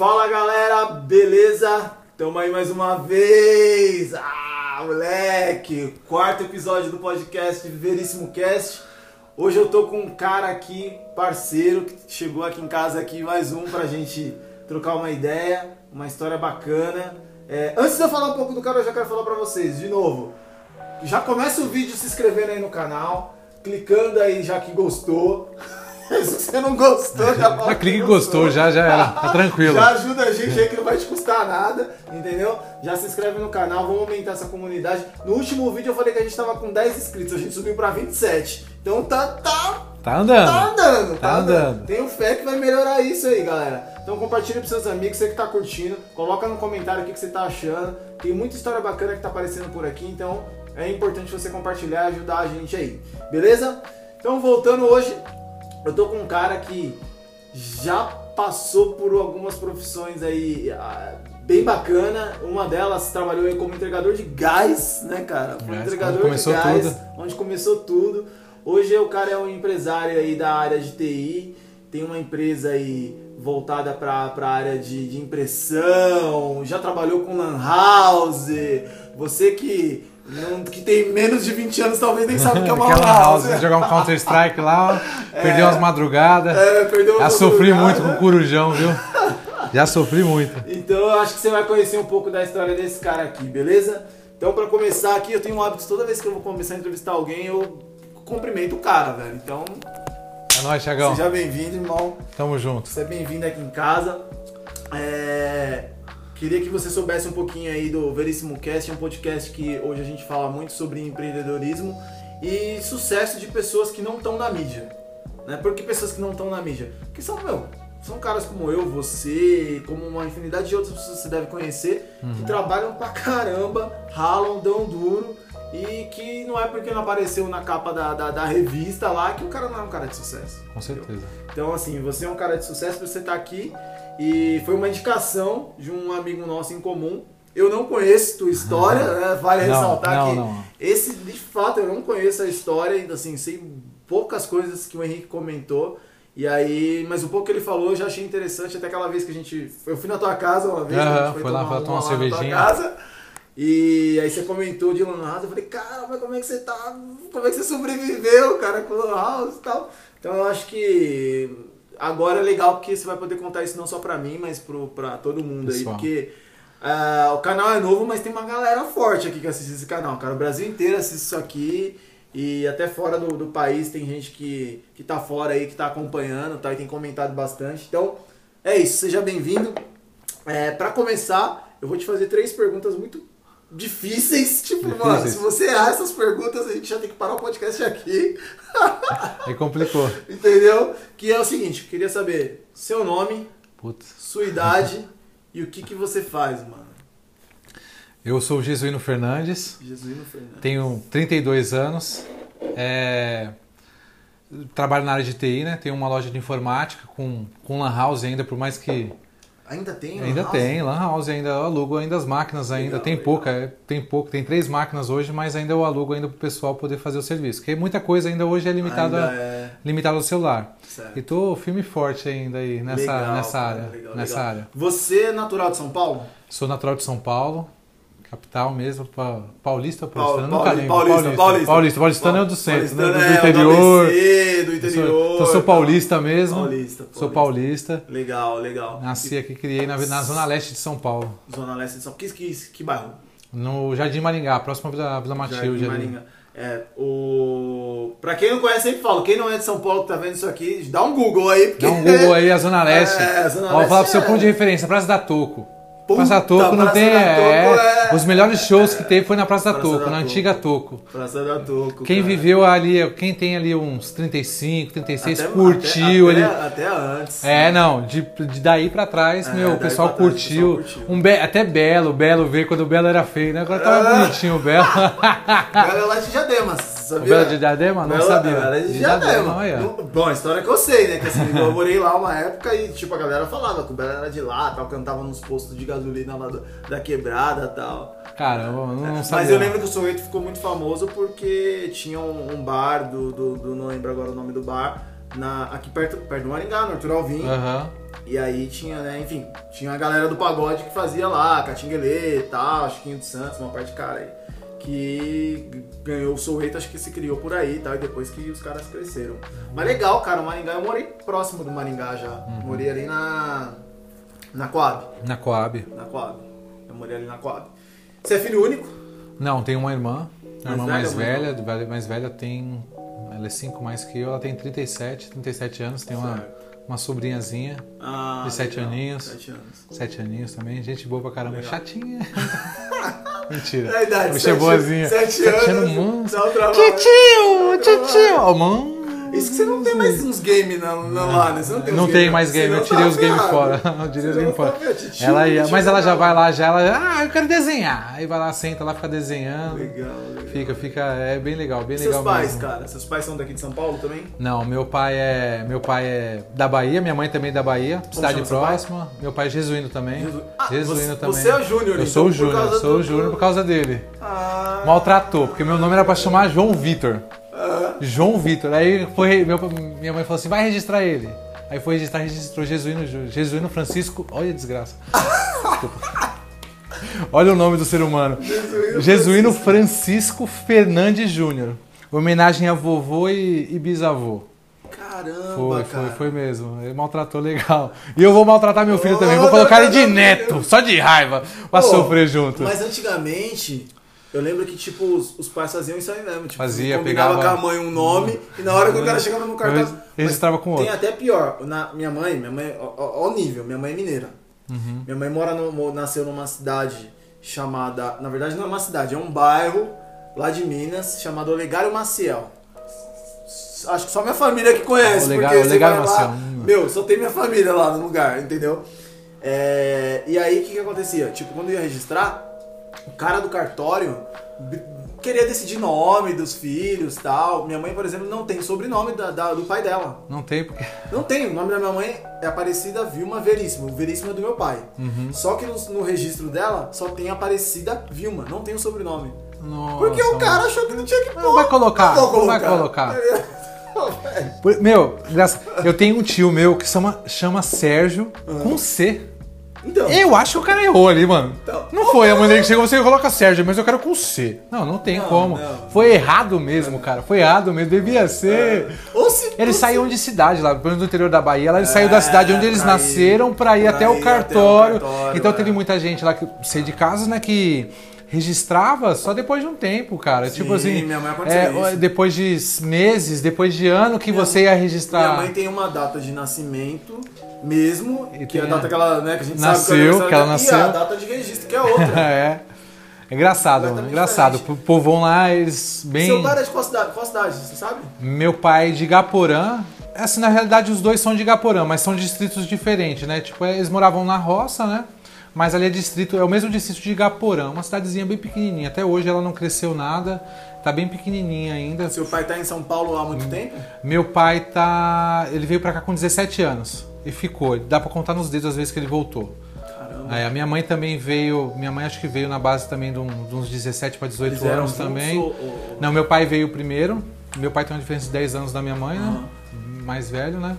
Fala galera, beleza? Tamo aí mais uma vez! Ah, moleque! Quarto episódio do podcast Veríssimo Cast. Hoje eu tô com um cara aqui, parceiro, que chegou aqui em casa aqui, mais um pra gente trocar uma ideia, uma história bacana. É, antes de eu falar um pouco do cara, eu já quero falar pra vocês, de novo. Já começa o vídeo se inscrevendo aí no canal, clicando aí já que gostou. Se você não gostou, já fala Já que clica em gostou, já, já era. Tá tranquilo. Já ajuda a gente aí que não vai te custar nada, entendeu? Já se inscreve no canal, vamos aumentar essa comunidade. No último vídeo eu falei que a gente tava com 10 inscritos, a gente subiu pra 27. Então tá, tá, Tá andando. tá andando, tá, Tá andando. andando. Tenho fé que vai melhorar isso aí, galera. Então compartilha pros seus amigos, você que tá curtindo. Coloca no comentário o que, que você tá achando. Tem muita história bacana que tá aparecendo por aqui, então é importante você compartilhar e ajudar a gente aí. Beleza? Então voltando hoje, eu tô com um cara que já passou por algumas profissões aí ah, bem bacana. Uma delas trabalhou aí como entregador de gás, né, cara? Foi entregador de gás, tudo. onde começou tudo. Hoje o cara é um empresário aí da área de TI, tem uma empresa aí voltada para a área de, de impressão, já trabalhou com Lan House. Você que, não, que tem menos de 20 anos talvez nem sabe o que é uma Lan House. house, jogar um Counter Strike lá, perder umas madrugadas. É, perdeu Já uma sofri muito com o Corujão, viu? Já sofri muito. Então eu acho que você vai conhecer um pouco da história desse cara aqui, beleza? Então pra começar aqui, eu tenho um hábito, toda vez que eu vou começar a entrevistar alguém, eu cumprimento o cara, velho. Então, É nóis, Thiagão. seja bem-vindo, irmão. Tamo junto. Você é bem-vindo aqui em casa. É, Queria que você soubesse um pouquinho aí do Veríssimo Cast, é um podcast que hoje a gente fala muito sobre empreendedorismo e sucesso de pessoas que não estão na mídia. Né? Por que pessoas que não estão na mídia? Porque são, meu, são caras como eu, você, como uma infinidade de outras pessoas que você deve conhecer, que trabalham pra caramba, ralam, dão duro e que não é porque não apareceu na capa da, da, da revista lá que o cara não é um cara de sucesso. Com certeza. Então, assim, você é um cara de sucesso, você tá aqui e foi uma indicação de um amigo nosso em comum. Eu não conheço tua história, né? vale Não, ressaltar não, que não. esse, de fato, eu não conheço a história, ainda assim, sei poucas coisas que o Henrique comentou. E aí, mas o pouco que ele falou eu já achei interessante, até aquela vez que a gente. Eu fui na tua casa uma vez, Aham, né? a gente foi lá pra tomar uma na tua cervejinha. casa. E aí você comentou de Lan House, eu falei, cara, mas como é que você tá? Como é que você sobreviveu, cara, com Lan House e tal? Então eu acho que agora é legal porque você vai poder contar isso não só pra mim, mas pro, pra todo mundo aí, Pessoal. porque ah, o canal é novo, mas tem uma galera forte aqui que assiste esse canal, cara. O Brasil inteiro assiste isso aqui e até fora do, do país tem gente que, que tá fora aí, que tá acompanhando, tá? E tem comentado bastante. Então, é isso, seja bem-vindo. É, para começar, eu vou te fazer três perguntas muito difíceis. Tipo, mano, Difíceis. se você errar essas perguntas, a gente já tem que parar o podcast aqui. Aí complicou. Entendeu? Que é o seguinte, queria saber seu nome, Putz. sua idade e o que, que você faz, mano. Eu sou o Jesuíno Fernandes, Jesuíno Fernandes. tenho 32 anos, é, trabalho na área de TI, né? Tenho uma loja de informática com, com lan house ainda, por mais que Ainda tem? Ainda house? tem, lan house ainda, eu alugo ainda as máquinas ainda, Legal, tem legal. pouca, é, tem pouco, tem três máquinas hoje, mas ainda eu alugo ainda pro pessoal poder fazer o serviço, porque muita coisa ainda hoje é limitada, é... limitada ao celular. Certo. E tô firme e forte ainda aí nessa, Legal, nessa área, nessa área. Você é natural de São Paulo? Sou natural de São Paulo, capital mesmo, pa- paulista ou Paul- paulistano, nunca lembro. Paulista, Paulista. Paulista, paulistano é o do centro, né? Paulistano do, do é o da interior. Do interior. sou, então sou paulista mesmo, Paulista, sou paulista. Legal, legal. Nasci aqui, criei na, na zona leste de São Paulo. Zona Leste de São Paulo. Que, que, que bairro? No Jardim Maringá, próximo à Vila, Vila Matilde. Jardim. Maringá. É, o... Pra quem não conhece, sempre falo, quem não é de São Paulo que tá vendo isso aqui, dá um Google aí. Porque... Dá um Google aí, a Zona Leste. É, a Zona Ó, vou Leste falar pro seu é- ponto de referência, Praça da Toco. Puta, Praça da Toco não Praça tem. da Toco é, é- Os melhores shows que teve foi na Praça da Praça Toco, da na Toco. antiga Toco. Praça da Toco. Quem cara. viveu ali, quem tem ali uns 35, 36, Até- curtiu até, ali. Até, até antes. É, não, de, de daí pra trás, É, meu, o pessoal trás, o curtiu. pessoal curtiu. Um be- até Belo, Belo veio quando o Belo era feio, né? Agora tava Ah. bonitinho o Belo. Bela é lá de Diademas, o sabia? Belo de Diadema? Não Bela- sabia. Bela é de De Diadema. Não- Bom, a história que eu sei, né? Que assim, eu morei lá uma época e, tipo, a galera falava que o Bela era de lá, tal, cantava nos postos de gasolina lá do- da quebrada e tal. Caramba, eu não sabia. Mas eu lembro que o Soweto ficou muito famoso porque tinha um, um bar do, do, do- Não lembro agora o nome do bar. Na, aqui perto, perto do Maringá, no Arthur Alvim. Aham. E aí tinha, né, enfim, tinha a galera do pagode que fazia lá, Catinguelê e tal, Chiquinho de Santos, uma parte de cara aí. Que ganhou o Rate, acho que se criou por aí tal, e depois que os caras cresceram. Mas legal, cara, o Maringá, eu morei próximo do Maringá já. Morei ali na. Na Coab. Na Coab. Na Coab. Eu morei ali na Coab. Você é filho único? Não, tem uma irmã. A Mais irmã velha mais ou mais velha, velha- mais velha tem. Ela é 5 mais que eu, ela tem 37, 37 anos, tem uma, uma sobrinhazinha, Ah, De sete legal. aninhos. Sete anos. 7 aninhos também, gente boa pra caramba, Legal. chatinha. Mentira. É a idade, Bicha é boazinha. Sete Sete anos. um trabalho. Titio, titio, ó, mano. Isso que você não tem mais uns games na, na, lá, né? Você não tem Não tem mais game, eu tirei tá os games fora. Eu tirei os games fora. Ela ia, mas ela já vai lá, já ela, ah, eu quero desenhar. Aí vai lá, senta lá, fica desenhando. Legal, legal. Fica, fica, é bem legal, bem E legal seus pais, mesmo. cara? Seus pais são daqui de São Paulo também? Não, meu pai é, meu pai é da Bahia, minha mãe também é da Bahia, cidade chama seu pai? próxima. Meu pai é jesuíno também. Jesus- Ah, jesuíno você- também. você é o Júnior, Eu então, sou o Júnior, sou o Júnior por causa dele. Ah, Maltratou, porque meu nome era pra chamar João Vitor. João Vitor. Aí foi, meu- minha mãe falou assim: vai registrar ele. Aí foi registrar, registrou Jesuíno, Jesuíno Francisco. Olha a desgraça. Desculpa. Olha o nome do ser humano. Jesuíno Jesuíno Francisco Fernandes Júnior. Homenagem a vovô e, e bisavô. Caramba, Foi, cara. foi, foi mesmo. Ele maltratou legal. E eu vou maltratar meu filho Oh, também. Vou colocar ele de Deus. neto, só de raiva, pra Pô, sofrer junto. Mas antigamente, eu lembro que, tipo, os, os pais faziam isso aí mesmo. Tipo, Fazia, combinava pegava- com a mãe um nome e na hora que o cara chegava no cartaz. Registrava com Tem outro. até pior. Na, minha mãe, minha mãe, ó, ó, ó o nível, minha mãe é mineira. Uhum. Minha mãe mora no, nasceu numa cidade chamada. Na verdade não é uma cidade, é um bairro lá de Minas chamado Olegário Maciel. Acho que só minha família que conhece, Olegário- porque Olegário Maciel, lá, hum. meu, só tem minha família lá no lugar, entendeu? É, e aí o que, que acontecia? Tipo, quando eu ia registrar, o cara do cartório queria decidir nome dos filhos tal. Minha mãe, por exemplo, não tem sobrenome da- da- do pai dela. Não tem porque. Não tem, o nome da minha mãe é Aparecida Vilma Veríssimo. Veríssimo é do meu pai. Uhum. Só que no, no registro dela só tem Aparecida Vilma, não tem o sobrenome. Nossa, Porque o cara achou que não tinha que pôr. Não vai colocar, Não não vai colocar. Meu, eu tenho um tio meu que chama, chama Sérgio com C. então, Eu acho que o cara errou ali, mano. Então. Não foi a maneira que chegou, você coloca Sérgio, mas eu quero com C. Não, não tem Não, como. não. Foi errado mesmo, cara. Foi errado mesmo, devia ser. ou se, se- saíam de cidade lá, pelo menos do interior da Bahia. Lá eles saíram da cidade onde eles É, pra nasceram pra ir pra até ir o até o cartório. então é. teve muita gente lá que sei de casas, né, que registrava só depois de um tempo, cara. Sim, tipo assim, minha mãe é, depois de meses, depois de ano que Minha- você ia registrar. Minha mãe tem uma data de nascimento mesmo, E que é a data que ela, né, que a gente Nasceu, sabe que, é o que ela nasceu. E a data de registro, que é outra. é. É engraçado, mano. Engraçado. O povão lá, eles bem. Seu pai era de qual cidade? Qual cidade, você sabe? Meu pai de Gaporã. Assim, na realidade, os dois são de Gaporã, mas são distritos diferentes, né? Tipo, eles moravam na roça, né? Mas ali é distrito, é o mesmo distrito de Gaporã, uma cidadezinha bem pequenininha. Até hoje ela não cresceu nada, tá bem pequenininha ainda. Seu pai tá em São Paulo há muito tempo? Meu pai tá, ele veio pra cá com 17 anos e ficou. Dá pra contar nos dedos as vezes que ele voltou. Caramba. Aí, a minha mãe também veio, minha mãe acho que veio na base também de, um- de uns 17 para 18 Eles anos também. ou- Não, meu pai veio primeiro. Meu pai tem uma diferença de 10 anos da minha mãe, né? Mais velho, né?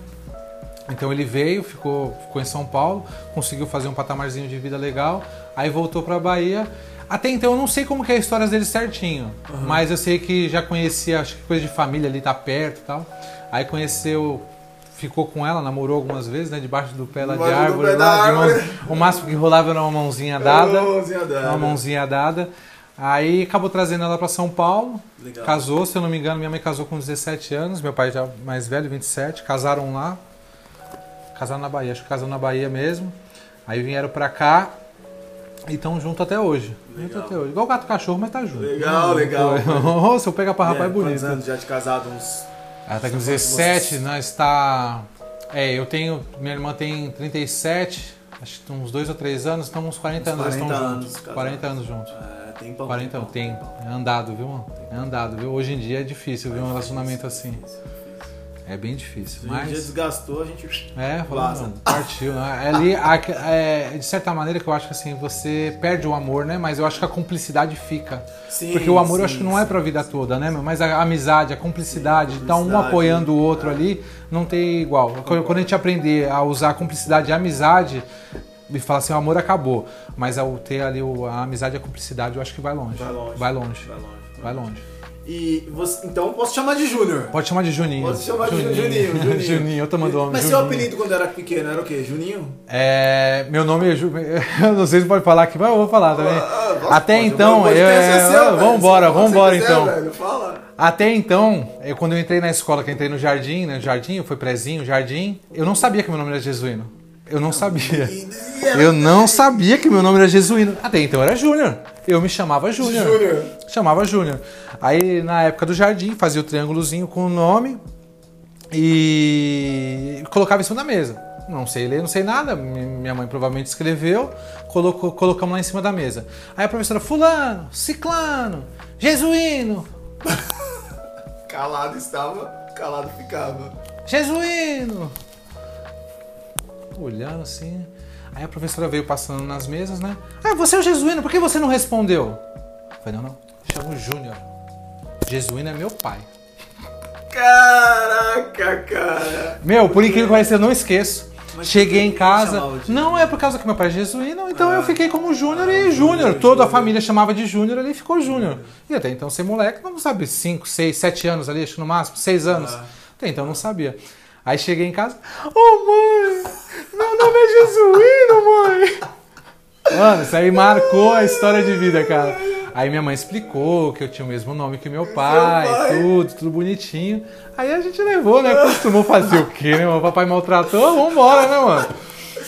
Então ele veio, ficou, ficou em São Paulo, conseguiu fazer um patamarzinho de vida legal, aí voltou pra Bahia. Até então eu não sei como que é a história dele certinho, mas eu sei que já conhecia, acho que coisa de família ali, tá perto e tal. Aí conheceu, ficou com ela, namorou algumas vezes, né? Debaixo do pé lá de árvore. lá, de mãos- o máximo que rolava era uma mãozinha dada. Mãozinha dada. Uma mãozinha dada. Aí acabou trazendo ela pra São Paulo. Legal. Casou, se eu não me engano, minha mãe casou com 17 anos, meu pai já mais velho, 27, casaram lá. Casaram na Bahia, acho que casaram na Bahia mesmo. Aí vieram pra cá e estão junto até hoje. Junto Legal. até hoje. Igual gato e cachorro, mas tá junto. Legal, legal. Nossa, eu pego pra rapaz é Quantos bonito. anos já de casado? Uns... Ela tá com Vocês- 17, nós tá. É, eu tenho. Minha irmã tem 37, acho que uns 2 ou 3 anos, então uns 40 Uns anos nós 40 estamos anos juntos. casados. 40 anos juntos. É, tem pão. 40 pão, tem. É andado, viu, mano? É andado, viu? Hoje em dia é difícil ver um relacionamento assim. É bem difícil. Se a gente Mas. desgastou, a gente. É, falou, não, partiu. Né? Ali, a- é, de certa maneira, que eu acho que assim, você perde o amor, né? Mas eu acho que a cumplicidade fica. Sim, Porque o amor eu sim, acho que não é pra vida toda, né? Mas a amizade, a cumplicidade, Sim, tá um apoiando o outro é. ali, não tem igual. Quando a gente aprender a usar a cumplicidade e a amizade, e falar assim, o amor acabou. Mas ao ter ali a amizade e a cumplicidade, eu acho que vai longe. Vai longe. Vai longe. Vai longe. Vai longe. E você, então posso chamar de Júnior. Pode chamar de Juninho. Posso chamar de Juninho. Juninho. Juninho, eu tô mandando Mas seu apelido quando era pequeno era o quê? Juninho? É, meu nome é Ju... Eu não sei se pode falar aqui, mas eu vou falar também. Ah, ah, Até pode, então, eu, é seu, que vambora você quiser, então. velho, Fala. Até então, eu, quando eu entrei na escola, que eu entrei no jardim, né? Jardim, fui prezinho, jardim, eu não sabia que meu nome era Jesuíno. Eu não sabia. Eu não sabia que meu nome era Jesuíno. Até então era Júnior. Eu me chamava Júnior. Júnior. Chamava Júnior. Aí, na época do jardim, fazia o triângulozinho com o nome e colocava em cima da mesa. Não sei ler, não sei nada. Mi- Minha mãe provavelmente escreveu, colocou, colocamos lá em cima da mesa. Aí a professora, fulano, ciclano, jesuíno, Calado estava, calado ficava. jesuíno. Olhando assim. Aí a professora veio passando nas mesas, né? Ah, você é o jesuíno, por que você não respondeu? Eu falei, não, não, chamo Júnior. Jesuíno é meu pai. Caraca, cara. Meu, por incrível que pareça, eu não esqueço. Mas Cheguei em casa. Não, é por causa que meu pai é jesuíno, então Ah. eu fiquei como Júnior Ah, e Júnior. Toda a família chamava de Júnior, ali ficou Júnior. E até então ser moleque, não sabe, 5, 6, 7 anos ali, acho que no máximo, 6 anos. Ah. Até então não sabia. Aí cheguei em casa, ô mãe, meu nome é jesuíno, mãe. Mano, isso aí marcou a história de vida, cara. Aí minha mãe explicou que eu tinha o mesmo nome que meu pai, pai. tudo, tudo bonitinho. Aí a gente levou, né? Costumou fazer o quê, né? O papai maltratou, vambora, né, mano?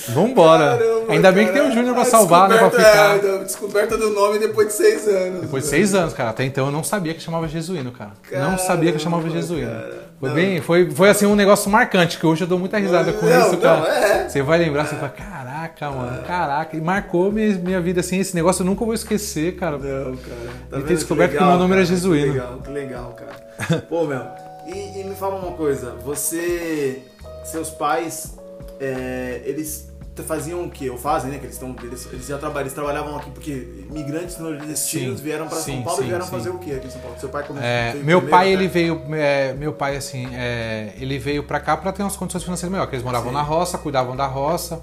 Vambora. Caramba, Ainda bem que tem cara. o Júnior pra salvar, né? Pra ficar. É, a descoberta do nome depois de seis anos. Depois de seis anos, cara. Até então eu não sabia que chamava Jesuíno, cara. não sabia que chamava Caramba, Jesuíno. cara. Foi Não. bem, foi, foi assim um negócio marcante, que hoje eu dou muita risada com Não, isso, não, cara. é. Você vai lembrar, você fala, caraca, mano, caraca. E marcou minha, minha vida assim, esse negócio eu nunca vou esquecer, cara. Não, cara. Tá E ter descoberto que legal, meu nome era cara? Jesuíno. Que legal, que legal, cara. Pô, meu. E, e me fala uma coisa. Você. Seus pais. é, eles faziam o quê? Ou fazem, né? Que eles, estão eles, eles já trabalham, eles trabalhavam aqui porque imigrantes nordestinos Sim, vieram pra São sim, Paulo e sim, vieram sim. fazer o quê aqui em São Paulo? Seu pai começou É, meu primeiro, pai, né? ele veio, é, meu pai, assim, é, ele veio pra cá pra ter umas condições financeiras melhores, porque eles moravam na roça, cuidavam da roça,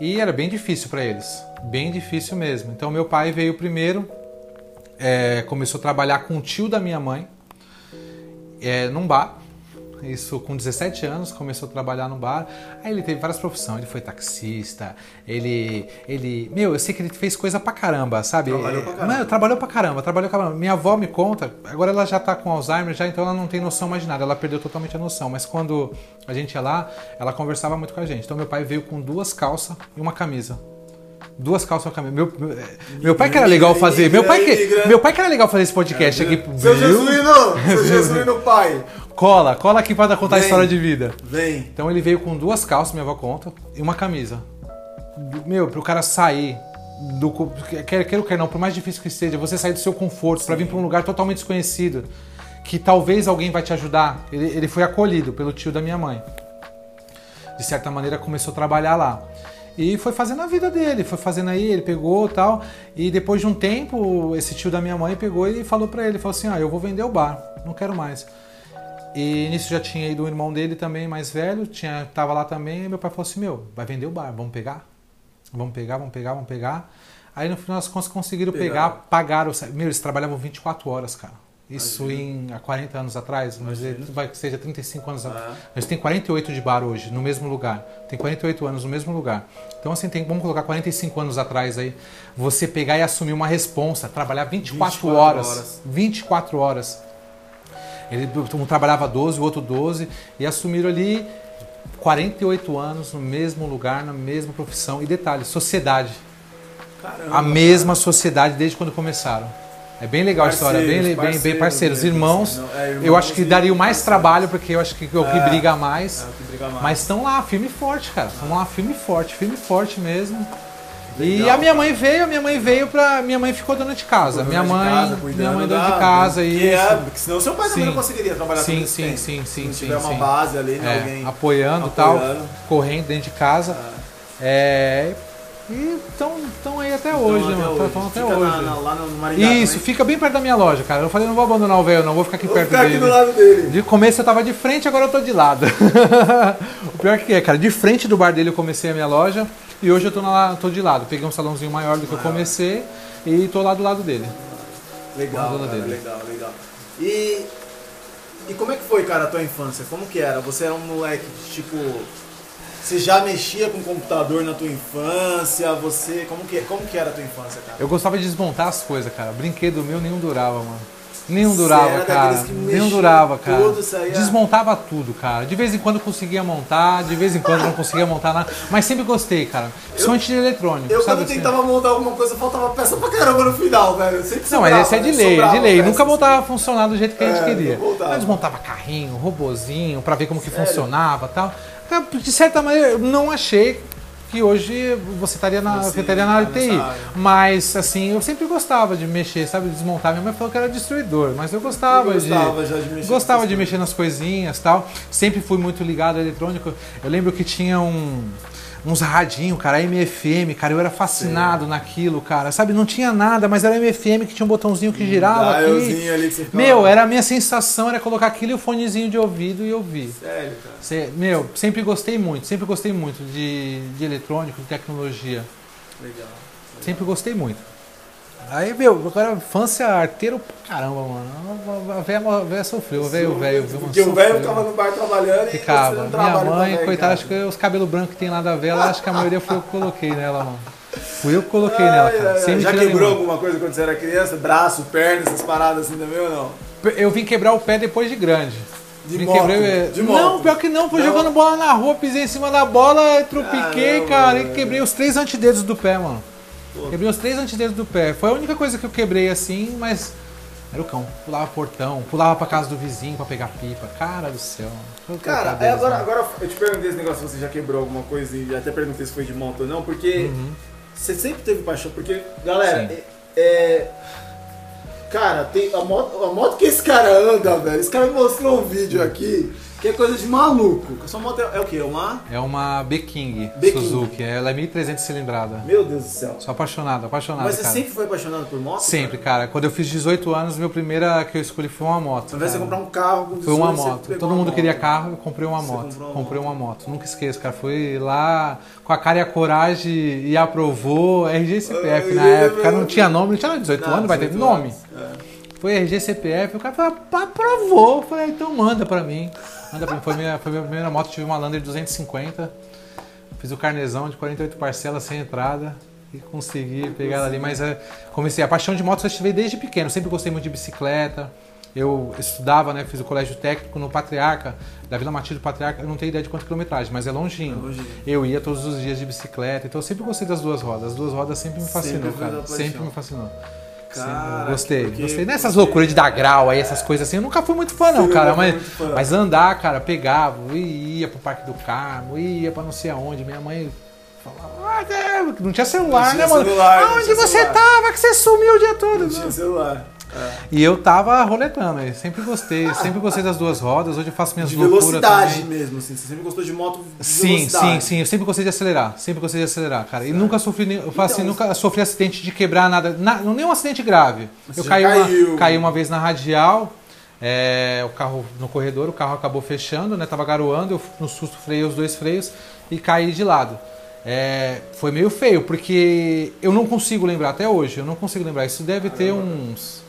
e era bem difícil pra eles, bem difícil mesmo. Então, meu pai veio primeiro, é, começou a trabalhar com o tio da minha mãe, é, num bar, isso com 17 anos, começou a trabalhar no bar. Aí ele teve várias profissões, ele foi taxista, ele. ele. Meu, eu sei que ele fez coisa pra caramba, sabe? Trabalhou pra caramba. Mano, trabalhou pra caramba, trabalhou pra caramba. Minha avó me conta, agora ela já tá com Alzheimer, já, então ela não tem noção mais de nada, ela perdeu totalmente a noção. Mas quando a gente ia lá, ela conversava muito com a gente. Então meu pai veio com duas calças e uma camisa. Duas calças e uma camisa. Meu, meu, meu pai que era legal fazer. Meu pai que, meu pai que era legal fazer esse podcast aqui. Seu? Jesuíno! Seu Jesuíno pai! Cola, cola aqui pra contar a Vem. história de vida. Vem. Então ele veio com duas calças, minha avó conta, e uma camisa. Meu, pro cara sair do. Quer queira ou quer não, por mais difícil que seja, você sair do seu conforto pra vir pra um lugar totalmente desconhecido, que talvez alguém vai te ajudar. Ele, ele foi acolhido pelo tio da minha mãe. De certa maneira começou a trabalhar lá. E foi fazendo a vida dele, foi fazendo aí, ele pegou tal. E depois de um tempo, esse tio da minha mãe pegou e falou pra ele, falou assim: "Ah, eu vou vender o bar, não quero mais". E nisso já tinha ido o irmão dele também, mais velho, tinha, tava lá também, e meu pai falou assim, meu, vai vender o bar, vamos pegar? Vamos pegar, vamos pegar, vamos pegar. Aí no final das contas conseguiram Pegaram. pegar, pagaram. Meu, eles trabalhavam 24 horas, cara. Isso Imagina. em, há 40 anos atrás, mas vai que seja 35 anos atrás. Ah. A gente tem 48 de bar hoje, no mesmo lugar. Tem 48 anos no mesmo lugar. Então, assim, tem, vamos colocar 45 anos atrás aí. Você pegar e assumir uma responsa, trabalhar 24, 24 horas. horas. 24 horas. Ele um trabalhava 12, o outro 12, e assumiram ali 48 anos no mesmo lugar, na mesma profissão. E detalhe, sociedade. Caramba. A mesma sociedade desde quando começaram. É bem legal a história, bem, bem, bem, bem parceiros. Irmãos, Não, é, eu acho que daria o mais parceiros. trabalho, porque eu acho que é o que É. briga mais. É o que briga mais. Mas estão lá, firme e forte, cara. Estão lá, firme e forte, firme e forte mesmo. E Legal, a minha mãe veio, a minha mãe veio pra. Minha mãe ficou dona de casa. minha Dona de mãe. casa, minha mãe dona da- de casa e. É, porque senão seu pai também Sim. não conseguiria trabalhar Sim, esse sim, tempo. sim, Se sim, não sim, tiver uma sim. base ali, né? É, Alguém apoiando e tal, correndo dentro de casa. É. E estão aí até hoje, Então, né? mano? Estão até hoje. na- na- lá no Maringá Isso, também. fica bem perto da minha loja, cara. Eu falei, não vou abandonar o velho, não, vou ficar aqui Vou perto ficar dele. aqui do lado dele. De começo eu tava de frente, agora eu tô de lado. o pior que é, cara, de frente do bar dele eu comecei a minha loja e hoje eu tô, na, tô de lado. Peguei um salãozinho maior do que eu comecei e tô lá do lado dele. Legal, cara, dele. legal, legal. E, e como é que foi, cara, a tua infância? Como que era? Você era um moleque, tipo... Você já mexia com computador na tua infância? Você... Como que, como que era a tua infância, cara? Eu gostava de desmontar as coisas, cara. Brinquedo meu nenhum durava, mano. Nenhum durava, cara. Nenhum durava, cara. tudo, saía- Desmontava tudo, cara. De vez em quando eu conseguia montar, de vez em quando eu não conseguia montar nada. Mas sempre gostei, cara. Principalmente de eletrônico. Eu, sabe quando assim? tentava montar alguma coisa, faltava peça pra caramba no final, velho. Eu sempre Não, mas esse é de né? lei, é de lei. Nunca assim. voltava a funcionar do jeito que a gente É, queria. desmontava carrinho, robozinho, pra ver como que Sério? funcionava e tal. Então, De certa maneira, eu não achei que hoje você estaria na, Você estaria na tá TI. nessa área. Mas, assim, eu sempre gostava de mexer, sabe? Desmontar. Minha mãe falou que era destruidor, mas eu gostava, Eu gostava de. já de mexer Gostava de mexer nas coisinhas e tal. Sempre fui muito ligado ao eletrônico. Eu lembro que tinha um. Uns radinhos, cara, MFM, cara, eu era fascinado naquilo, cara. Sabe, não tinha nada, mas era MFM que tinha um botãozinho que girava aqui. Ali que você Meu, era a minha sensação era colocar aquilo e o fonezinho de ouvido e ouvir. Sério, cara. Cê- meu, sempre gostei muito, sempre gostei muito de, de eletrônico, de tecnologia. Legal. Sempre gostei muito. Aí, meu, agora infância arteiro pra caramba, mano. A velha, a velha sofreu, o velho, o velho. viu, Porque o velho sofreu. ficava no bar trabalhando e você Ficava. não Minha mãe, também, coitada, acho que os cabelos brancos que tem lá da vela, acho que a maioria foi eu que coloquei nela, mano. Fui eu que coloquei nela, Ai, cara. ai, Sem. Já quebrou nenhuma. alguma coisa quando você era criança? Braço, perna, essas paradas assim também ou não? Eu vim quebrar o pé depois de grande. De Vim moto, quebrei- de moto. Não, pior que não, foi Não? jogando bola na rua, pisei em cima da bola, tropiquei, Caramba, cara, e quebrei os três antededos do pé, mano. Quebrei os três antededos do pé. Foi a única coisa que eu quebrei assim, mas era o cão. Pulava portão, pulava pra casa do vizinho pra pegar pipa. Cara do céu. Cara, deles, agora, mano. agora eu te perguntei esse negócio se você já quebrou alguma coisa e até perguntei se foi de moto ou não, porque Uhum. você sempre teve paixão, porque, galera, Sim. é, é- Cara, tem a moto, a moto que esse cara anda, velho, esse cara me mostrou um vídeo aqui que é coisa de maluco. Sua moto é, é o quê? Uma? É uma B-King. Suzuki. Ela é 1.300 cilindrada. Meu Deus do céu. Sou apaixonado, apaixonado, Mas você cara. sempre foi apaixonado por moto? Sempre, cara? cara. Quando eu fiz 18 anos, meu primeira que eu escolhi foi uma moto. Ao invés de comprar um carro com Foi uma 18, moto. Todo uma mundo moto. queria carro, eu comprei uma Você moto. uma comprei uma moto. Nunca esqueço, cara. Fui lá com a cara e a coragem e aprovou. RG e CPF na época. meu Não tinha nome, não tinha 18 Não, anos, vai ter 18 nome. anos. É. Foi RG CPF, o cara falou, "Pá, aprovou. Eu falei, então manda pra mim. Mim. Foi minha, foi minha primeira moto, tive uma Lander 250. Fiz o carnezão de 48 parcelas sem entrada. E consegui pegar ela ali, mas é, comecei. A paixão de motos eu tive desde pequeno. Sempre gostei muito de bicicleta. Eu estudava, né? Fiz o colégio técnico no Patriarca, da Vila Matilde do Patriarca. Eu não tenho ideia de quanto quilometragem, mas é longinho. É. Eu ia todos os dias de bicicleta, então eu sempre gostei das duas rodas. As duas rodas sempre me fascinou, Sempre cara. Sempre me fascinou. Cara, gostei, porque- gostei. Nessas porque- loucuras de dar grau aí, essas coisas assim, eu nunca fui muito fã, não, cara. Mas, fã. mas andar, cara, pegava, e ia pro Parque do Carmo, ia pra não sei aonde. Minha mãe falava, ah, é, não tinha celular, Não tinha né, mano? celular, não Aonde tinha você celular. tava que você sumiu o dia todo? Não tinha celular. É. E eu tava roletando aí, sempre gostei, sempre gostei das duas rodas. Hoje eu faço minhas De loucuras velocidade também. mesmo, assim. Você sempre gostou de moto de Sim, velocidade. sim, sim. Eu sempre gostei de acelerar. Sempre gostei de acelerar, cara. E nunca sofri, eu assim, Então, nunca sofri acidente de quebrar nada. Na, nenhum acidente grave. Eu caí. Uma, caí uma vez na radial. é, o carro no corredor, o carro acabou fechando, né? Tava garoando, eu no susto freiei os dois freios e caí de lado. É, foi meio feio, porque eu não consigo lembrar até hoje, eu não consigo lembrar. Isso deve ter uns.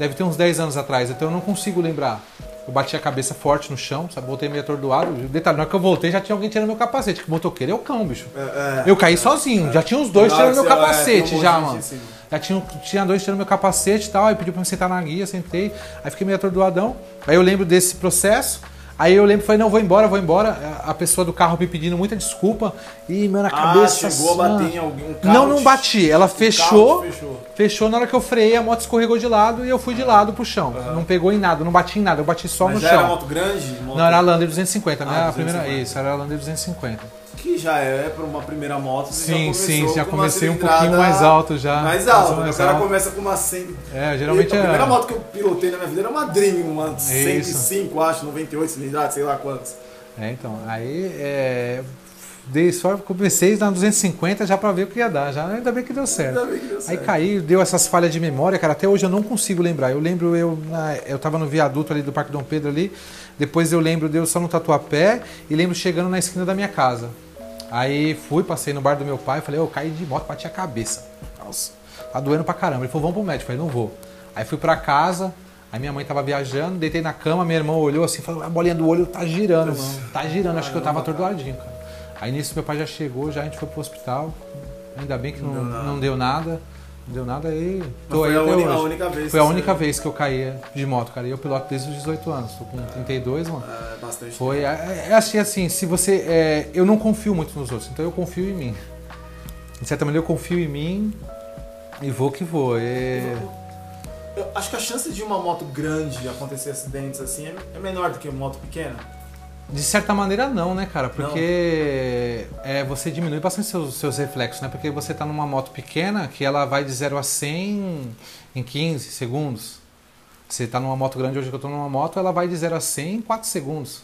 Deve ter uns 10 anos atrás, então eu não consigo lembrar. Eu bati a cabeça forte no chão, sabe? Voltei meio atordoado. Detalhe, na hora que eu voltei já tinha alguém tirando meu capacete, que o motoqueiro é o cão, bicho. É, é. Eu caí sozinho, já tinha uns dois tirando meu é, capacete um já, mano. assim. Já tinha, tinha dois tirando meu capacete e tal, aí pediu pra me sentar na guia, sentei, aí fiquei meio atordoadão. Aí eu lembro desse processo, aí eu lembro, falei, não, vou embora, vou embora. A pessoa do carro me pedindo muita desculpa, e meu, na Ah, cabeça... chegou a bater mano. em alguém, um carro Não, não bati, ela fechou, fechou. fechou, na hora que eu freiei, a moto escorregou de lado e eu fui de lado pro chão. Não pegou em nada, não bati em nada, eu bati só Mas no já chão. era moto grande? Moto... Não, era a Lander 250, né? Ah, a primeira, 250. isso, era a Lander 250. Que já é para uma primeira moto. Sim, já sim, já com comecei um pouquinho mais alto já. Mais alto, né? mais O cara alto. começa com uma 100. É, geralmente a é. primeira moto que eu pilotei na minha vida era uma Dream, uma Isso. 105, acho, 98 cilindradas, sei lá quantos. É, então, aí é, dei sorte, comecei na 250 já pra ver o que ia dar, já ainda bem que deu certo. Ainda bem que deu Aí certo. caiu, deu essas falhas de memória, cara. Até hoje eu não consigo lembrar. Eu lembro, eu, eu tava no viaduto ali do Parque Dom Pedro ali. Depois eu lembro de eu só no tatuapé e lembro chegando na esquina da minha casa. Aí fui, passei no bar do meu pai, falei, eu caí de moto, bati a cabeça. Nossa, tá doendo pra caramba. Ele falou, vamos pro médico. Eu falei, não vou. Aí fui pra casa, aí minha mãe tava viajando, deitei na cama, minha irmã olhou assim, falou, a bolinha do olho tá girando, mano. Tá girando, acho que eu tava atordoadinho, cara. Aí nisso meu pai já chegou, já a gente foi pro hospital. Ainda bem que não, Não deu nada. não deu nada. Deu nada aí. Tô foi aí a, uni- a hoje. única vez. Foi a que única vez que eu caía de moto, cara. E eu piloto desde os 18 anos. Tô com 32, mano. É, bastante. Foi. É, é assim, assim, se você. é, eu não confio muito nos outros, então eu confio em mim. De certa maneira, eu confio em mim e vou que vou. É, Eu acho que a chance de uma moto grande acontecer acidentes assim é, é menor do que uma moto pequena. De certa maneira não, né, cara? Porque é, você diminui bastante seus, seus reflexos, né? Porque você tá numa moto pequena que ela vai de 0 a 100 em 15 segundos. Você tá numa moto grande hoje que eu tô numa moto, ela vai de 0 a 100 em 4 segundos.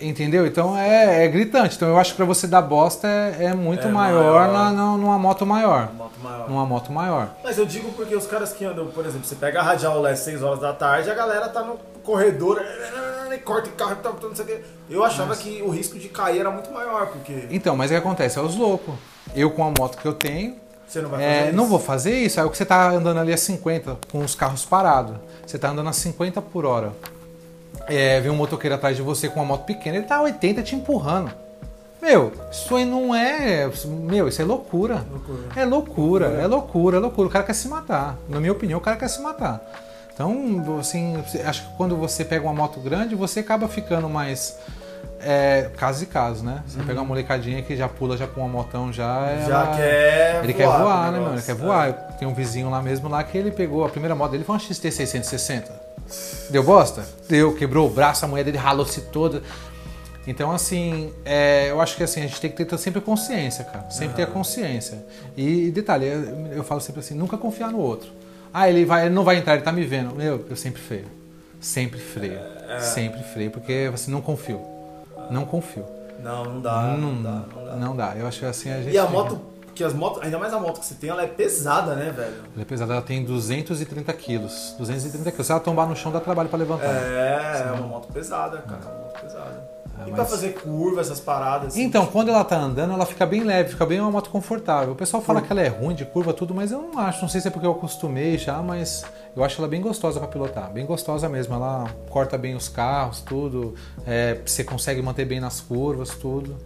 Entendeu? Então é, é gritante. Então eu acho que pra você dar bosta é, é muito É maior, maior. Na, na- numa moto maior. Uma moto maior. Numa moto maior. Mas eu digo porque os caras que andam, por exemplo, você pega a radial lá às 6 horas da tarde, a galera tá no corredor, corta o carro, tá, tá, não sei o quê. Eu achava que o risco de cair era muito maior, porque Então, mas o que acontece? É os loucos. Eu com a moto que eu tenho, você não vai É, fazer isso. não vou fazer isso. Aí o que você tá andando ali a 50 com os carros parados. Você tá andando a 50 por hora. É, vem um motoqueiro atrás de você com uma moto pequena, ele tá a 80 te empurrando. Meu, isso aí não é. Meu, isso é loucura. Loucura. É loucura, é loucura, é loucura. O cara quer se matar. Na minha opinião, o cara quer se matar. Então, assim, acho que quando você pega uma moto grande, você acaba ficando mais. É, caso e caso, né? Você pega uma molecadinha que já pula já com uma motão já. Uhum. Já ela- quer ele quer voar voar, com o né, mano? Ele quer voar. Tem um vizinho lá mesmo lá que ele pegou, a primeira moto dele foi uma XT 660. Deu bosta? Deu, quebrou o braço, a mulher dele ralou-se toda. Então, assim, é, eu acho que assim, a gente tem que ter sempre consciência, cara. Sempre ter a consciência. E detalhe, eu, eu falo sempre assim, nunca confiar no outro. Ah, ele, vai, ele não vai entrar, ele tá me vendo. Meu, eu sempre freio. Sempre freio. É. Sempre freio, porque assim, não confio. Não confio. Não, não dá, não, dá, não dá. Não dá. Eu acho que assim a gente. E a moto, que as motos, ainda mais a moto que você tem, ela é pesada, né, velho? Ela é pesada, ela tem 230 quilos. 230 quilos. Se ela tombar no chão, dá trabalho pra levantar. É, é uma moto pesada, cara, é uma moto pesada. E pra mas- fazer curva, essas paradas assim, Então, quando ela tá andando, ela fica bem leve, fica bem uma moto confortável. O pessoal fala que ela é ruim de curva, tudo, mas eu não acho. Não sei se é porque eu acostumei já, mas eu acho ela bem gostosa pra pilotar. Bem gostosa mesmo. Ela corta bem os carros, tudo. É, você consegue manter bem nas curvas, tudo.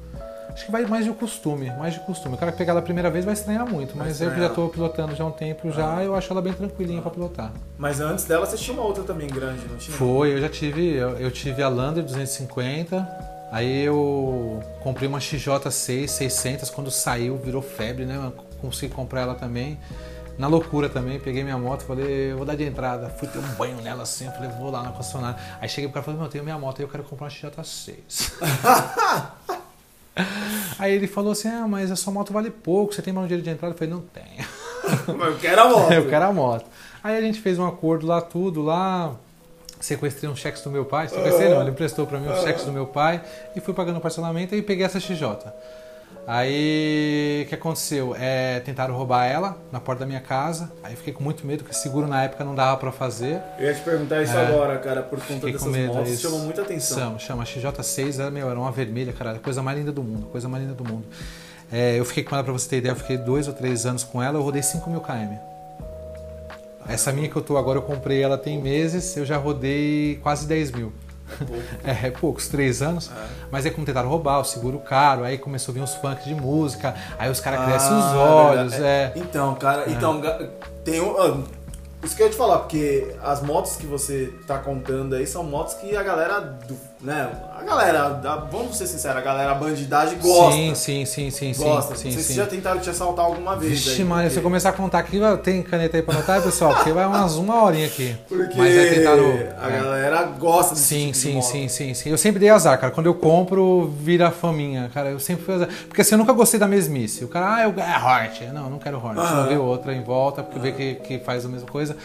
Acho que vai mais de costume, mais de costume. O cara que pegar ela a primeira vez vai estranhar muito, Vai mas eu que já estranhar. tô pilotando já há um tempo já, eu acho ela bem tranquilinha pra pilotar. Mas antes dela você tinha uma outra também grande, não tinha? Foi, eu já tive, eu, eu tive a Lander 250, aí eu comprei uma XJ6 600 quando saiu, virou febre, né? Eu consegui comprar ela também. Na loucura também, peguei minha moto, falei, vou dar de entrada. Fui ter um banho nela assim, falei, vou lá na concessionária. Aí cheguei pro cara e falei, meu, eu tenho minha moto, aí eu quero comprar uma XJ6. aí ele falou assim, ah, mas a sua moto vale pouco, você tem mais um dinheiro de entrada? Eu falei, não tenho. Mas eu quero a moto. Eu quero a moto. Aí a gente fez um acordo lá, tudo lá. Sequestrei uns cheques do meu pai. Sequestrei não, ele emprestou pra mim os cheques do meu pai e fui pagando o parcelamento e peguei essa XJ. Aí o que aconteceu? É, tentaram roubar ela na porta da minha casa. Aí fiquei com muito medo, porque seguro na época não dava pra fazer. Eu ia te perguntar isso É. agora, cara, por conta dessas medo. motos, isso. chamam muita atenção. Chama, chama. A XJ6 era, meu, era uma vermelha, cara. a Coisa mais linda do mundo. Coisa mais linda do mundo. É, eu fiquei com ela, pra você ter ideia, eu fiquei dois ou três anos com ela, eu rodei 5 mil km. Essa minha que eu tô agora, eu comprei ela tem meses, eu já rodei quase 10 mil. É, é poucos, três anos. Mas aí como tentaram roubar, o seguro caro, aí começou a vir uns funk de música, aí os caras crescem os Ah, olhos, verdade. é. Então, cara, então, ga- tem um. ah, Isso que eu ia te falar, porque as motos que você tá contando aí são motos que a galera, do, né? A galera, da- vamos ser sinceros, a galera bandidagem gosta. Sim, sim, sim, sim, sim. gosta. sim, Não sei sim. se já tentaram te assaltar alguma vez. Vixe, aí, mano, se eu porque- começar a contar aqui, tem caneta aí pra anotar, pessoal? Porque vai umas uma horinha aqui. Porque Mas é tentaram. a é. galera gosta desse Sim, tipo de sim, moto. sim, sim, sim. Eu sempre dei azar, cara. Quando eu compro, vira faminha, cara. Eu sempre fui azar. Porque assim, eu nunca gostei da mesmice. O cara, ah, eu é Hornet. Não, eu não quero Hornet. Vou ver outra em volta, porque vê que, que faz a mesma coisa.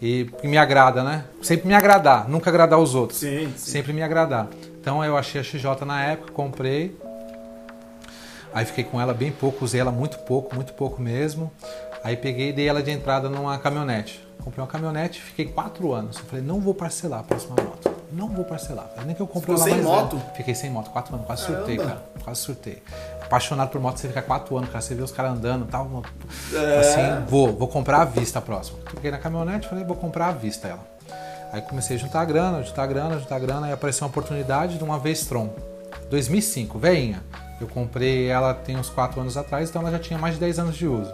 E me agrada, né? Sempre me agradar, nunca agradar os outros. Sim, sim. Sempre me agradar. Então eu achei a XJ na época, comprei. Aí fiquei com ela bem pouco, usei ela muito pouco, muito pouco mesmo. Aí peguei e dei ela de entrada numa caminhonete. Comprei uma caminhonete, fiquei quatro anos. Eu falei, não vou parcelar a próxima moto. Não vou parcelar. Nem que eu compre Ficou ela sem mais moto? velha. Fiquei sem moto, quatro anos, quase surtei, Caramba. cara. Quase surtei. Apaixonado por moto, você fica quatro anos, cara. Você vê os caras andando e tal. É. Assim, vou, vou comprar à vista a próxima. Fiquei na caminhonete, falei, vou comprar à vista ela. Aí comecei a juntar grana, juntar grana, juntar grana, aí apareceu uma oportunidade de uma Vestron. 2005, veinha. Eu comprei ela tem uns 4 anos atrás, então ela já tinha mais de 10 anos de uso.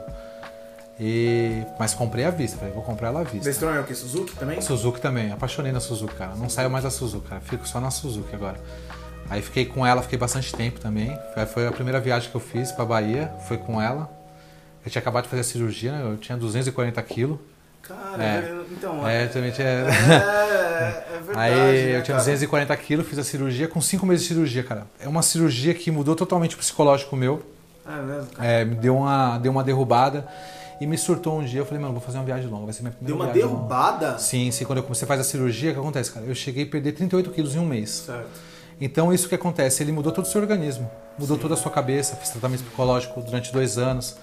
E... Mas comprei à vista, falei, vou comprar ela à vista. Vestron é o que? Suzuki também? Suzuki também, apaixonei na Suzuki, cara. Não saiu mais da Suzuki, cara. Fico só na Suzuki agora. Aí fiquei com ela, fiquei bastante tempo também. Foi- Foi a primeira viagem que eu fiz pra Bahia, foi com ela. Eu tinha acabado de fazer a cirurgia, né? Eu tinha 240 quilos. Cara, É. então. É, também tinha... É, é verdade. Aí né, eu tinha cara? 240 quilos, fiz a cirurgia com 5 meses de cirurgia, cara. É uma cirurgia que mudou totalmente o psicológico meu. É mesmo, cara. É, me deu uma, deu uma derrubada e me surtou um dia. Eu falei, mano, vou fazer uma viagem longa, vai ser minha Deu primeira uma viagem longa. derrubada? Sim, sim. Quando você faz a cirurgia, o que acontece, cara? Eu cheguei a perder 38 quilos em um mês. Certo. Então, isso que acontece, ele mudou todo o seu organismo. Mudou toda a sua cabeça. Fiz tratamento psicológico durante dois anos.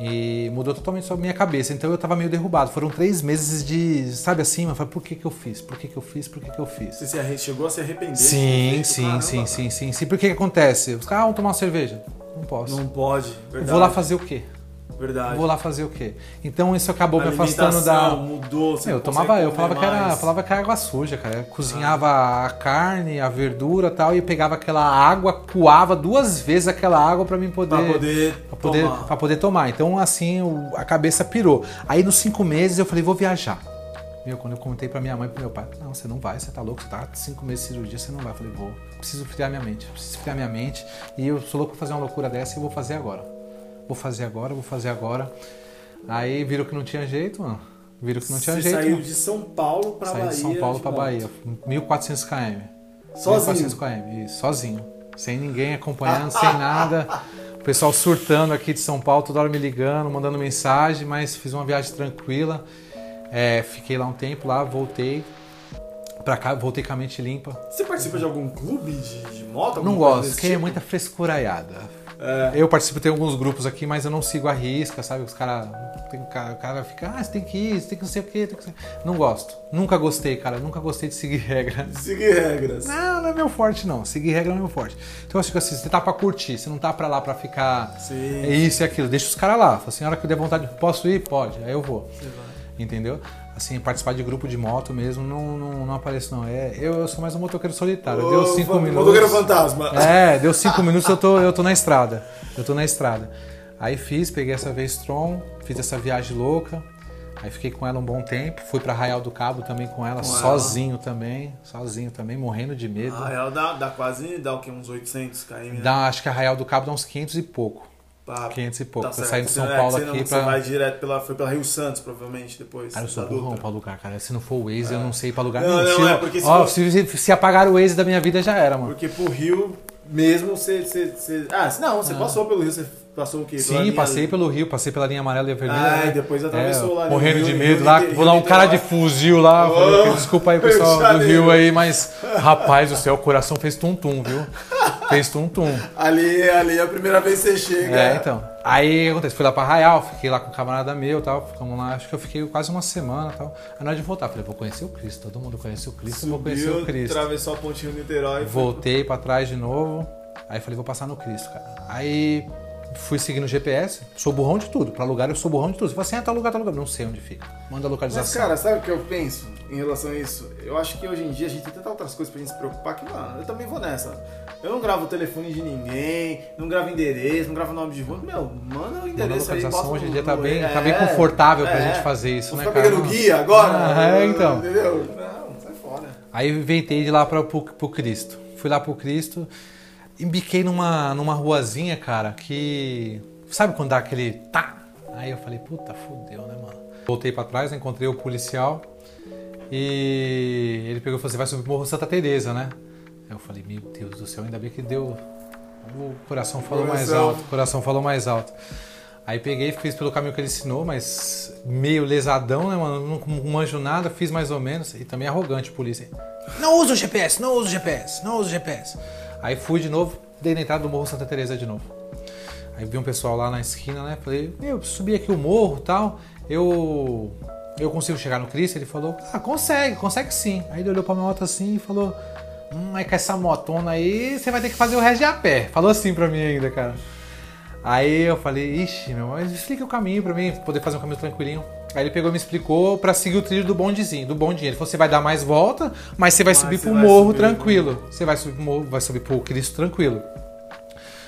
E mudou totalmente a minha cabeça. Então, eu tava meio derrubado. Foram três meses de, sabe assim? Eu falei, por que que eu fiz? Por que que eu fiz? Por que que eu fiz? Você se chegou a se arrepender? Sim, sim, Caramba, sim, sim, sim, sim. Por que que acontece? Os caras, ah, vamos tomar uma cerveja. Não posso. Não pode, verdade. Vou lá fazer o quê? Verdade. Vou lá fazer o quê? Então isso acabou me afastando da. mudou, você eu tomava, eu falava que comer era, mais. falava que era água suja, cara. Eu cozinhava a carne, a verdura e tal, e pegava aquela água, coava duas vezes aquela água pra mim poder. Pra poder, pra poder, tomar. pra poder tomar. Então, assim, a cabeça pirou. Aí, nos cinco meses, eu falei, vou viajar. Meu, quando eu contei pra minha mãe e pro meu pai, não, você não vai, você tá louco, você tá cinco meses de cirurgia, você não vai. Eu falei, vou, preciso friar minha mente, preciso friar minha mente. E eu sou louco pra fazer uma loucura dessa e vou fazer agora. Vou fazer agora, vou fazer agora. Aí viram que não tinha jeito, mano. Viram que não tinha Você jeito. saiu mano. de São Paulo pra Saí Bahia. de São Paulo pra. Bahia. 1400 km. Sozinho? 1400 km, isso, sozinho. Sem ninguém acompanhando, sem nada. O pessoal surtando aqui de São Paulo, toda hora me ligando, mandando mensagem, mas fiz uma viagem tranquila. É, fiquei lá um tempo lá, voltei pra cá, voltei com a mente limpa. Você participa de algum clube de, de moto? Não gosto, porque é tipo? muita frescuraiada. É. Eu participo, tem alguns grupos aqui, mas eu não sigo a risca, sabe? Os caras. O cara, o cara fica, ah, você tem que ir, você tem que não sei o quê. Tem que... ser-" Não gosto. Nunca gostei, cara. Nunca gostei de seguir regra. Seguir regras. Não, não é meu forte, não. Seguir regra não é meu forte. Então eu acho que assim, você tá pra curtir, você não tá pra lá pra ficar. Sim. É isso e aquilo. Deixa os caras lá. Fala assim, a hora que eu der vontade, posso ir? Pode. Aí eu vou. Você vai. Entendeu? Assim, participar de grupo de moto mesmo, não, não, não apareço, não. É, eu, eu sou mais um motoqueiro solitário. Deu cinco minutos. Motoqueiro fantasma. É, deu cinco minutos eu tô, eu tô na estrada. Eu tô na estrada. Aí fiz, peguei essa Vestron, fiz essa viagem louca. Aí fiquei com ela um bom tempo. Fui pra Arraial do Cabo também com ela, Com ela. sozinho também. Sozinho também, morrendo de medo. Ela dá, dá quase, dá o quê? Uns 800 km, né? Dá, acho que Arraial do Cabo dá uns 500 e pouco. Pra- 500 e pouco. Tá pra sair de São é, Paulo você não- aqui Você pra. vai direto pela... Foi pela Rio Santos, provavelmente, depois. Cara, eu sou burrão pra lugar, cara. Se não for o Waze, eu não sei ir pra lugar Não, não, Se- é porque se ó, for- se, se, apagar o Waze da minha vida, já era, mano. Porque pro Rio mesmo você... você, você- Ah, não, você passou pelo Rio, você passou o quê? Pela Sim, passei pelo Rio, passei pela linha amarela e a vermelha. Ah, e depois atravessou lá no Morrendo Rio, de medo Rio, lá. Rio, Vou lá um cara de fuzil lá. Oh, falei desculpa aí, pessoal do. Rio aí, mas rapaz do céu, o coração fez tum-tum, viu? Fez tum-tum. Ali, ali é a primeira vez que você chega. É, então. Aí o que acontece? Fui lá pra Arraial, fiquei lá com um camarada meu e tal. Ficamos lá, acho que eu fiquei quase uma semana e tal. Aí na hora de voltar, falei, vou conhecer o Cristo. Todo mundo conhece o Cristo, eu vou conhecer Subiu, o Cristo. atravessou a pontinha do Niterói. foi- Voltei pra trás de novo. Aí falei, vou passar no Cristo, cara. Aí fui seguindo o GPS, sou burrão de tudo. Pra lugar eu sou burrão de tudo. Você fala assim, ah, tá lugar, tá lugar. Não sei onde fica. Manda a Mas, localização. cara, sabe o que eu penso em relação a isso? Eu acho que hoje em dia a gente tem tantas outras coisas pra gente se preocupar que, mano, eu também vou nessa. Eu não gravo o telefone de ninguém, não gravo endereço, não gravo nome de rua. Meu, manda o Manda a endereço aí, bota hoje em dia tá no- bem, é, tá bem confortável pra é. gente fazer isso, né, cara? pegando guia agora? Ah, é, então. Entendeu? Não, sai fora. Aí eu inventei de ir lá pra, pro, pro Cristo. Fui lá pro Cristo, embiquei numa, numa ruazinha, cara, que. Sabe quando dá aquele tá? Aí eu falei, puta, fudeu, né, mano? Voltei pra trás, encontrei o policial e ele pegou e falou: você vai subir pro Morro Santa Teresa, né? Aí eu falei, meu Deus do céu, ainda bem que deu. O coração falou mais Coração. alto, o coração falou mais alto. Aí peguei, fiz pelo caminho que ele ensinou, mas meio lesadão, né, mano? Não, não manjo nada, fiz mais ou menos. E também arrogante, polícia. Não usa o GPS, não usa o GPS, não usa o GPS. Aí fui de novo, dei na entrada do Morro Santa Teresa de novo. Aí vi um pessoal lá na esquina, né? Falei, eu subi aqui o morro tal. Eu. Eu consigo chegar no Cristo? Ele falou, ah, consegue, consegue sim. Aí ele olhou pra moto assim e falou, hum, é com essa motona aí, você vai ter que fazer o resto de a pé. Falou assim pra mim ainda, cara. Aí eu falei, ixi, meu, mas explica o caminho pra mim, poder fazer um caminho tranquilinho. Aí ele pegou e me explicou pra seguir o trilho do bondezinho, do bondinho. Ele falou, você vai dar mais volta, mas você vai Mas subir você pro vai morro subir, tranquilo. Você vai subir pro morro, vai subir pro Cristo tranquilo.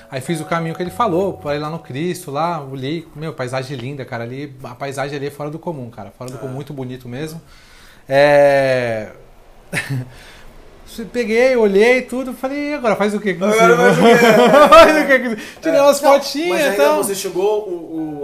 Aí fiz o caminho que ele falou, parei lá no Cristo, lá, olhei, meu, paisagem linda, cara, ali, a paisagem ali é fora do comum, cara, fora do comum, muito bonito mesmo. É... Peguei, olhei tudo, falei, e agora faz o quê? você? Agora faz o quê? Faz o quê? com você? Tirei umas Não, fotinhas e ainda tal. você chegou o, o,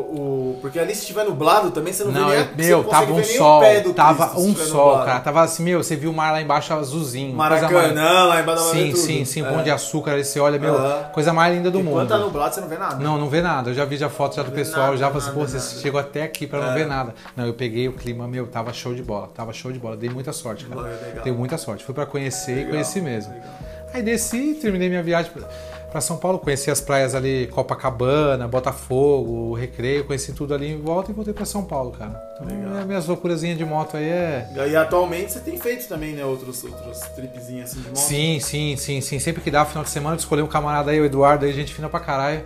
o- Porque ali se estiver nublado também você não, Não, vê nem meu, tava um sol, tava Cristo um sol, nublado. cara, tava assim, meu, você viu o mar lá embaixo azulzinho. Maracanã, lá embaixo Sim, sim, sim, É. pão de açúcar, aí você olha, meu, coisa mais linda do Enquanto mundo. tá nublado você não vê nada. Não, não vê nada. Eu já vi já foto já do pessoal, nada, já falei assim, pô, você chegou até aqui pra não É. ver nada. Não, eu peguei o clima, meu, tava show de bola. Tava show de bola. Dei muita sorte, cara. Dei muita sorte. Fui pra conhecer Legal, conheci mesmo. legal. Aí desci, terminei minha viagem pra- pra São Paulo, conheci as praias ali, Copacabana, Botafogo, Recreio, conheci tudo ali em volta e voltei pra São Paulo, cara. Então, minha- minhas loucurazinhas de moto aí é. E atualmente você tem feito também, né? Outros, outros tripzinhos assim de moto. Sim, sim, sim, sim. Sempre que dá final de semana, eu escolhi um camarada aí, o Eduardo, aí, gente fina pra caralho.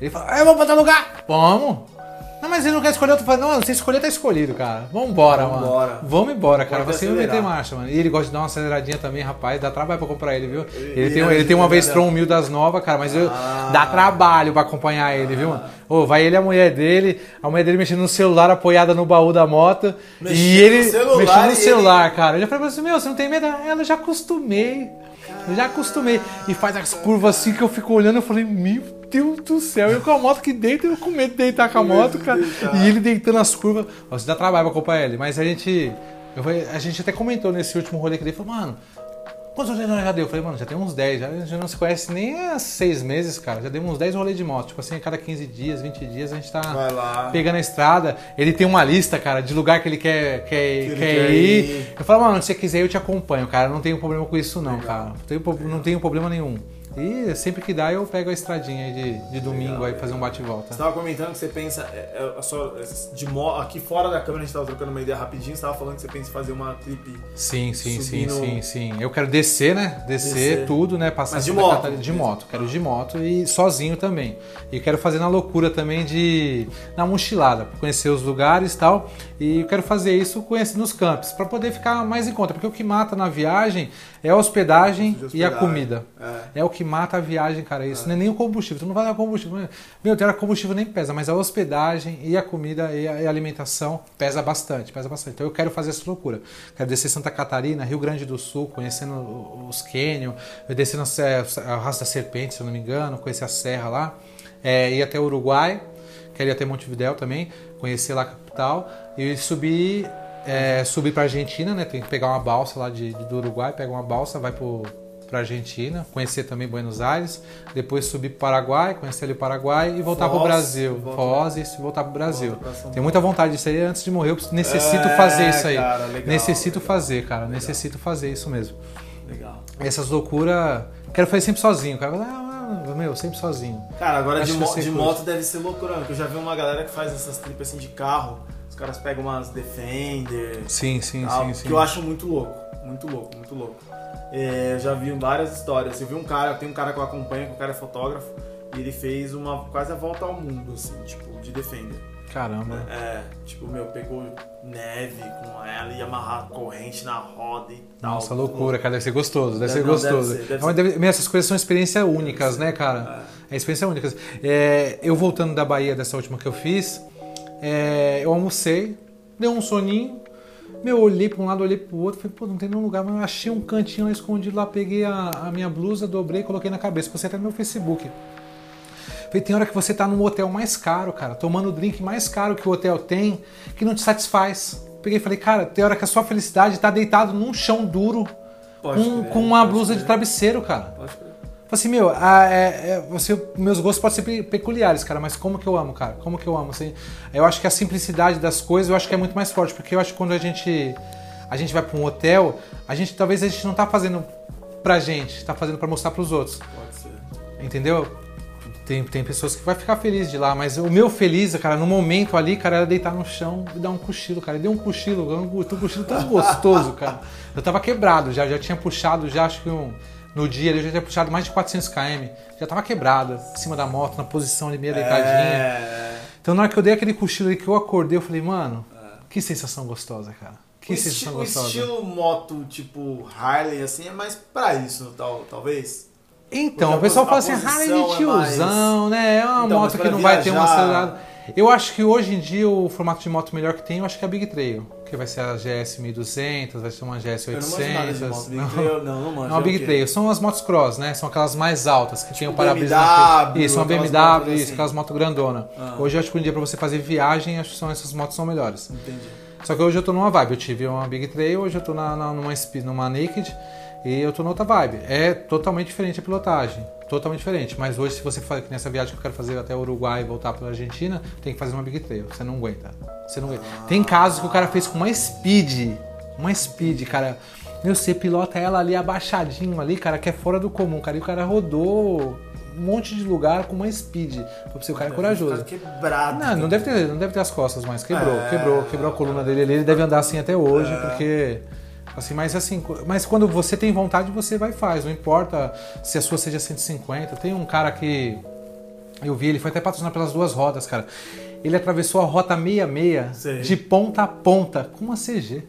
Ele fala, ah, vamos pra tal lugar! Vamos! Não, mas ele não quer escolher, eu tô falando, não, você escolher tá escolhido, cara. Vambora, mano. Vambora. Vamos embora, cara. Pode Você não meter acelerar. marcha, mano. E ele gosta de dar uma aceleradinha também, rapaz. Dá trabalho pra comprar ele, viu? Ele, Ele tem, é ele tem uma de- Vestron 1000 das novas, cara, mas eu, Ah. dá trabalho pra acompanhar ele, viu, mano? Ô, vai ele e a mulher dele, a mulher dele mexendo no celular, apoiada no baú da moto. Mexendo e ele no celular mexendo no celular, cara. Eu já falei assim, meu, você não tem medo? Ela já acostumei. Eu já acostumei. E faz as curvas assim que eu fico olhando, eu falei, meu Deus do céu. Eu com a moto que deita, eu com medo de deitar com a moto, cara. E ele deitando as curvas. Você dá trabalho pra acompanhar ele, mas a gente. eu a gente até comentou nesse último rolê que ele falou, mano. Quantos rolês já deu? Eu falei, mano, já tem uns 10. Já, a gente não se conhece nem há seis meses, cara. Já demos uns 10 rolês de moto. Tipo assim, a cada 15 dias, 20 dias a gente tá pegando a estrada. Ele tem uma lista, cara, de lugar que ele quer, quer, ele quer, quer ir. ir. Eu falo, mano, se você quiser eu te acompanho, cara. Não tenho problema com isso, não, cara. Não tenho, não tenho problema nenhum. E sempre que dá, eu pego a estradinha de, de domingo aí, fazer um bate e volta. Você tava comentando que você pensa, é, é, a sua- de mo- aqui fora da câmera a gente tava trocando uma ideia rapidinho, você tava falando que você pensa em fazer uma clipe. Sim, sim, sim, Subindo- sim, sim. Eu quero descer, né? Descer, Descer. tudo, né? Passar Mas de moto Catarina- de moto. Quero de moto e sozinho também. E quero fazer na loucura também de na mochilada, pra conhecer os lugares e tal. E eu quero fazer isso conhecendo os campos, pra poder ficar mais em conta, porque o que mata na viagem é a hospedagem, De e a hospedagem. comida. É. É o que mata a viagem, cara. Isso não é nem o combustível. Tu não vai dar combustível. Meu, tem combustível nem pesa, mas a hospedagem e a comida e a, alimentação pesa bastante, pesa bastante. Então eu quero fazer essa loucura. Quero descer Santa Catarina, Rio Grande do Sul, conhecendo os cânions, descendo a Raça da Serpente, se eu não me engano, conhecer a serra lá, é, ir até o Uruguai, quero ir até Montevidéu também, conhecer lá a capital e subir é, subir para Argentina, né? Tem que pegar uma balsa lá de, de- do Uruguai, pega uma balsa, vai pro para Argentina, conhecer também Buenos Aires, depois subir para Paraguai, conhecer ali o Paraguai e voltar para o Foz, Brasil. volta- Foz e voltar para o Brasil. Pra Tenho muita vontade disso aí. Antes de morrer, eu necessito É, fazer isso aí. cara, legal, necessito legal, fazer, cara. Necessito fazer isso mesmo. Legal. Essas loucuras. Quero fazer sempre sozinho, cara. Ah, ah, meu, sempre sozinho. Cara, agora de, mo- de moto deve ser loucura, porque eu já vi uma galera que faz essas tripas assim de carro. Os caras pegam umas Defender, Sim, sim, tal, sim, sim. que eu acho muito louco. Muito louco, muito louco. É, eu já vi várias histórias. Eu vi um cara, tem um cara que eu acompanho, que o cara é fotógrafo. E ele fez uma quase a volta ao mundo, assim, tipo, de Defender. Caramba. É, tipo, meu, pegou neve com ela e amarrar corrente na roda e tal. Nossa, loucura, cara. Deve ser gostoso, deve, Deve- ser não, deve gostoso. ser, deve É uma- deve- meu, essas coisas são experiências únicas, né, cara? É, experiências únicas. É, eu voltando da Bahia, dessa última que eu fiz, é, eu almocei, deu um soninho. Meu, eu olhei pra um lado, olhei pro outro, falei, pô, não tem nenhum lugar, mas eu achei um cantinho lá escondido lá, peguei a, a minha blusa, dobrei e coloquei na cabeça. Você até no meu Facebook. Falei, tem hora que você tá num hotel mais caro, cara, tomando o drink mais caro que o hotel tem, que não te satisfaz. Peguei e falei, cara, tem hora que a sua felicidade tá deitado num chão duro, com, crer, com uma blusa crer. de travesseiro, cara. Pode crer. Falei assim, meu, ah, é- é, você, meus gostos podem ser pe- peculiares, cara, mas como que eu amo, cara? Como que eu amo? Assim, eu acho que a simplicidade das coisas, eu acho que é muito mais forte, porque eu acho que quando a gente, a gente vai para um hotel, a gente talvez a gente não tá fazendo pra gente, tá fazendo pra mostrar pros outros, Pode ser. entendeu? Tem, tem pessoas que vai ficar feliz de lá, mas o meu feliz, cara, no momento ali, cara, era deitar no chão e dar um cochilo, cara. Deu um cochilo, um, um cochilo tão gostoso, cara. Eu tava quebrado já, já tinha puxado, já acho que um, no dia eu já tinha puxado mais de 400 km. Já tava quebrado, em cima da moto, na posição ali meio deitadinha. É. Então na hora que eu dei aquele cochilo ali que eu acordei, eu falei, mano, que sensação gostosa, cara. Que o, sensação esti- o gostosa. estilo moto, tipo Harley, assim, é mais pra isso, tal, talvez. Então, o pessoal fala assim, Harley é de tiozão, né? É uma Então, moto que não vai ter uma viajar- acelerada. Eu acho que hoje em dia o formato de moto melhor que tem, eu acho que é a Big Trail. Que vai ser a GS 1200, vai ser uma GS Eu não manjo nada de 800. moto. Big não. Trail, não, não manjo. Não, a É Big quê? Trail. São as motos cross, né? São aquelas mais altas, que tem o para-brisa BMW, na frente. Isso, uma BMW, motos isso, assim. aquelas motos grandona. Ah. Hoje eu acho que um dia pra você fazer viagem, acho que são essas motos são melhores. Entendi. Só que hoje eu tô numa vibe. Eu tive uma Big Trail, hoje eu tô na, na- numa, numa Naked e eu tô noutra vibe. É totalmente diferente a pilotagem. Totalmente diferente. Mas hoje, se você for que nessa viagem que eu quero fazer até o Uruguai e voltar pra Argentina, tem que fazer uma Big Trail. Você não aguenta. Você não aguenta. Tem casos que o cara fez com uma Speed. Uma Speed, cara. Meu, você pilota ela ali abaixadinho ali, cara, que é fora do comum, cara. E o cara rodou um monte de lugar com uma Speed. Pra você, o cara é corajoso. Quebrado. Não, não deve ter, não deve ter as costas mais. Quebrou, É. quebrou, quebrou a coluna dele ali. Ele deve andar assim até hoje, porque. Assim, mas assim, mas quando você tem vontade, você vai e faz. Não importa se a sua seja 150. Tem um cara que. Eu vi, ele foi até patrocinado pelas duas rodas, cara. Ele atravessou a rota 66 Sei. de ponta a ponta com uma CG.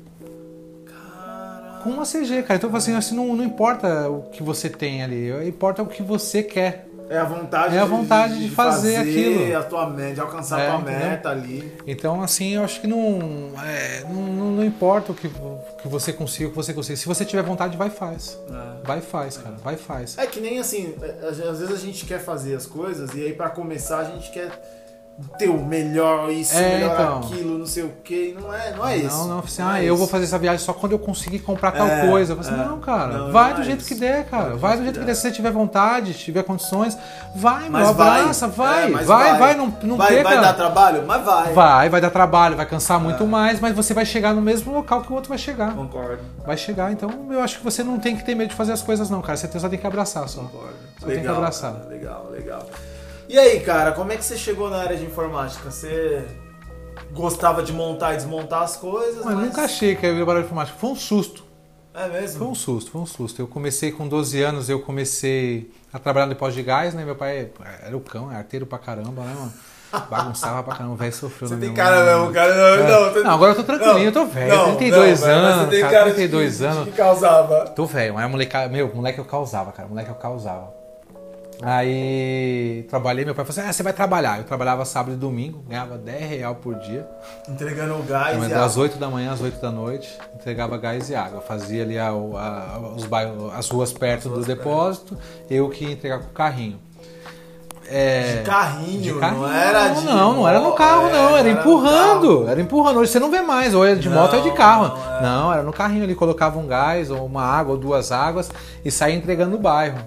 Caralho. Com uma CG, cara. Então, assim, assim não, não importa o que você tem ali, importa o que você quer. É a vontade, É a vontade de fazer aquilo. a tua meta, de alcançar É, a tua entendeu? meta ali. Então, assim, eu acho que não, é, não, não- importa o que, o que você consiga, o que você consiga. Se você tiver vontade, vai faz. É. Vai faz, cara. Vai e faz. É que nem assim, é, às vezes a gente quer fazer as coisas e aí pra começar a gente quer ter o melhor isso, É, melhor então. aquilo, não sei o que. Não é, não é isso. Não, não, assim, Não ah, é eu isso. vou fazer essa viagem só quando eu conseguir comprar tal É, coisa. Eu assim, é. não, cara, Não, vai não do é jeito isso. que der, cara. Vai do jeito que der. Se você tiver vontade, se tiver condições, vai, Mas meu, vai. abraça, vai, É, mas vai, vai, não, não vai, vai dar trabalho? Mas vai. Vai, vai dar trabalho, vai cansar muito mais, mas você vai chegar no mesmo local que o outro vai chegar. Concordo, Vai chegar, então eu acho que você não tem que ter medo de fazer as coisas, não, cara. Você só tem que abraçar só. concordo. Só tem que abraçar. cara, legal, legal. E aí, cara, como é que você chegou na área de informática? Você gostava de montar e desmontar as coisas? Mas nunca achei que eu ia de informática. Foi um susto. É mesmo? Foi um susto, foi um susto. Eu comecei com 12 anos, eu comecei a trabalhar no depósito de gás, né? Meu pai era o cão, era arteiro pra caramba, né, mano? Bagunçava pra caramba, o velho sofreu Você tem cara mão. mesmo, cara. Não, É. não, tô- Não, agora eu tô tranquilinho, eu tô velho, 32 velho, mas anos, você tem cara, cara de 32 que- anos. de que causava. Tô velho, mas moleque, meu, moleque eu causava, cara, moleque eu causava. Aí trabalhei, meu pai falou assim: ah, você vai trabalhar. Eu trabalhava sábado e domingo, ganhava 10 real por dia. Entregando o gás Então, e das a... 8 da manhã às 8 da noite, entregava gás e água. Fazia ali a- a- os bairros, as ruas perto ruas do depósito, eu que ia entregar com o carrinho. É, de carrinho, de carrinho, não era não, de... não, não era no carro, É, não, era no empurrando, era empurrando. Hoje você não vê mais, ou é de moto ou é de Não, carro. não, é. Não, era no carrinho, ele colocava um gás, ou uma água, ou duas águas, e saía entregando no bairro.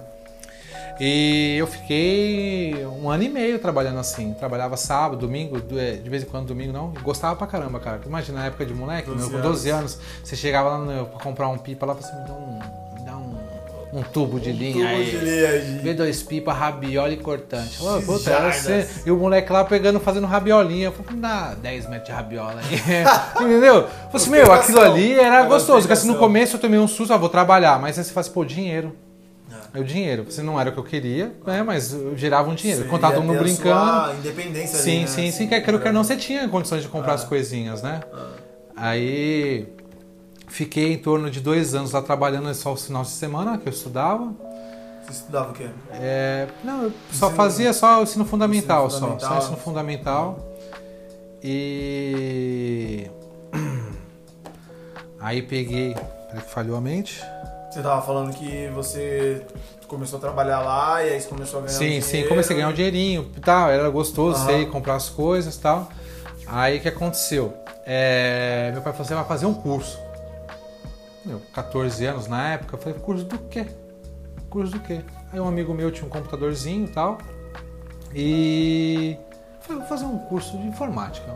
E eu fiquei um ano e meio trabalhando assim. Trabalhava sábado, domingo, do- é, de vez em quando domingo não. Gostava pra caramba, cara. Imagina na época de moleque, 12 meu, com 12 anos, você chegava lá no, pra comprar um pipa lá e assim, me dá um, me dá um, um tubo de linha Tubo aí. de linha de... V2 pipa, rabiola e cortante. Ô, X puta, você- E o moleque lá pegando, fazendo rabiolinha. Eu falei, me dá 10 metros de rabiola aí. Entendeu? Eu falei assim, meu, aquilo ali era Era gostoso. Porque assim, no começo eu tomei um susto, ah, vou trabalhar. Mas aí você faz, pô, dinheiro. É o dinheiro. Você não era o que eu queria, né? Mas eu gerava um dinheiro. Você Contato ia no ter a brincando. independência ali, Sim, né? sim, sim. Assim, Quer queira ou quer pra- não, você tinha condições de comprar Ah. as coisinhas, né? Ah. Aí fiquei em torno de dois anos lá trabalhando só os finais de semana que eu estudava. Você estudava o quê? É, não, eu só Ensino- fazia só o ensino fundamental, Ensino só, fundamental. só ensino fundamental. E aí peguei, peraí que falhou a mente. Você tava falando que você começou a trabalhar lá e aí você começou a ganhar um Sim, dinheiro. sim, comecei a ganhar um dinheirinho e tal, era gostoso, sei, comprar as coisas e tal. Aí o que aconteceu? É, meu pai falou: você vai fazer um curso. Meu, 14 anos na época, eu falei: curso do quê? Curso do quê? Aí um amigo meu tinha um computadorzinho e tal. E. Falei: vou fazer um curso de informática.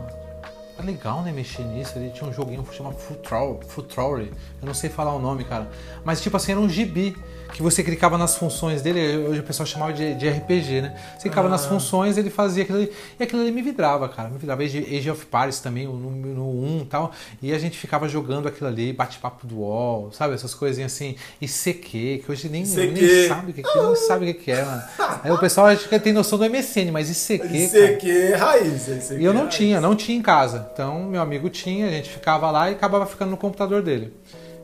É legal, né? Mexer nisso. Ele tinha um joguinho chamado Futrory. Eu não sei falar o nome, cara. Mas, tipo assim, era um gibi que você clicava nas funções dele. Hoje o pessoal chamava de, de RPG, né? Você clicava Ah. nas funções, ele fazia aquilo ali. E aquilo ali me vidrava, cara. Me vidrava. Age, Age of Paris também, no, no 1 e tal. E a gente ficava jogando aquilo ali, bate-papo do UOL, sabe? Essas coisinhas assim. E CQ, que hoje nem, nem sabe o que, que nem sabe o que, que é, mano. Aí o pessoal acho que tem noção do MSN, mas ICQ, cara. ICQ é raiz. ICQ E eu é não raiz. tinha, não tinha em casa. Então, meu amigo tinha, a gente ficava lá e acabava ficando no computador dele.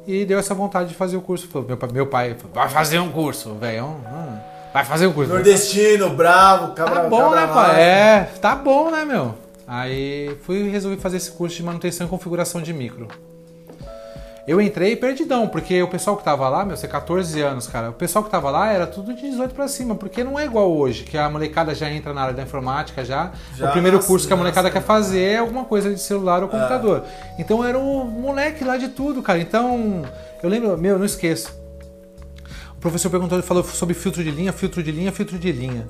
E deu essa vontade de fazer o curso. Falou, Meu pai, meu pai falou, vai fazer um curso, velho. hum, Vai fazer um curso. Nordestino, bravo, cabra Tá bom, cabra né, pai? É, tá bom, né, meu? Aí fui resolvi fazer esse curso de manutenção e configuração de micro. Eu entrei perdidão, porque o pessoal que tava lá, meu, você 14 anos, cara, o pessoal que tava lá era tudo de 18 pra cima, porque não é igual hoje, que a molecada já entra na área da informática já. Já o primeiro nasce- curso que a molecada nasce, quer fazer é alguma coisa de celular ou computador. Então era um moleque lá de tudo, cara. Então, eu lembro, meu, não esqueço. O professor perguntou, ele falou sobre filtro de linha, filtro de linha, filtro de linha.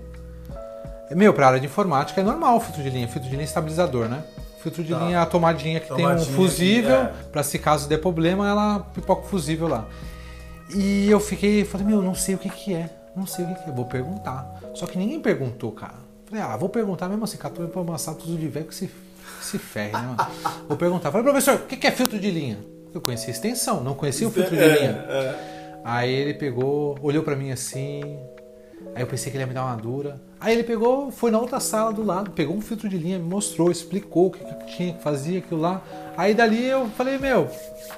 Meu, pra área de informática é normal o filtro de linha, filtro de linha estabilizador, né? Filtro de Tá. linha é a tomadinha que tem um Tomadinha fusível, é. pra se caso der problema, ela pipoca o fusível lá. E eu fiquei, falei, meu, não sei o que que é, não sei o que que é, vou perguntar. Só que ninguém perguntou, cara. Falei, ah, vou perguntar mesmo assim, catou pra amassar tudo de velho que se, se ferre, né, mano? Vou perguntar. Falei, professor, o que que é filtro de linha? Eu conhecia extensão, não conhecia o filtro de É, linha. é. Aí ele pegou, olhou pra mim assim. Aí eu pensei que ele ia me dar uma dura. Aí ele pegou, foi na outra sala do lado, pegou um filtro de linha, me mostrou, explicou o que, que tinha, que fazia aquilo lá. Aí dali eu falei, meu,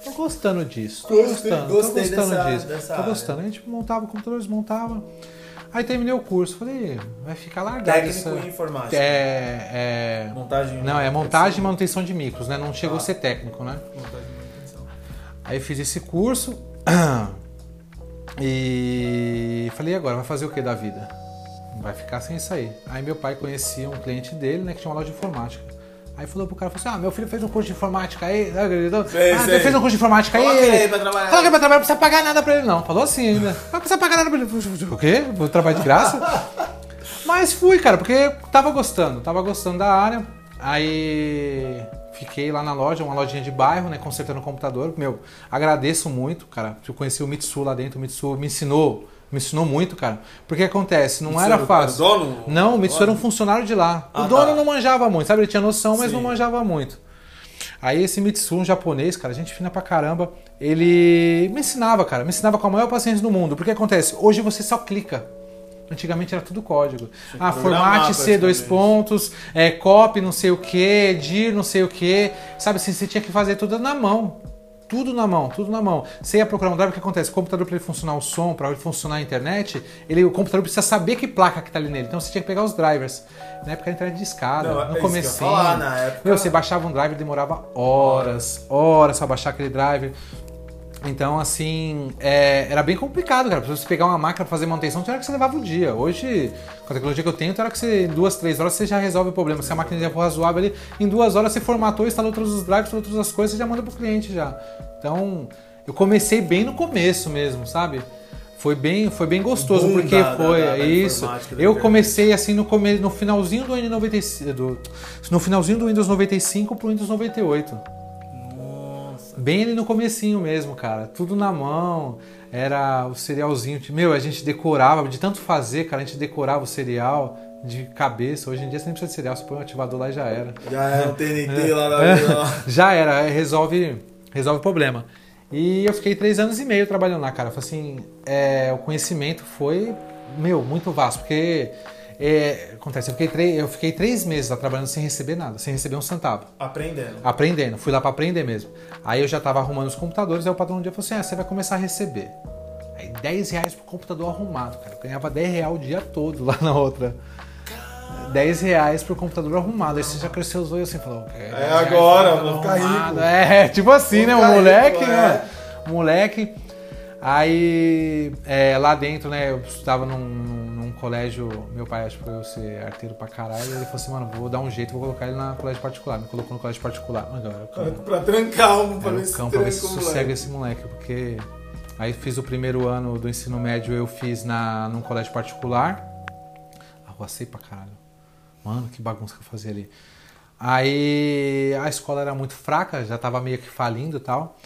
tô gostando disso. Tô gostando, tô gostando dessa- disso. dessa tô área. gostando. A gente montava o computador, desmontava. Aí terminei o curso. Falei, vai ficar largado Técnico essa- informática. É, é. Montagem. Não, é montagem e manutenção de micros, né? Não chegou a ser técnico, né? Montagem e manutenção. Aí fiz esse curso e falei, e agora, vai fazer o que da vida? Vai ficar sem isso aí. Aí meu pai conhecia um cliente dele, né, que tinha uma loja de informática. Aí falou pro cara, falou assim, ah, meu filho fez um curso de informática aí, ah, sei. fez um curso de informática Coloca ele aí aí. pra trabalhar. Que vai trabalhar, não precisa pagar nada pra ele não. Falou assim ainda. Não precisa pagar nada pra ele. O quê? Vou trabalhar de graça? Mas fui, cara, porque tava gostando, tava gostando da área. Aí fiquei lá na loja, uma lojinha de bairro, né, consertando o computador. Meu, agradeço muito, cara. Eu conheci o Mitsu lá dentro, o Mitsu me ensinou, me ensinou muito, cara. Porque acontece, não era era o fácil. dono? Não, o Mitsu era um funcionário de lá. Ah, o dono tá. não manjava muito, sabe? Ele tinha noção, mas Sim. não manjava muito. Aí esse Mitsu, um japonês, cara, gente fina pra caramba, ele me ensinava, cara, me ensinava com a maior paciência do mundo. Porque acontece, hoje você só clica. Antigamente era tudo código. Ah, formate C, dois pontos, é, copy não sei o que, dir não sei o que. Sabe assim, você tinha que fazer tudo na mão. Tudo na mão, tudo na mão. Você ia procurar um driver, o que acontece? O computador, para ele funcionar o som, para ele funcionar a internet, ele, o computador precisa saber que placa que tá ali nele. Então você tinha que pegar os drivers. Na época era internet de escada, Não, é no falar, na época- Meu, você baixava um driver, demorava horas, horas pra baixar aquele driver. Então, assim, é, era bem complicado, cara. Pra você pegar uma máquina pra fazer manutenção, tinha hora que você levava o dia. Hoje, com a tecnologia que eu tenho, tem hora que você, em duas, três horas, você já resolve o problema. Se a máquina já for razoável ali, em duas horas você formatou, instalou todos os drives, todas as coisas, você já manda pro cliente já. Então, eu comecei bem no começo mesmo, sabe? Foi bem, foi bem gostoso, boom porque da- da- foi da- da isso. Eu comecei assim no, come, no finalzinho do N95, do, no finalzinho do Windows 95 pro Windows 98. Bem ali no comecinho mesmo, cara. Tudo na mão. Era o cerealzinho. Meu, a gente decorava, de tanto fazer, cara, a gente decorava o cereal de cabeça. Hoje em dia você nem precisa de cereal, você põe um ativador lá e já era. Já é o TNT lá na É, já era, resolve, resolve o problema. E eu fiquei três anos e meio trabalhando lá, cara. Falei assim, é, o conhecimento foi, meu, muito vasto, porque é, acontece, eu fiquei, três, eu fiquei três meses lá trabalhando sem receber nada, sem receber um centavo. Aprendendo. Aprendendo, fui lá para aprender mesmo. Aí eu já tava arrumando os computadores, aí o patrão um dia falou assim: ah, você vai começar a receber. Aí 10 reais pro computador arrumado, cara. Eu ganhava 10 reais o dia todo lá na outra. 10 reais pro computador arrumado. Aí você já cresceu os olhos assim, falou, é, é agora, vou ficar rico. É, tipo assim, vou né? Um moleque, rico, né? É. Moleque. Aí é, lá dentro, né, eu estava num, num, colégio, meu pai acho que foi eu ser arteiro pra caralho, ele falou assim, mano, vou dar um jeito, vou colocar ele na colégio particular. Me colocou no colégio particular. Agora, pra, pra trancar um, pra ver se cão, pra ver se sossega esse moleque, porque aí fiz o primeiro ano do ensino médio, eu fiz na, num colégio particular. Arruacei pra caralho. Mano, que bagunça que eu fazia ali. Aí a escola era muito fraca, já tava meio que falindo e tal.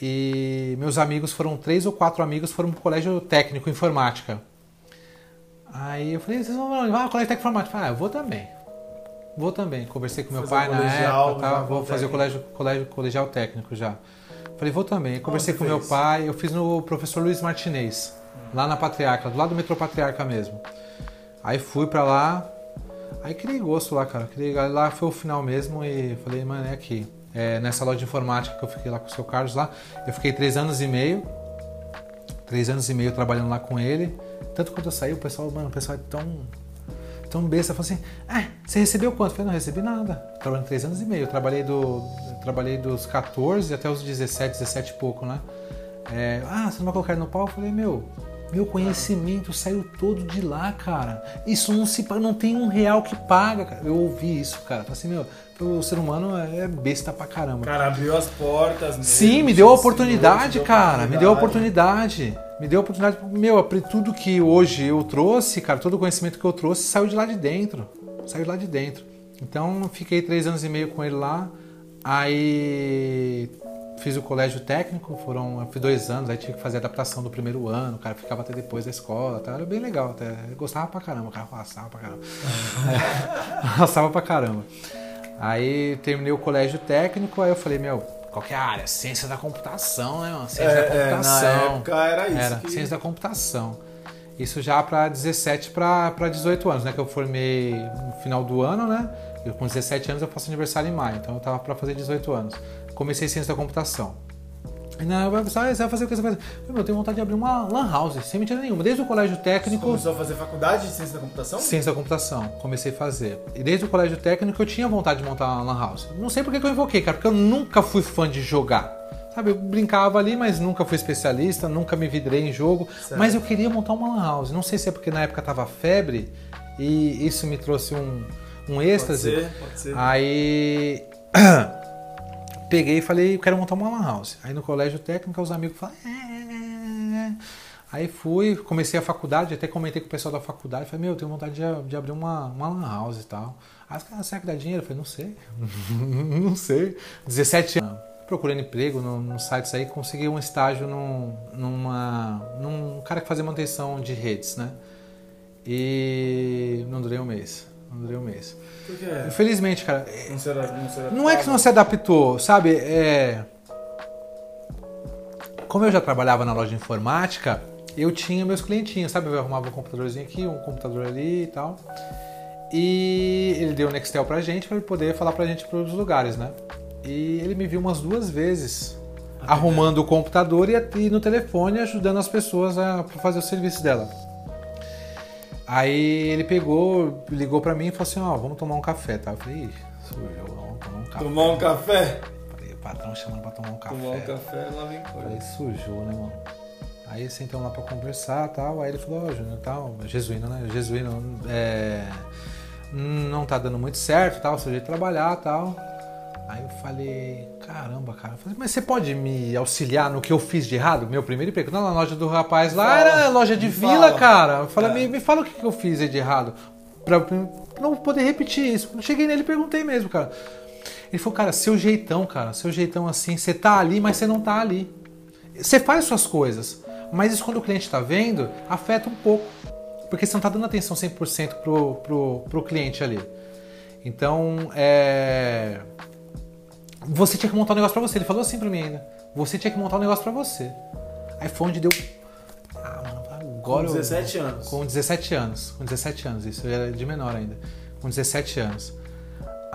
E meus amigos foram, três ou quatro amigos foram pro colégio técnico informática. Aí eu falei, vocês vão ah, colégio informática. Ah, eu vou também. Vou também. Conversei com meu pai na época, tá? vou fazer o colégio, colégio, colegial técnico já. Falei, vou também. Conversei com fez? meu pai, eu fiz no professor Luiz Martinez, lá na Patriarca, do lado do metrô Patriarca mesmo. Aí fui pra lá, aí criei gosto lá, cara. Criei, lá foi o final mesmo e falei, mano, é aqui é, nessa loja de informática que eu fiquei lá com o seu Carlos lá. Eu fiquei três anos e meio. Três anos e meio trabalhando lá com ele. Tanto quando eu saí, o pessoal, mano, o pessoal é tão. tão besta. Falou assim: é, você recebeu quanto? Eu falei, não recebi nada. Trabalhando três anos e meio. Eu trabalhei, do, trabalhei dos 14 até os 17, 17 e pouco, né? É, ah, você não vai colocar no pau? Eu falei, meu, meu conhecimento saiu todo de lá, cara. Isso não se não tem um real que paga, cara. Eu ouvi isso, cara. Falei assim, meu, o ser humano é besta pra caramba. Cara, abriu as portas. Mesmo, Sim, me deu a oportunidade, cara. Me deu a oportunidade. Me deu a oportunidade. Meu, tudo que hoje eu trouxe, cara, todo o conhecimento que eu trouxe saiu de lá de dentro. Saiu de lá de dentro. Então, fiquei três anos e meio com ele lá. Aí fiz o colégio técnico, foram fiz dois anos, aí tive que fazer adaptação do primeiro ano, o cara ficava até depois da escola, tá? era bem legal, até gostava pra caramba, o cara passava pra caramba. é, passava pra caramba. Aí terminei o colégio técnico, aí eu falei, meu, qual que a área? Ciência da computação, né, mano? Ciência é, da computação. É, na época era isso. Era, que... ciência da computação. Isso já para 17 para 18 anos, né? Que eu formei no final do ano, né? Eu, com 17 anos eu faço aniversário em maio, então eu tava para fazer 18 anos comecei ciência da computação. E na vai você vai fazer o que você vai fazer? Eu tenho vontade de abrir uma lan house, sem mentira nenhuma. Desde o colégio técnico. Você começou a fazer faculdade de ciência da computação? Ciência da computação, comecei a fazer. E desde o colégio técnico eu tinha vontade de montar uma lan house. Não sei porque que eu invoquei, cara, porque eu nunca fui fã de jogar. Sabe, eu brincava ali, mas nunca fui especialista, nunca me vidrei em jogo. Certo. Mas eu queria montar uma lan house. Não sei se é porque na época tava febre e isso me trouxe um, um êxtase. Pode ser, pode ser. Aí. peguei e falei, quero montar uma lan house. Aí no colégio técnico, os amigos falaram, é, é, é. Aí fui, comecei a faculdade, até comentei com o pessoal da faculdade, falei, meu, eu tenho vontade de, de abrir uma, uma lan house e tal. Aí os caras, será que dá dinheiro? Eu falei, não sei, não sei. 17 anos, procurando emprego nos no sites aí, consegui um estágio num, numa, num cara que fazia manutenção de redes, né? E não durei um mês, não durei um mês. Por quê? Infelizmente, cara. Não, se não, se não é que não se adaptou, sabe? É... Como eu já trabalhava na loja de informática, eu tinha meus clientinhos, sabe? Eu arrumava um computadorzinho aqui, um computador ali e tal. E ele deu o Nextel pra gente para ele poder falar pra gente para os lugares, né? E ele me viu umas duas vezes ah, arrumando é. o computador e, no telefone ajudando as pessoas a fazer o serviço dela. Aí ele pegou, ligou pra mim e falou assim, ó, oh, vamos tomar um café, tá? Eu falei, sujou, vamos tomar um café. Tomar um café? Falei, o patrão chamando pra tomar um café. Tomar um café, lá vem coisa. Falei, sujou, né, mano? Aí sentamos lá pra conversar e tal, aí ele falou, ó, oh, Júnior, tal, jesuíno, né? Jesuíno, é, não tá dando muito certo, tal, seu jeito de trabalhar tal. Aí eu falei, caramba, cara. Eu falei, mas você pode me auxiliar no que eu fiz de errado? Meu primeiro emprego. Não, na loja do rapaz lá fala, era loja de vila, fala. cara. Eu falei, é. me, me fala o que eu fiz de errado. Pra, não poder repetir isso. Eu cheguei nele e perguntei mesmo, cara. Ele falou, cara, seu jeitão, cara, seu jeitão assim, você tá ali, mas você não tá ali. Você faz suas coisas, mas isso quando o cliente tá vendo, afeta um pouco. Porque você não tá dando atenção 100% pro, pro, pro cliente ali. Então, é você tinha que montar um negócio pra você. Ele falou assim pra mim ainda. Você tinha que montar um negócio pra você. Aí foi onde deu. Ah, mano, agora. Com eu- 17 anos. Com 17 anos. Com 17 anos, isso. Eu era de menor ainda. Com 17 anos.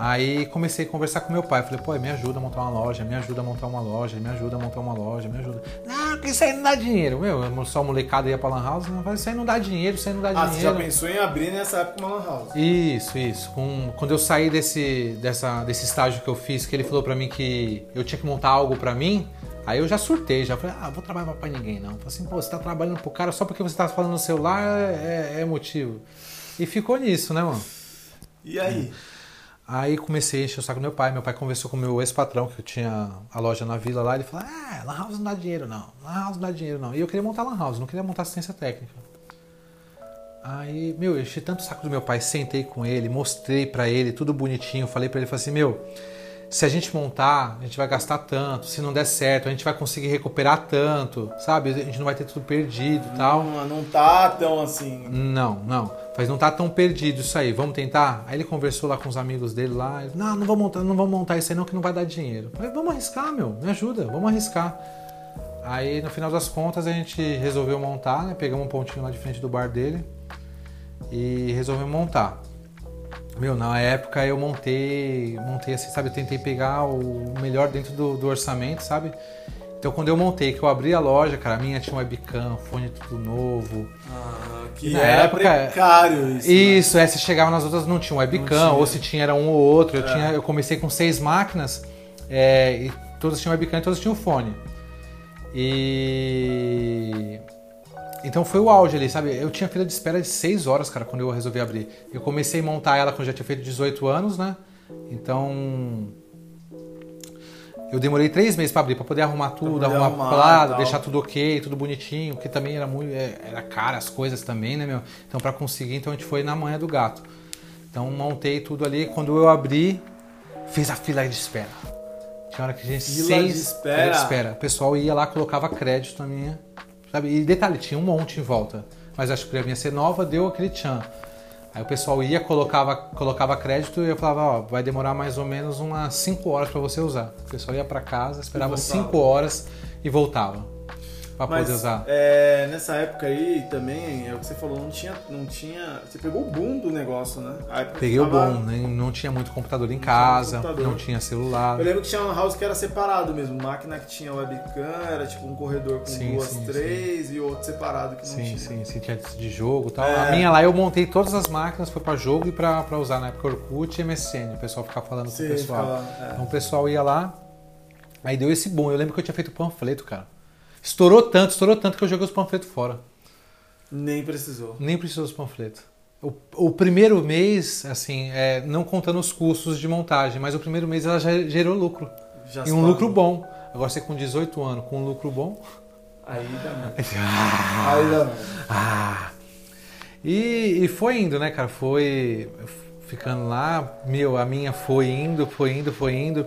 Aí comecei a conversar com meu pai. Falei, pô, me ajuda a montar uma loja, me ajuda a montar uma loja, me ajuda a montar uma loja, me ajuda. Não, porque isso aí não dá dinheiro. Meu, só molecada ia pra Lan House, vai, isso aí não dá dinheiro, isso aí não dá Ah, você dinheiro. já pensou em abrir nessa época uma lan house? Isso, isso. Com- quando eu saí desse, dessa, desse estágio que eu fiz, que ele falou pra mim que eu tinha que montar algo pra mim, aí eu já surtei, já falei, ah, vou trabalhar pra ninguém não. Falei assim, pô, você tá trabalhando pro cara só porque você tá falando no celular é, é motivo. E ficou nisso, né, mano? E aí? Aí comecei a encher o saco do meu pai. Meu pai conversou com o meu ex-patrão, que eu tinha a loja na vila lá. Ele falou: Ah, Lan House não dá dinheiro, não. Lan House não dá dinheiro, não. E eu queria montar Lan House, não queria montar assistência técnica. Aí, meu, eu enchi tanto o saco do meu pai, sentei com ele, mostrei pra ele, tudo bonitinho. Falei pra ele: falei assim, meu, se a gente montar, a gente vai gastar tanto. Se não der certo, a gente vai conseguir recuperar tanto, sabe? A gente não vai ter tudo perdido e tal. Não, não tá tão assim. Não, não. Mas não tá tão perdido isso aí. Vamos tentar? Aí ele conversou lá com os amigos dele lá. Não, não vamos montar, não vamos montar isso aí não que não vai dar dinheiro. Eu falei, vamos arriscar, meu. Me ajuda, vamos arriscar. Aí no final das contas a gente resolveu montar, né? Pegamos um pontinho lá de frente do bar dele e resolvemos montar. Meu, na época eu montei, montei assim, sabe? Eu tentei pegar o melhor dentro do, do orçamento, sabe? Então quando eu montei, que eu abri a loja, cara, a minha tinha um webcam, fone tudo novo. Ah, que Na era época- precário isso. né? Isso, é, se chegava nas outras não tinha um webcam, tinha. ou se tinha era um ou outro. Eu, É. tinha, eu comecei com seis máquinas é, e todas tinham webcam e todas tinham fone. E. Então foi o auge ali, sabe? Eu tinha fila de espera de seis horas, cara, quando eu resolvi abrir. Eu comecei a montar ela quando já tinha feito 18 anos, né? Então. Eu demorei três meses pra abrir, pra poder arrumar tudo, arrumar, arrumar plado, deixar tudo ok, tudo bonitinho, porque também era muito. é, Era caro as coisas também, né, meu? Então pra conseguir, então a gente foi na manha do gato. Então montei tudo ali. Quando eu abri, fiz a fila de espera. Tinha hora que a gente Fila seis de espera? fila de espera. O pessoal ia lá, colocava crédito na minha. Sabe? E detalhe, tinha um monte em volta. Mas acho que a minha ser nova deu aquele tchan. Aí o pessoal ia, colocava, colocava crédito e eu falava, ó, vai demorar mais ou menos umas 5 horas pra você usar. O pessoal ia pra casa, esperava voltava. 5 horas e voltava. Pra Mas poder usar. é, nessa época aí também, é o que você falou, não tinha, não tinha. Você pegou o boom do negócio, né? Peguei o tava- bom, né? não tinha muito computador em tinha casa, computador. não tinha celular. Eu lembro que tinha uma house que era separado mesmo. Máquina que tinha webcam, era tipo um corredor com Sim, duas, sim, três e outro separado que não Sim, tinha. sim, sim, tinha de jogo e tal. É. A minha lá eu montei todas as máquinas, foi pra jogo e pra, pra usar na época Orkut e MSN. O pessoal ficava falando com Sim, o pessoal. ficava- é. Então o pessoal ia lá, aí deu esse boom. Eu lembro que eu tinha feito panfleto, cara. Estourou tanto, estourou tanto que eu joguei os panfletos fora. Nem precisou. Nem precisou dos panfletos. O, o primeiro mês, assim, é, não contando os custos de montagem, mas o primeiro mês ela já gerou lucro. Já E um lucro bom. Agora você com 18 anos, com um lucro bom. Aí dá aí ah, dá. Ah! E, e foi indo, né, cara? Foi ficando lá. Meu, a minha foi indo, foi indo, foi indo.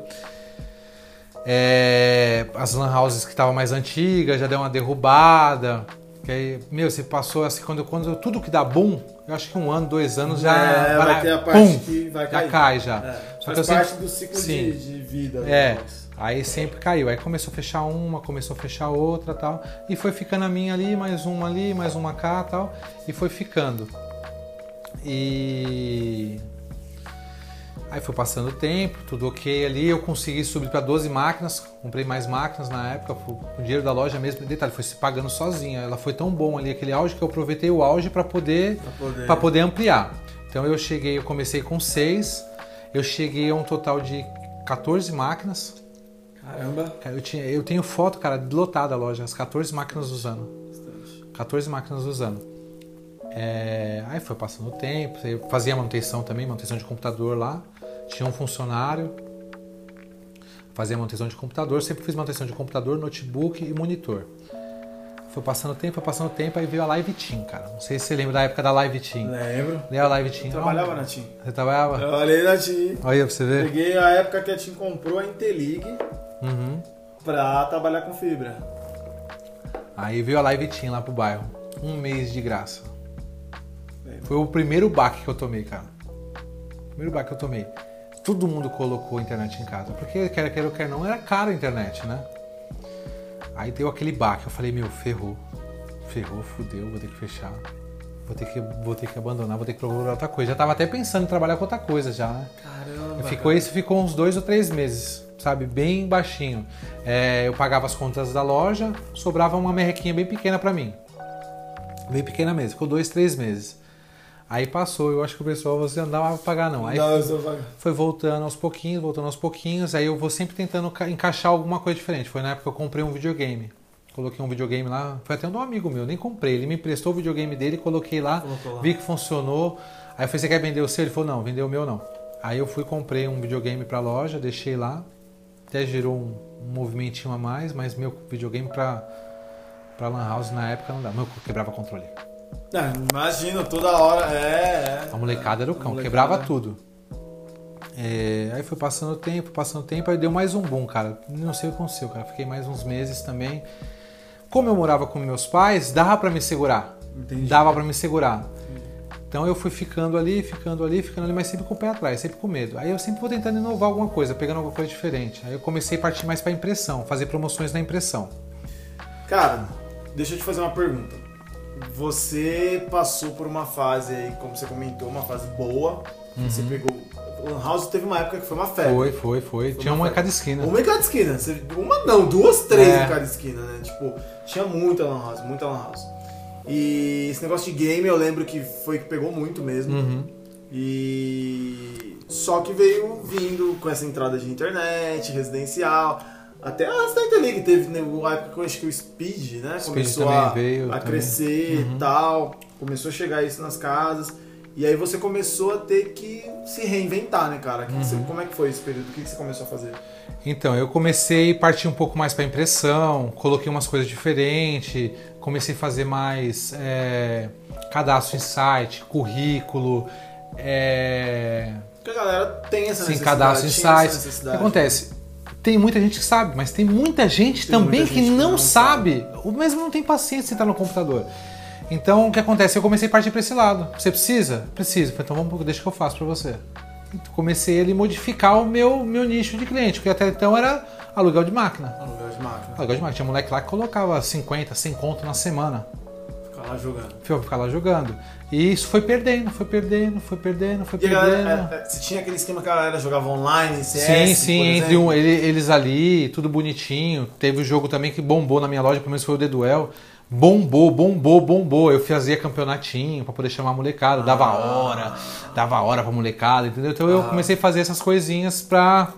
É, as lan houses que estavam mais antigas já deu uma derrubada. Que aí, meu, você passou assim, quando, quando tudo que dá boom, eu acho que um ano, dois anos já. É, vai ter a parte pum, que vai já cair. cai já. É, Só faz parte sempre- do ciclo Sim. de, de vida. É, aí sempre caiu. Aí começou a fechar uma, começou a fechar outra tal. E foi ficando a minha ali, mais uma ali, mais uma cá tal. E foi ficando. E. Aí foi passando o tempo, tudo ok ali. Eu consegui subir para 12 máquinas, comprei mais máquinas na época, com o dinheiro da loja mesmo. Detalhe, foi se pagando sozinha. Ela foi tão bom ali, aquele auge, que eu aproveitei o auge para poder Pra poder. para poder ampliar. Então eu cheguei, eu comecei com 6, eu cheguei a um total de 14 máquinas. Caramba. Cara, eu, tinha, eu tenho foto, cara, lotada a loja, as 14 máquinas usando. Bastante. 14 máquinas usando. É, aí foi passando o tempo, fazia manutenção também, manutenção de computador lá. Tinha um funcionário, fazia manutenção de computador, sempre fiz manutenção de computador, notebook e monitor. Foi passando tempo, foi passando tempo, aí veio a Live Team, cara. Não sei se você lembra da época da Live Team. Lembro. Veio a Live Team. Eu trabalhava Não, na TIM. Você trabalhava? Trabalhei na TIM. Olha aí pra você ver. Peguei a época que a TIM comprou a Intelig Uhum. pra trabalhar com fibra. Aí veio a Live Team lá pro bairro. Um mês de graça. Foi o primeiro baque que eu tomei, cara. Primeiro baque que eu tomei. Todo mundo colocou a internet em casa. Porque quer queira ou quer não, era caro a internet, né? Aí deu aquele baque. Eu falei, meu, ferrou. Ferrou, fudeu, vou ter que fechar. Vou ter que, vou ter que abandonar, vou ter que procurar outra coisa. Já tava até pensando em trabalhar com outra coisa já, né? Caramba. Ficou isso, ficou uns dois ou três meses, sabe? Bem baixinho. É, eu pagava as contas da loja, sobrava uma merrequinha bem pequena pra mim. Bem pequena mesmo, ficou dois, três meses. Aí passou, eu acho que o pessoal você não dava pra pagar não. Aí Não, eu sou vaga. foi voltando aos pouquinhos, voltando aos pouquinhos. Aí eu vou sempre tentando ca- encaixar alguma coisa diferente. Foi na época que eu comprei um videogame. Coloquei um videogame lá, foi até um amigo meu, nem comprei. Ele me emprestou o videogame dele, coloquei lá, lá. vi que funcionou. Aí eu falei, você quer vender o seu? Ele falou, não, vender o meu não. Aí eu fui, comprei um videogame pra loja, deixei lá. Até gerou um, um movimentinho a mais, mas meu videogame pra, pra Lan House na época não dá. Meu quebrava controle. Ah, imagina, toda hora. É, é. A molecada era o cão, quebrava tudo. É, aí foi passando o tempo, passando o tempo, aí deu mais um boom, cara. Não sei o que aconteceu, cara. Fiquei mais uns meses também. Como eu morava com meus pais, dava pra me segurar. Entendi. Dava pra me segurar. Então eu fui ficando ali, ficando ali, ficando ali, mas sempre com o pé atrás, sempre com medo. Aí eu sempre vou tentando inovar alguma coisa, pegando alguma coisa diferente. Aí eu comecei a partir mais pra impressão, fazer promoções na impressão. Cara, deixa eu te fazer uma pergunta. Você passou por uma fase aí, como você comentou, uma fase boa. Você pegou. O Lan House teve uma época que foi uma febre. Foi, foi, foi. Tinha uma uma em cada esquina. Uma em cada esquina. Uma não, duas, três É. em cada esquina, né? Tipo, tinha muita Lan House, muita Lan House. E esse negócio de game eu lembro que foi que pegou muito mesmo. Uhum. E só que veio vindo com essa entrada de internet, residencial. Até antes da Interliga teve né, uma época que eu acho que o Speed, né? Speed começou a, veio, a crescer Uhum. e tal. Começou a chegar isso nas casas. E aí você começou a ter que se reinventar, né, cara? Uhum. você- como é que foi esse período? O que você começou a fazer? Então, eu comecei a partir um pouco mais para impressão, coloquei umas coisas diferentes, comecei a fazer mais é, cadastro em site, currículo, é, Porque a galera tem essa sim, necessidade. cadastro em sites. O que acontece? Tem muita gente que sabe, mas tem muita gente Tem também muita que gente que não, não sabe. O mesmo não tem paciência de sentar no computador. Então, o que acontece? Eu comecei a partir para esse lado. Você precisa? Falei, Então, vamos, deixa que eu faço para você. Então, Comecei a modificar o meu, meu nicho de cliente, porque até então era aluguel de máquina. Aluguel de máquina. Aluguel de máquina. Tinha moleque lá que colocava 50, 100 conto na semana. Ficar lá jogando. Ficar lá jogando. E isso foi perdendo, foi perdendo, foi perdendo, foi E perdendo. galera, é, é, você tinha aquele esquema que a galera jogava online, CS, Sim, sim, entre um, ele- eles ali, tudo bonitinho. Teve o jogo também que bombou na minha loja, pelo menos foi o The Duel. Bombou, bombou, bombou. Eu fazia campeonatinho pra poder chamar a molecada, dava Ah. hora, dava hora pra molecada, entendeu? Então eu Ah. comecei a fazer essas coisinhas pra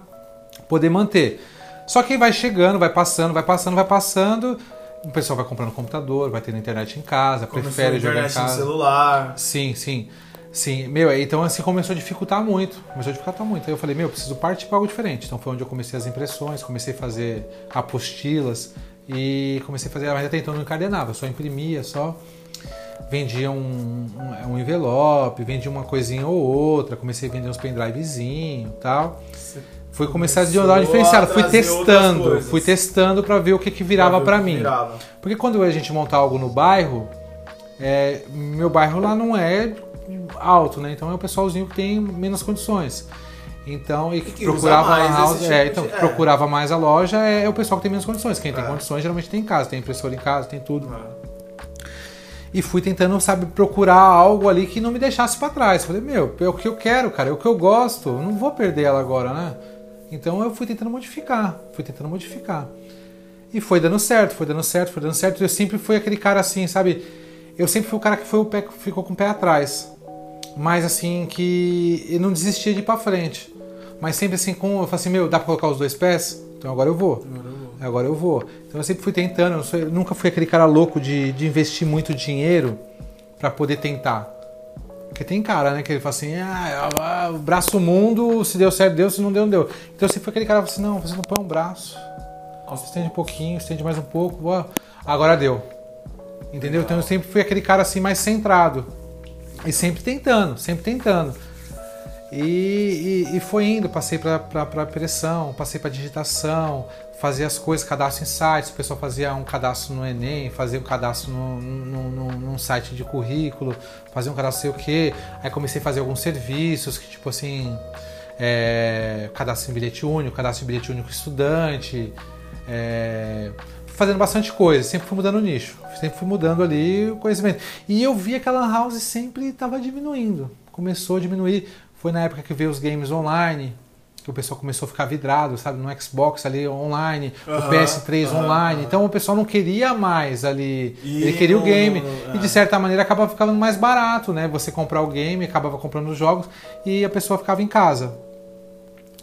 poder manter. Só que vai chegando, vai passando, vai passando, vai passando. O pessoal vai comprando computador, vai tendo internet em casa, Começou prefere jogar em internet no casa. celular. Sim, sim. Sim, meu, então assim começou a dificultar muito. Começou a dificultar muito. Aí eu falei, meu, preciso partir para algo diferente. Então foi onde eu comecei as impressões, comecei a fazer apostilas e comecei a fazer, mas até então não encadenava, só imprimia, só vendia um, um, um envelope, vendia uma coisinha ou outra, comecei a vender uns pendrivezinho e tal. Você Fui começar a começou dar uma diferenciada, a fui testando, fui testando para ver o que, que virava para mim. virava. Porque quando a gente monta algo no bairro, é, meu bairro lá não é alto, né? Então é o pessoalzinho que tem menos condições. Então, e que, que procurava mais a house, esse é, tipo então, de- que é. procurava mais a loja é, é o pessoal que tem menos condições. Quem tem É. condições geralmente tem em casa, tem impressora em casa, tem tudo. E fui tentando, sabe, procurar algo ali que não me deixasse pra trás. Falei, meu, é o que eu quero, cara, é o que eu gosto, não vou perder ela agora, né? Então eu fui tentando modificar, fui tentando modificar. E foi dando certo, foi dando certo, foi dando certo. Eu sempre fui aquele cara assim, sabe? Eu sempre fui o cara que foi o pé, ficou com o pé atrás. Mas assim, que eu não desistia de ir pra frente. Mas sempre assim, com, eu falei assim, meu, dá pra colocar os dois pés? Então agora eu vou. Agora eu vou. Então eu sempre fui tentando, eu, sou- eu nunca fui aquele cara louco de, de investir muito dinheiro pra poder tentar. Porque tem cara, né, que ele fala assim, ah, o braço mundo, se deu certo, deu, se não deu, não deu. Então sempre fui aquele cara que assim, não, você não põe um braço. Estende um pouquinho, estende mais um pouco, ó, agora deu. Entendeu? Então eu sempre fui aquele cara assim mais centrado. E sempre tentando, sempre tentando. E, e- e foi indo, passei para pressão, passei para digitação, fazia as coisas, cadastro em sites, o pessoal fazia um cadastro no Enem, fazia um cadastro no, no, no- num site de currículo, fazia um cadastro sei o quê. Aí comecei a fazer alguns serviços que, tipo assim, é, cadastro em bilhete único, cadastro em bilhete único estudante, é, fazendo bastante coisa, sempre fui mudando o nicho, sempre fui mudando ali o conhecimento. E eu vi que a Lan House sempre estava diminuindo, começou a diminuir. Foi na época que veio os games online, o pessoal começou a ficar vidrado, sabe, no Xbox ali online, o PS3 aham, online. Então o pessoal não queria mais ali, E ele queria o game. não- E de é. certa maneira acabava ficando mais barato, né? Você comprar o game, acabava comprando os jogos e a pessoa ficava em casa.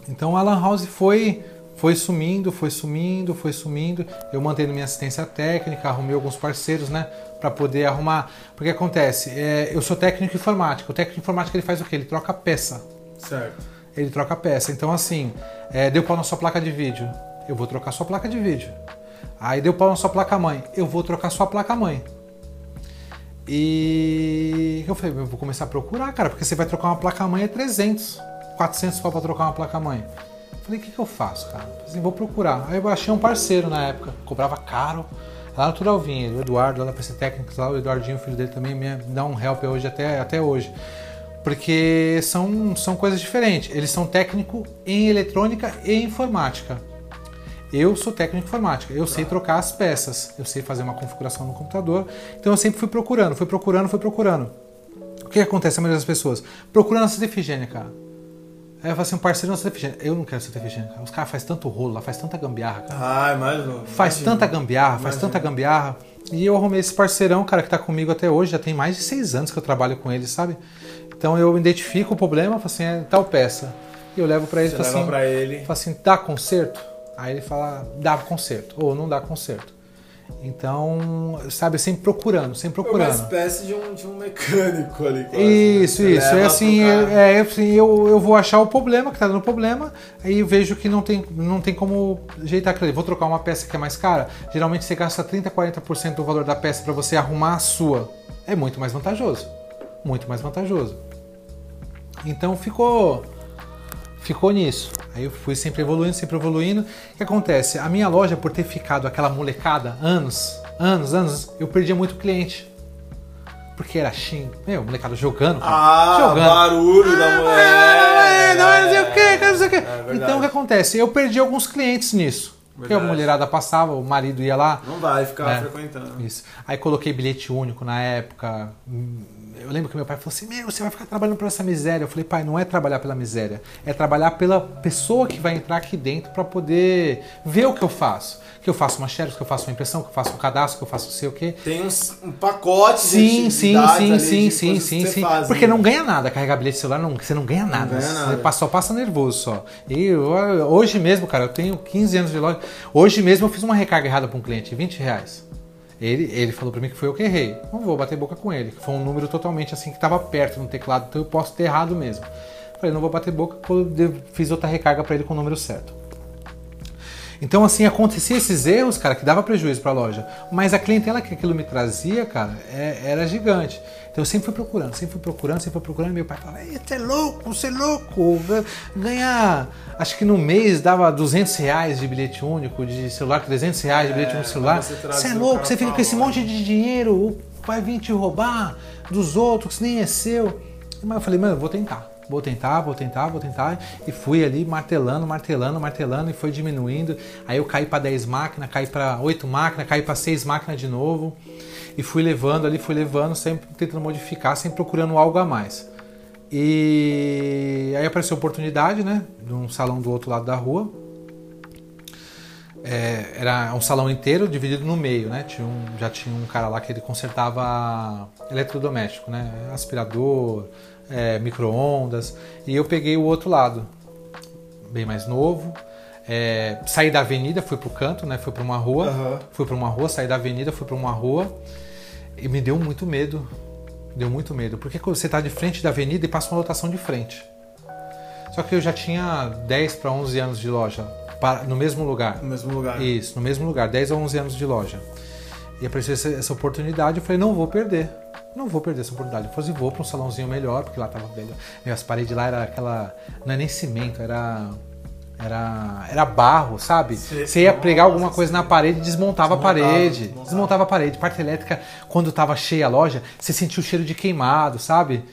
Então a Lan House foi foi sumindo, foi sumindo, foi sumindo. Eu mantenho minha assistência técnica, arrumei alguns parceiros, né, para poder arrumar. Porque acontece, é, eu sou técnico informático. O técnico informático ele faz o quê? Ele troca peça. Certo. Ele troca peça. Então assim, é, deu pau na sua placa de vídeo, eu vou trocar sua placa de vídeo. Aí deu pau na sua placa mãe, eu vou trocar sua placa mãe. E eu falei, eu vou começar a procurar, cara, porque você vai trocar uma placa mãe é 300, 400 pau pra trocar uma placa mãe. Falei, o que, que eu faço, cara? Falei assim, vou procurar. Aí eu achei um parceiro na época, cobrava caro, lá no Turalvinha, o Eduardo, lá da PC Técnicos, lá o Eduardinho, o filho dele também, me dá um help hoje até, até hoje. Porque são, são coisas diferentes. Eles são técnico em eletrônica e informática. Eu sou técnico em informática, eu sei trocar as peças, eu sei fazer uma configuração no computador, então eu sempre fui procurando, fui procurando, fui procurando. O que acontece a maioria das pessoas? Procurando a Efigênia, cara. Aí eu falo assim, um parceiro Santa Efigênia. Eu não quero Efigênia, cara. Os caras fazem tanto rolo lá, faz tanta gambiarra, cara. Ah, imagina. Faz tanta gambiarra, faz Imagina. tanta gambiarra. E eu arrumei esse parceirão, cara, que tá comigo até hoje, já tem mais de seis anos que eu trabalho com ele, sabe? Então eu identifico o problema, falo assim, é tal peça. E eu levo pra ele e Você falo assim, pra ele. fala assim, dá conserto? Aí ele fala, dá conserto, ou não dá conserto. Então, sabe, sempre procurando, sempre É uma procurando. espécie de um, de um mecânico ali. quase, né? Isso, Você isso. É assim, é, é assim eu, eu vou achar o problema, que tá dando problema, aí vejo que não tem, não tem como ajeitar aquilo ali. Vou trocar uma peça que é mais cara. Geralmente você gasta 30, 40% do valor da peça para você arrumar a sua. É muito mais vantajoso. Muito mais vantajoso. Então ficou ficou nisso. Aí eu fui sempre evoluindo, sempre evoluindo. O que acontece? A minha loja, por ter ficado aquela molecada anos, anos, anos, eu perdia muito cliente. Porque era xing. Meu, molecada jogando. cara. Ah, jogando. barulho da mulher. Não, sei o que, não sei o que. É verdade. então o que acontece? Eu perdi alguns clientes nisso. Porque a Verdade. mulherada passava, o marido ia lá. Não vai ficar É. frequentando. Isso. Aí coloquei bilhete único na época. Eu lembro que meu pai falou assim: Meu, você vai ficar trabalhando por essa miséria. Eu falei, pai, não é trabalhar pela miséria, é trabalhar pela pessoa que vai entrar aqui dentro para poder ver o que eu faço. Que eu faço uma xerox, que eu faço uma impressão, que eu faço um cadastro, que eu faço não sei o quê. Tem uns, um pacote de Sim, sim, sim, sim, sim, sim, você sim. faz, Porque né? não ganha nada. Carregar bilhete de celular, não, você não ganha nada. ganha Você nada. passa- só passa nervoso só. E eu- hoje mesmo, cara, eu tenho 15 anos de loja. Hoje mesmo eu fiz uma recarga errada para um cliente, 20 reais. Ele, ele falou para mim que foi eu que errei. Não vou bater boca com ele. Foi um número totalmente assim que estava perto no teclado, então eu posso ter errado mesmo. Falei, não vou bater boca, fiz outra recarga para ele com o número certo. Então, assim, acontecia esses erros, cara, que dava prejuízo para a loja. Mas a clientela que aquilo me trazia, cara, é- era gigante. Então eu sempre fui procurando, sempre fui procurando, sempre fui procurando. E meu pai falava, "Ei, você é louco, você é louco. Ga- Ganhar, acho que no mês dava 200 reais de bilhete único de celular, 300 reais de bilhete É, único de celular. você é louco, você fica com esse loja." monte de dinheiro, o vai vir te roubar dos outros, que nem é seu. Mas eu falei, mano, eu vou tentar. Vou tentar, vou tentar, vou tentar. E fui ali martelando, martelando, martelando e foi diminuindo. Aí eu caí para 10 máquinas, caí para 8 máquinas, caí para 6 máquinas de novo. E fui levando ali, fui levando, sempre tentando modificar, sempre procurando algo a mais. E aí apareceu a oportunidade, né? De um salão do outro lado da rua. É, era um salão inteiro dividido no meio, né? Tinha um, já tinha um cara lá que ele consertava eletrodoméstico, né? Aspirador, é, micro-ondas. E eu peguei o outro lado, bem mais novo. É, saí da avenida, fui pro canto, né? Fui para uma rua. Aham. Fui para uma rua, saí da avenida, fui para uma rua. E me deu muito medo. Deu muito medo. Porque você tá de frente da avenida e passa uma lotação de frente. Só que eu já tinha 10 para 11 anos de loja para- no mesmo lugar. No mesmo lugar. Isso, no mesmo lugar, 10 a 11 anos de loja. E apareceu essa, essa oportunidade, eu falei, não vou perder. Não vou perder essa oportunidade. Eu falei, vou para um salãozinho melhor, porque lá tava velho. Meu, as paredes lá era aquela. Não é nem cimento, era. Era, era barro, sabe? Você ia pregar alguma coisa na parede e desmontava, Desmontava, a parede. desmontava. Desmontava a parede. Parte elétrica, quando tava cheia a loja, você sentia o cheiro de queimado, sabe?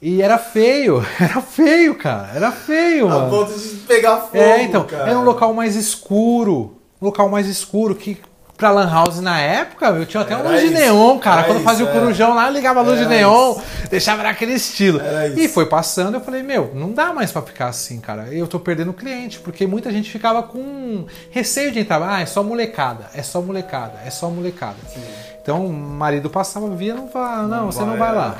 E era feio, era feio, cara. Era feio, A mano. ponto de pegar fogo. É, então, cara. era um local mais escuro. Um local mais escuro que pra Lan House na época, eu tinha até uma Era luz de isso, neon, cara. Quando isso, fazia o é. corujão lá, eu ligava a luz de neon, isso. deixava naquele estilo. E foi passando, eu falei, meu, não dá mais pra ficar assim, cara. Eu tô perdendo cliente, porque muita gente ficava com receio de entrar. Ah, é só molecada, é só molecada, é só molecada. Então, o marido passava, via, não fala, não, você não vai vai, lá.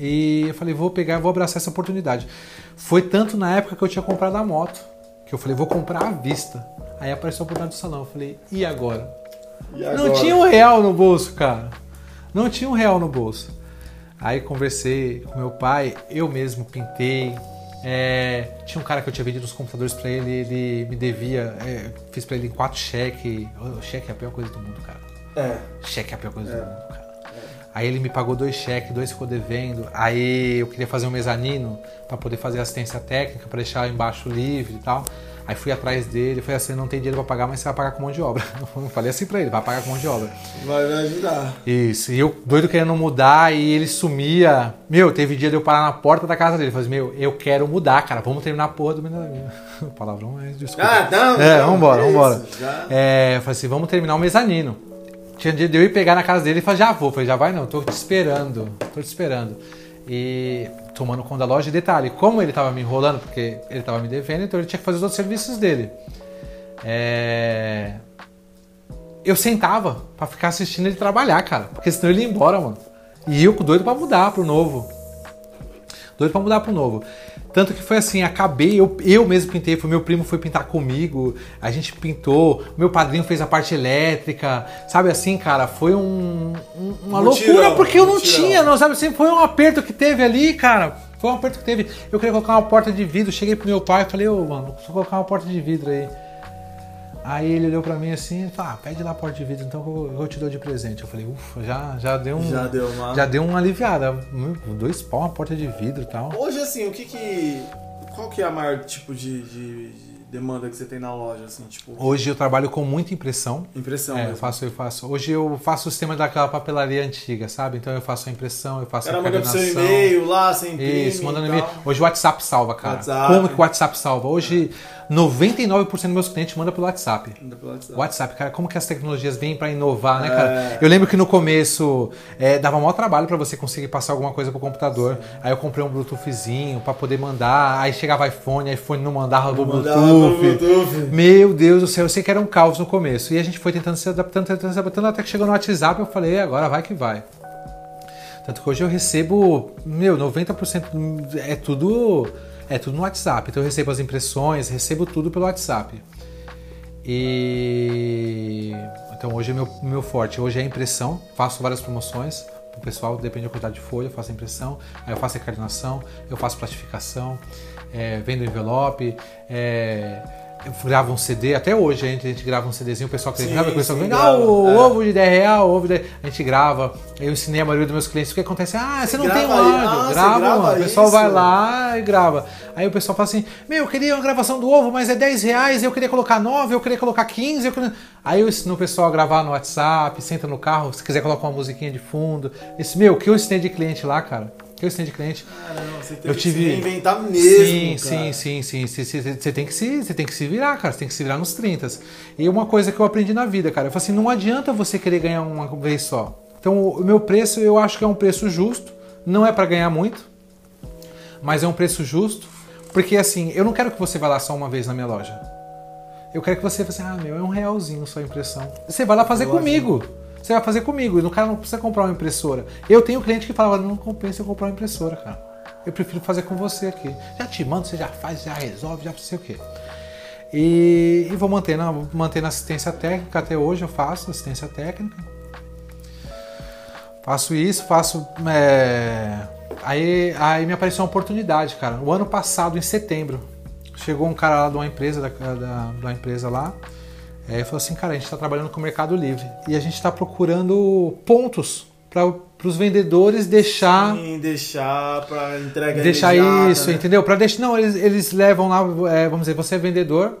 E eu falei, vou pegar, vou abraçar essa oportunidade. Foi tanto na época que eu tinha comprado a moto, que eu falei, vou comprar à vista. Aí apareceu a oportunidade do salão, eu falei, e agora? E Não agora? tinha um real no bolso, cara. Não tinha um real no bolso. Aí conversei com meu pai, eu mesmo pintei. É, tinha um cara que eu tinha vendido os computadores pra ele, ele me devia, é, fiz pra ele em quatro cheques. O cheque é a pior coisa do mundo, cara. É. Cheque é a pior coisa do mundo, cara. Aí ele me pagou dois cheques, dois ficou devendo. Aí eu queria fazer um mezanino pra poder fazer assistência técnica, pra deixar embaixo livre e tal. Aí fui atrás dele, falei assim, não tem dinheiro pra pagar, mas você vai pagar com mão de obra. Eu falei assim pra ele, vai pagar com mão de obra. Vai me ajudar. Isso, e eu doido querendo mudar e ele sumia. Meu, teve dia de eu parar na porta da casa dele. Falei assim, meu, eu quero mudar, cara, vamos terminar a porra do mezanino. Palavrão, mas desculpa. Ah, não, É, não, vambora, é vambora. isso, já. É, eu falei assim, vamos terminar o mezanino. Tinha dia de eu ir pegar na casa dele e falar, já vou. Eu falei, já vai não, tô te esperando, tô te esperando. E tomando conta da loja, e detalhe, como ele tava me enrolando, porque ele tava me devendo, então ele tinha que fazer os outros serviços dele. É... Eu sentava pra ficar assistindo ele trabalhar, cara, porque senão ele ia embora, mano. E eu doido pra mudar pro novo. Doido pra mudar pro novo. Tanto que foi assim, acabei, eu, eu mesmo pintei, foi meu primo foi pintar comigo, a gente pintou, meu padrinho fez a parte elétrica, sabe assim, cara, foi um, um- uma Mutirão, loucura porque eu não mutirão. tinha, não, sabe assim, foi um aperto que teve ali, cara, foi um aperto que teve. Eu queria colocar uma porta de vidro, cheguei pro meu pai e falei, ô mano, preciso colocar uma porta de vidro aí. Aí ele olhou pra mim assim e falou, ah, pede lá a porta de vidro, então eu, eu te dou de presente. Eu falei, ufa, já, já deu um. Já deu uma- Já deu uma aliviada. Dois pau, uma porta de vidro e tal. Hoje, assim, o que que... Qual que é a maior tipo de, de- de demanda que você tem na loja, assim, tipo... Hoje eu trabalho com muita impressão. Impressão É, eu mesmo. faço, eu faço. Hoje eu faço o sistema daquela papelaria antiga, sabe? Então eu faço a impressão, eu faço Era a manda pro seu encadernação. e-mail lá, sem imprime Isso, mandando e-mail. Hoje o WhatsApp salva, cara. WhatsApp. Como que o WhatsApp salva? Hoje 99% dos meus clientes mandam pelo WhatsApp. Manda pelo WhatsApp. WhatsApp, cara, como que as tecnologias vêm pra inovar, né, cara? É. Eu lembro que no começo é, dava maior trabalho pra você conseguir passar alguma coisa pro computador. Aí eu comprei um Bluetoothzinho pra poder mandar. Aí chegava iPhone, iPhone não mandava Mandava Bluetooth. pro Bluetooth. Meu Deus do céu, eu sei que era um caos no começo. E a gente foi tentando se adaptando, tentando se adaptando, até que chegou no WhatsApp eu falei, "É, agora vai que vai. Tanto que hoje eu recebo, meu, 90% é tudo é tudo no WhatsApp. Então eu recebo as impressões, recebo tudo pelo WhatsApp. E então hoje é meu meu forte, hoje é impressão, faço várias promoções pro pessoal, depende da quantidade de folha, eu faço a impressão, aí eu faço a encarnação, eu faço plastificação, é, vendo envelope, é, eu gravo um CD, até hoje a gente, a gente grava um CDzinho, o pessoal que Sim, sabe, o pessoal vem, grava, ah, o é. ovo de 10 real, o ovo de... a gente grava. Eu ensinei a maioria dos meus clientes o que acontece. Ah, você, não grava tem aí? áudio. Ah, você grava, grava mano. O pessoal vai lá e grava. Aí o pessoal fala assim: Meu, eu queria uma gravação do ovo, mas é 10 reais, eu queria colocar 9, eu queria colocar 15. Eu queria... Aí eu ensino o pessoal a gravar no WhatsApp, senta no carro, se quiser colocar uma musiquinha de fundo. Esse, meu, o que eu ensinei de cliente lá, cara? Que eu de cliente? Caramba, você teve Eu que tive- se reinventar mesmo, sim, cara. sim, sim, sim. Você tem que se, você tem que se virar, cara. Você tem que se virar nos 30. E uma coisa que eu aprendi na vida, cara, eu falei assim, não adianta você querer ganhar uma vez só. Então, o meu preço, eu acho que é um preço justo. Não é para ganhar muito, mas é um preço justo, porque assim, eu não quero que você vá lá só uma vez na minha loja. Eu quero que você fale assim, ah, meu, é um realzinho só a impressão. Você vai lá fazer comigo. Você vai fazer comigo. E o cara não precisa comprar uma impressora. Eu tenho cliente que fala, não compensa eu comprar uma impressora, cara. Eu prefiro fazer com você aqui. Já te mando, você já faz, já resolve, já sei o quê. E, e vou mantendo, mantendo assistência técnica. Até hoje eu faço assistência técnica. Faço isso, faço. é, Aí, aí me apareceu uma oportunidade, cara. O ano passado, em setembro, chegou um cara lá de uma empresa, da, da, da empresa lá, é, e falou assim, cara, a gente está trabalhando com o Mercado Livre e a gente está procurando pontos para os vendedores deixar Sim, deixar pra entrega deixar imediata, isso, né? entendeu? Para deixar não, eles, eles levam lá, é, vamos dizer, você é vendedor,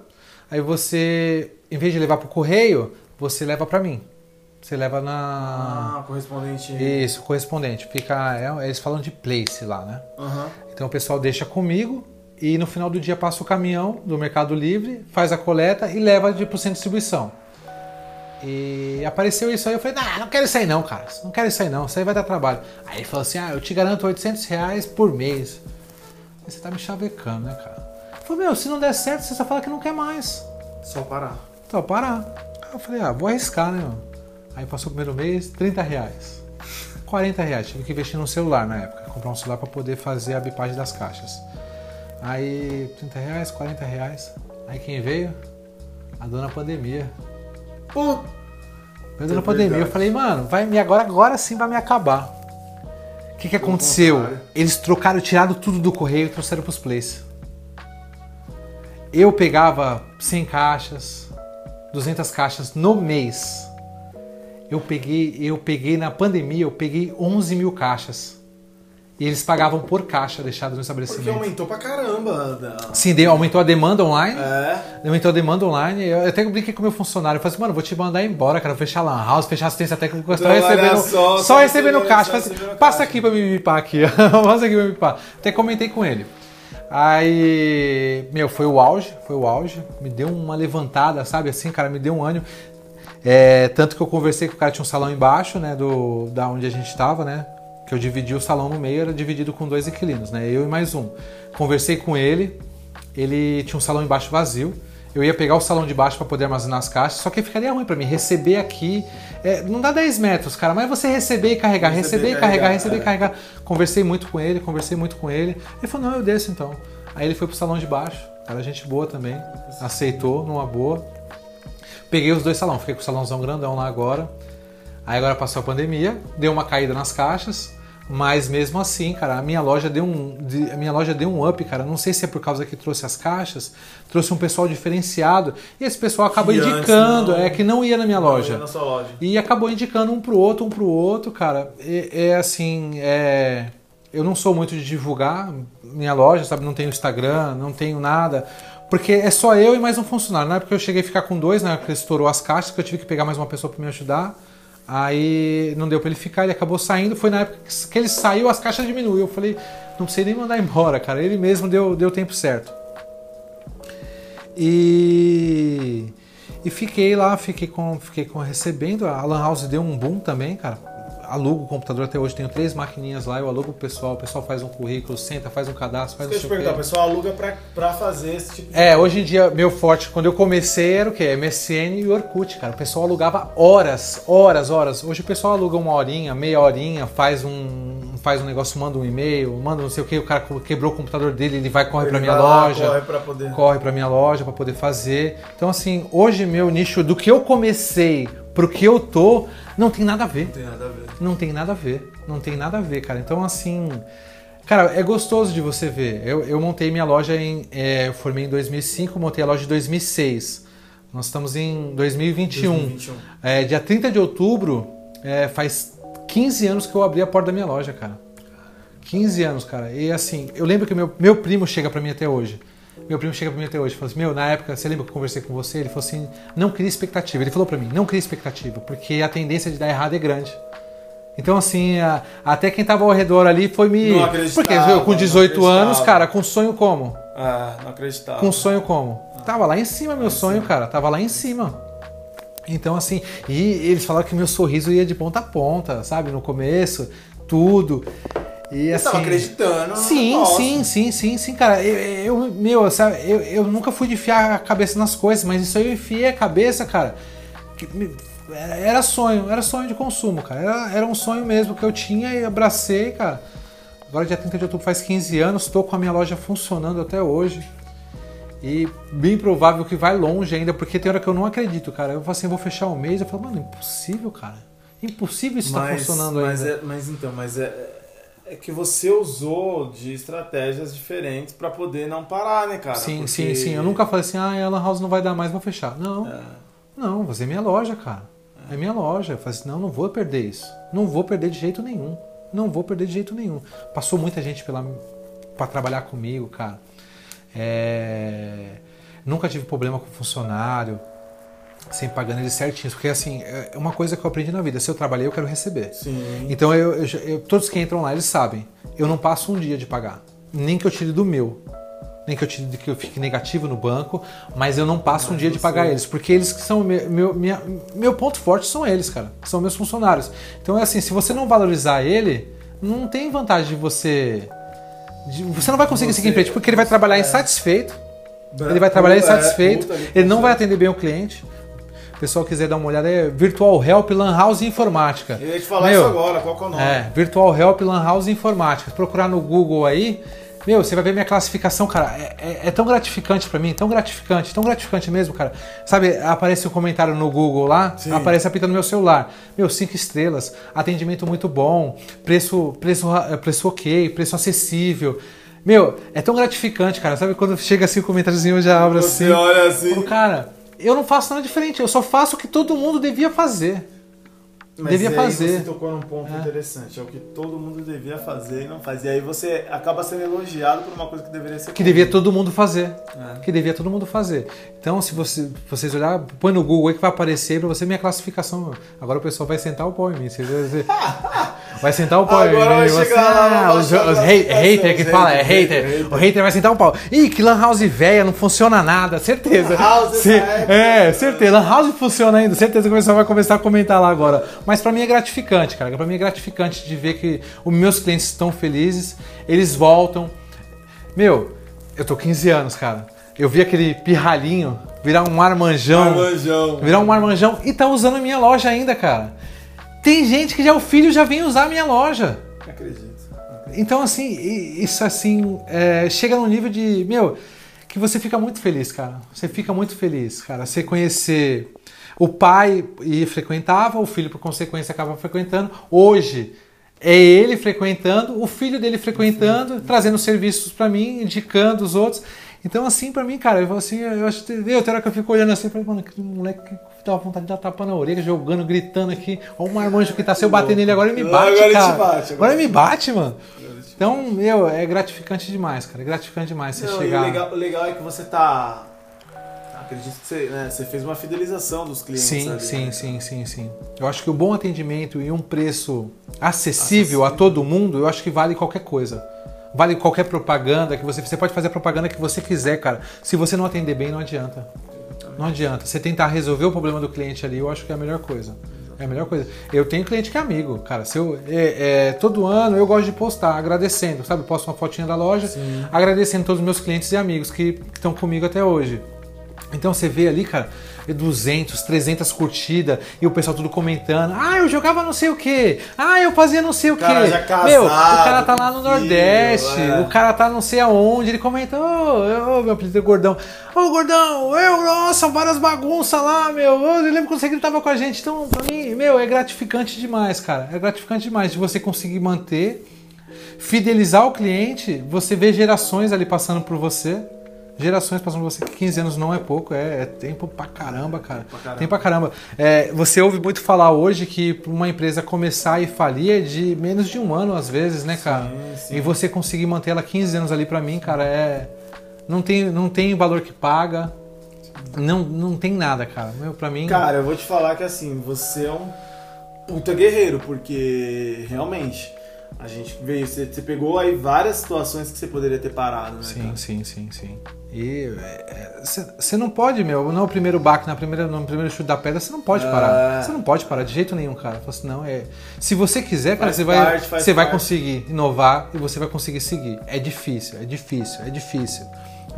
aí você, em vez de levar para o correio, você leva para mim. Você leva na. Ah, correspondente. Isso, correspondente. Fica. é- eles falam de place lá, né? Aham. Então o pessoal deixa comigo e no final do dia passa o caminhão do Mercado Livre, faz a coleta e leva de- pro centro de distribuição. E apareceu isso aí, eu falei, não, não quero isso aí não, cara. Não quero isso aí não, isso aí vai dar trabalho. Aí ele falou assim, ah, eu te garanto 800 reais por mês. Você tá me chavecando, né, cara? Eu falei, meu, se não der certo, você só fala que não quer mais. Só parar. Então, parar. Aí eu falei, ah, vou arriscar, né, meu? Aí passou o primeiro mês, 30 reais. 40 reais, tive que investir num celular na época, comprar um celular para poder fazer a bipagem das caixas. Aí, 30 reais, 40 reais. Aí quem veio? A dona pandemia. Pô, Veio a dona É pandemia. verdade. Eu falei, mano, vai me agora, agora sim vai me acabar. O que, que aconteceu? contrário. Eles trocaram, tiraram tudo do correio e trouxeram pros plays. Eu pegava 100 caixas, 200 caixas no mês. Eu peguei, eu peguei na pandemia, eu peguei 11 mil caixas. E eles pagavam por caixa deixadas no porque estabelecimento. aumentou pra caramba. da- Sim, deu- aumentou a demanda online. É. Aumentou a demanda online. Eu até brinquei com o meu funcionário. Eu falei assim, mano, vou te mandar embora, cara. Vou fechar lan house, fechar assistência técnica, só recebendo, só, só, só recebendo caixa. só assim, recebendo Passa caixa." aqui pra me bipar aqui. Passa aqui pra me bipar. Até comentei com ele. Aí, meu, foi o auge, foi o auge. Me deu uma levantada, sabe? Assim, cara, me deu um ânimo. É, tanto que eu conversei com o cara, tinha um salão embaixo, né, do, da onde a gente estava, né? Que eu dividi o salão no meio, era dividido com dois inquilinos, né? Eu e mais um. Conversei com ele, ele tinha um salão embaixo vazio. Eu ia pegar o salão de baixo para poder armazenar as caixas, só que ficaria ruim para mim receber aqui. é, não dá 10 metros, cara, mas você receber e carregar, Receber e carregar, receber e é. carregar. Conversei muito com ele, conversei muito com ele. Ele falou: não, eu desço então. Aí ele foi pro salão de baixo, cara, gente boa também, aceitou numa boa. Peguei os dois salões, fiquei com o salãozão grandão lá agora. Aí agora passou a pandemia, deu uma caída nas caixas, mas mesmo assim, cara, a minha loja deu um, a minha loja deu um up, cara. Não sei se é por causa que trouxe as caixas, trouxe um pessoal diferenciado e esse pessoal acaba Que indicando, não- é que não ia na minha loja. Na sua loja. E acabou indicando um pro outro, um pro outro, cara. É, é assim, é... eu não sou muito de divulgar minha loja, sabe? Não tenho Instagram, não tenho nada. Porque é só eu e mais um funcionário. Na época eu cheguei a ficar com dois, na época ele estourou as caixas, que eu tive que pegar mais uma pessoa para me ajudar. Aí não deu para ele ficar, ele acabou saindo. Foi na época que ele saiu, as caixas diminuíram. Eu falei, não precisei nem mandar embora, cara. Ele mesmo deu, deu tempo certo. E, e fiquei lá, fiquei com, fiquei com recebendo. A Lan House deu um boom também, cara. Alugo o computador até hoje, tenho três maquininhas lá, eu alugo o pessoal, o pessoal faz um currículo, senta, faz um cadastro, faz Deixa eu te perguntar, o pessoal aluga pra, pra fazer esse tipo de É, hoje em dia, meu forte, quando eu comecei, era o quê? MSN e Orkut, cara. O pessoal alugava horas, horas, horas. Hoje o pessoal aluga uma horinha, meia horinha, faz um, faz um negócio, manda um e-mail, manda não sei o que, o cara quebrou o computador dele, ele vai, corre pra minha lá, loja Corre pra poder. corre para minha loja para poder fazer. Então assim, hoje meu nicho do que eu comecei pro que eu tô não tem nada a ver. Não tem nada a ver. Não tem nada a ver. Não tem nada a ver, cara. Então assim, cara, é gostoso de você ver. Eu, eu montei minha loja em, é, eu formei em 2005, montei a loja em 2006. Nós estamos em 2021. 2021. É, dia 30 de outubro, é, faz 15 anos que eu abri a porta da minha loja, cara. 15 anos, cara. E assim, eu lembro que meu, meu primo chega pra mim até hoje. Meu primo chega pra mim até hoje e fala assim: Meu, na época, você lembra que eu conversei com você? Ele falou assim: Não cria expectativa. Ele falou pra mim: Não cria expectativa, porque a tendência de dar errado é grande. Então, assim, a- até quem tava ao redor ali foi me. Porque eu com não 18 anos, cara, com sonho como? Ah, não acreditava. Com sonho como? Tava lá em cima meu sonho, cara. Tava lá em cima. Então, assim, e eles falaram que meu sorriso ia de ponta a ponta, sabe? No começo, tudo. E assim. tava acreditando. Sim, negócio. sim, sim, sim, sim, cara. Eu, eu- meu, sabe, eu, eu nunca fui de enfiar a cabeça nas coisas, mas isso aí eu enfiei a cabeça, cara. Era sonho, era sonho de consumo, cara. Era, era um sonho mesmo que eu tinha e abracei, cara. Agora, dia 30 de outubro, faz 15 anos, estou com a minha loja funcionando até hoje. E bem provável que vai longe ainda, porque tem hora que eu não acredito, cara. Eu falo assim, vou fechar um mês, eu falo, mano, impossível, cara. Impossível isso estar mas, funcionando mas ainda. É, mas então, mas é que você usou de estratégias diferentes pra poder não parar, né, cara? sim, Porque- sim, sim. Eu nunca falei assim, ah, a Lan House não vai dar mais, vou fechar. Não, É. não, você é minha loja, cara. É minha loja. Eu falei assim, não, não vou perder isso. Não vou perder de jeito nenhum. Não vou perder de jeito nenhum. Passou muita gente pela para trabalhar comigo, cara. É, Nunca tive problema com funcionário. Sempre pagando eles certinhos. Porque assim, é uma coisa que eu aprendi na vida. Se eu trabalhei, eu quero receber. Sim. Então eu, eu- eu- todos que entram lá, eles sabem. Eu não passo um dia de pagar. Nem que eu tire do meu. Nem que eu tire que eu fique negativo no banco, mas eu não passo um dia de pagar eles, porque eles que são meu, meu, minha- meu ponto forte são eles, cara. São meus funcionários. Então é assim, se você não valorizar ele, não tem vantagem de você. de- você não vai conseguir Você- seguir em frente, porque ele vai trabalhar insatisfeito. É, Ele vai trabalhar é, insatisfeito, ele não vai atender bem o cliente. O pessoal quiser dar uma olhada, é Virtual Help Lan House Informática. Eu ia te falar Meu, isso agora, qual que é o nome? É, Virtual Help Lan House Informática. Procurar no Google aí, meu, você vai ver minha classificação, cara. É, é- é tão gratificante pra mim, tão gratificante, tão gratificante mesmo, cara. Sabe, aparece um comentário no Google lá, Sim. aparece a no meu celular. Meu, cinco estrelas, atendimento muito bom, preço, preço, preço ok, preço acessível. Meu, é tão gratificante, cara. Sabe quando chega assim o comentáriozinho, eu já abro Você assim. olha assim. Falo, cara, eu não faço nada diferente, eu só faço o que todo mundo devia fazer. Mas devia fazer. Você tocou num ponto É. interessante. É o que todo mundo devia fazer e não faz. E aí você acaba sendo elogiado por uma coisa que deveria ser. Que devia todo mundo fazer. É. Que devia todo mundo fazer. Então, se você, vocês olhar, põe no Google aí que vai aparecer pra você minha classificação. Agora o pessoal vai sentar o pau em mim. Você vai, sentar o pau em mim. Agora vai Você- lá, ah, os, os hater que fala, é hater. O hater vai sentar o pau. Ih, que lan house velha, não funciona nada. Certeza. House Se- época. é, certeza. Lan house funciona ainda. Certeza que o pessoal vai começar a comentar lá agora. Mas pra mim é gratificante, cara. Pra mim é gratificante de ver que os meus clientes estão felizes, eles voltam. Meu, eu tô 15 anos, cara. Eu vi aquele pirralhinho virar um armanjão. Armanjão. Virar um marmanjão e tá usando a minha loja ainda, cara. Tem gente que já o filho já vem usar a minha loja. Não acredito. Então, assim, isso assim, é, chega num nível de, meu, que você fica muito feliz, cara. Você fica muito feliz, cara. Você conhecer o pai e frequentava, o filho, por consequência, acaba frequentando. Hoje, é ele frequentando, o filho dele frequentando, trazendo serviços pra mim, indicando os outros. Então, assim, pra mim, cara, eu, assim, eu acho que eu, tem hora que eu fico olhando assim, falei, mano, que moleque que dá vontade de dar tapa na orelha, jogando, gritando aqui. Olha o marmanjo que tá, se eu bater nele agora, ele me bate, Agora ele te cara. bate, agora agora ele ele me bate, mano. Então, meu, é gratificante demais, cara. É gratificante demais você Não, chegar. o, legal, o legal é que você tá. Acredito que você, né, você fez uma fidelização dos clientes. Sim, ali, sim, né? sim, sim, sim. Eu acho que o bom atendimento e um preço acessível, a todo mundo, eu acho que vale qualquer coisa. Vale qualquer propaganda que você. Você pode fazer a propaganda que você quiser, cara. Se você não atender bem, não adianta. Não adianta. Você tentar resolver o problema do cliente ali, eu acho que é a melhor coisa. É a melhor coisa. Eu tenho cliente que é amigo, cara. Se eu, é, é, todo ano eu gosto de postar, agradecendo, sabe? Posto uma fotinha da loja, agradecendo todos os meus clientes e amigos que estão comigo até hoje. Então você vê ali, cara, 200, 300 curtidas e o pessoal tudo comentando. Ah, eu jogava não sei o que. Ah, eu fazia não sei o que. Meu, o cara tá lá no filho, Nordeste, é. o cara tá não sei aonde. Ele comenta, ô, ô, meu apelido é Gordão. Ô, Gordão, eu, nossa, várias bagunças lá, meu. Eu lembro quando você gritava com a gente. Então, pra mim, meu, é gratificante demais, cara. É gratificante demais de você conseguir manter, fidelizar o cliente, você vê gerações ali passando por você. Gerações passando por você, 15 anos não é pouco, é, é tempo pra caramba, cara. pra caramba. Tempo pra caramba. É, você ouve muito falar hoje que uma empresa começar e falir é de menos de um ano, às vezes, né, cara? sim. E você conseguir manter ela 15 anos ali pra mim, cara, é. Não tem, não tem valor que paga. Não, não tem nada, cara. Meu, pra mim. Cara, eu vou te falar que assim, você é um puta guerreiro, porque realmente a gente veio, você, você pegou aí várias situações que você poderia ter parado, né? Sim, cara? sim, sim, sim. E você não pode, meu, não é o primeiro baque, na primeira, no primeiro chute da pedra, você não pode É. parar. Você não pode parar de jeito nenhum, cara. Assim, não, é. Se você quiser, cara, você vai, você vai conseguir inovar e você vai conseguir seguir. É difícil, é difícil, é difícil.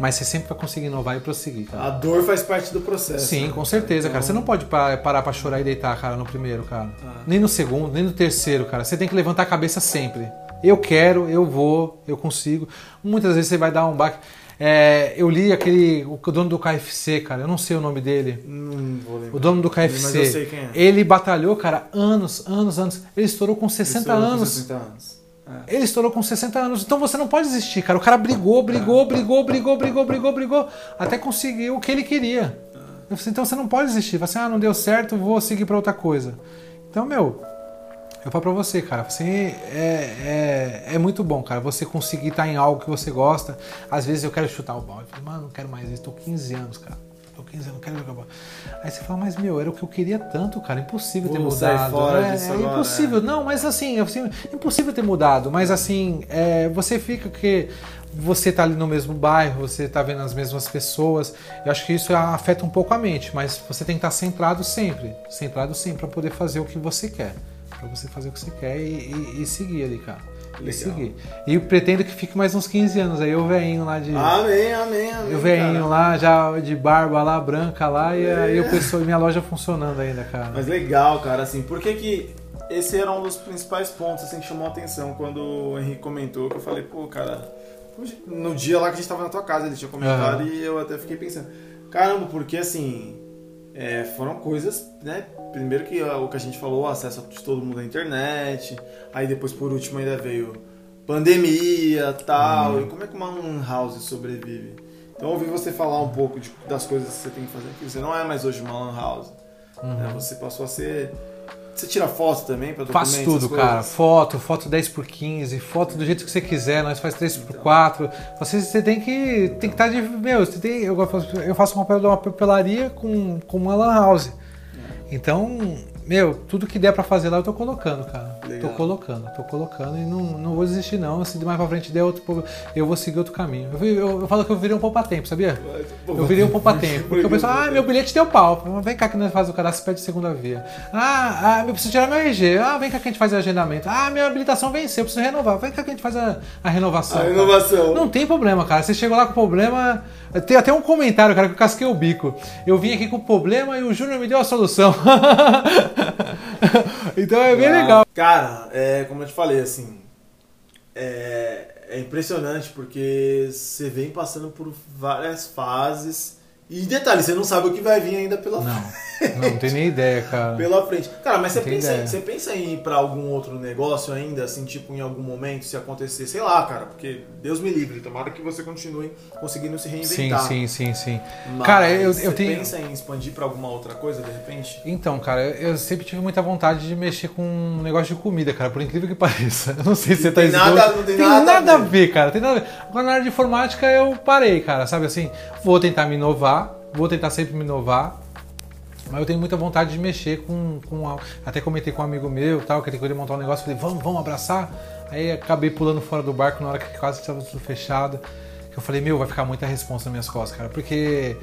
Mas você sempre vai conseguir inovar e prosseguir, cara. A dor faz parte do processo. Sim, né? com certeza, cara. Você não pode pa- parar pra chorar e deitar, cara, no primeiro, cara. Ah. Nem no segundo, nem no terceiro, cara. Você tem que levantar a cabeça sempre. Eu quero, eu vou, eu consigo. Muitas vezes você vai dar um baque. É, eu li aquele. O dono do KFC, cara, eu não sei o nome dele. Não vou lembrar. O dono do Mas KFC. eu sei quem é. Ele batalhou, cara, anos, anos, anos. Ele estourou com 60 Estourou com anos. 60 anos. É. Ele estourou com 60 anos. Então você não pode desistir, cara. O cara brigou, brigou, brigou, brigou, brigou, brigou, brigou, até conseguir o que ele queria. Eu falei, Então você não pode desistir. Você, ah, não deu certo, vou seguir pra outra coisa. Então, meu, eu falo pra você, cara, você é, é, é muito bom, cara. Você conseguir estar em algo que você gosta. Às vezes eu quero chutar o balde. Eu falo, mano, não quero mais isso. Tô 15 anos, cara. Tô 15 anos, não quero jogar bola. Aí você fala, mas meu, era o que eu queria tanto, cara. Impossível ter Vou sair mudado. fora é, disso é agora, impossível. Não, mas assim, assim, impossível ter mudado. Mas assim, é, você fica que você tá ali no mesmo bairro, você tá vendo as mesmas pessoas. Eu acho que isso afeta um pouco a mente, mas você tem que estar centrado sempre. Centrado sempre para poder fazer o que você quer. Pra você fazer o que você quer e, e- e seguir ali, cara. E Legal. seguir. E eu pretendo que fique mais uns 15 anos. Aí eu venho lá de. Amém, amém, amém. Eu venho cara. lá, já de barba lá, branca lá, e aí É. o pessoal, minha loja funcionando ainda, cara. Mas legal, cara, assim, por que que esse era um dos principais pontos, assim, que chamou a atenção quando o Henrique comentou, que eu falei, pô, cara, no dia lá que a gente tava na tua casa, ele tinha comentado Aham. e eu até fiquei pensando, caramba, porque assim, é, foram coisas, né, primeiro que o que a gente falou, o acesso de todo mundo à internet, aí depois por último ainda veio pandemia tal, Uhum. e como é que uma lan house sobrevive? Então eu ouvi você falar um pouco de- das coisas que você tem que fazer aqui, você não é mais hoje uma lan house, Uhum. né? Você passou a ser. Você tira foto também para documentos? tudo, essas cara. Foto, foto 10x15, foto do jeito que você quiser, nós faz 3x4. Você, você tem que tem que estar de. Meu, você tem, eu, faço- eu faço um papel de uma papelaria com, com uma lan house. Então, meu, tudo que der pra fazer lá eu tô colocando, cara. Legal. Tô colocando, tô colocando e não, não vou desistir não. Se de mais pra frente der outro, pro- eu vou seguir outro caminho. Eu, eu, eu falo que eu virei um poupa-tempo, sabia? Eu virei um poupa-tempo. Porque o pessoal, ah, meu bilhete deu pau. Vem cá que nós faz o cadastro pede segunda via. Ah, ah, eu preciso tirar meu RG. Ah, vem cá que a gente faz o agendamento. Ah, minha habilitação venceu, eu preciso renovar. Vem cá que a gente faz a, a renovação. A renovação. Não tem problema, cara. Você chegou lá com problema. Tem até um comentário, cara, que eu casquei o bico. Eu vim aqui com problema e o Júnior me deu a solução. então é bem Ah, legal. Cara, é, como eu te falei, assim. É, é impressionante porque você vem passando por várias fases. E detalhe, você não sabe o que vai vir ainda pela Não, não, não tem nem ideia, cara. pela frente. Cara, mas você Não tem pensa, ideia. você pensa em ir pra algum outro negócio ainda, assim, tipo, em algum momento, se acontecer, sei lá, cara, porque Deus me livre, tomara que você continue conseguindo se Sim, reinventar. sim, sim, sim. Mas Cara, eu, eu você tenho. pensa em expandir pra alguma outra coisa, de repente? Então, cara, eu sempre tive muita vontade de mexer com um negócio de comida, cara, por incrível que pareça. Eu não sei se você tá tem nada- não tem nada a a ver, cara. Tem nada a ver. Agora na área de informática eu parei, cara, sabe assim? Vou tentar me inovar, vou tentar sempre me inovar. Mas eu tenho muita vontade de mexer com. com a- até comentei com um amigo meu tal, que ele queria montar um negócio. Falei, vamos, vamos abraçar. Aí acabei pulando fora do barco na hora que quase estava tudo fechado. Que eu falei, meu, vai ficar muita responsa nas minhas costas, cara. Porque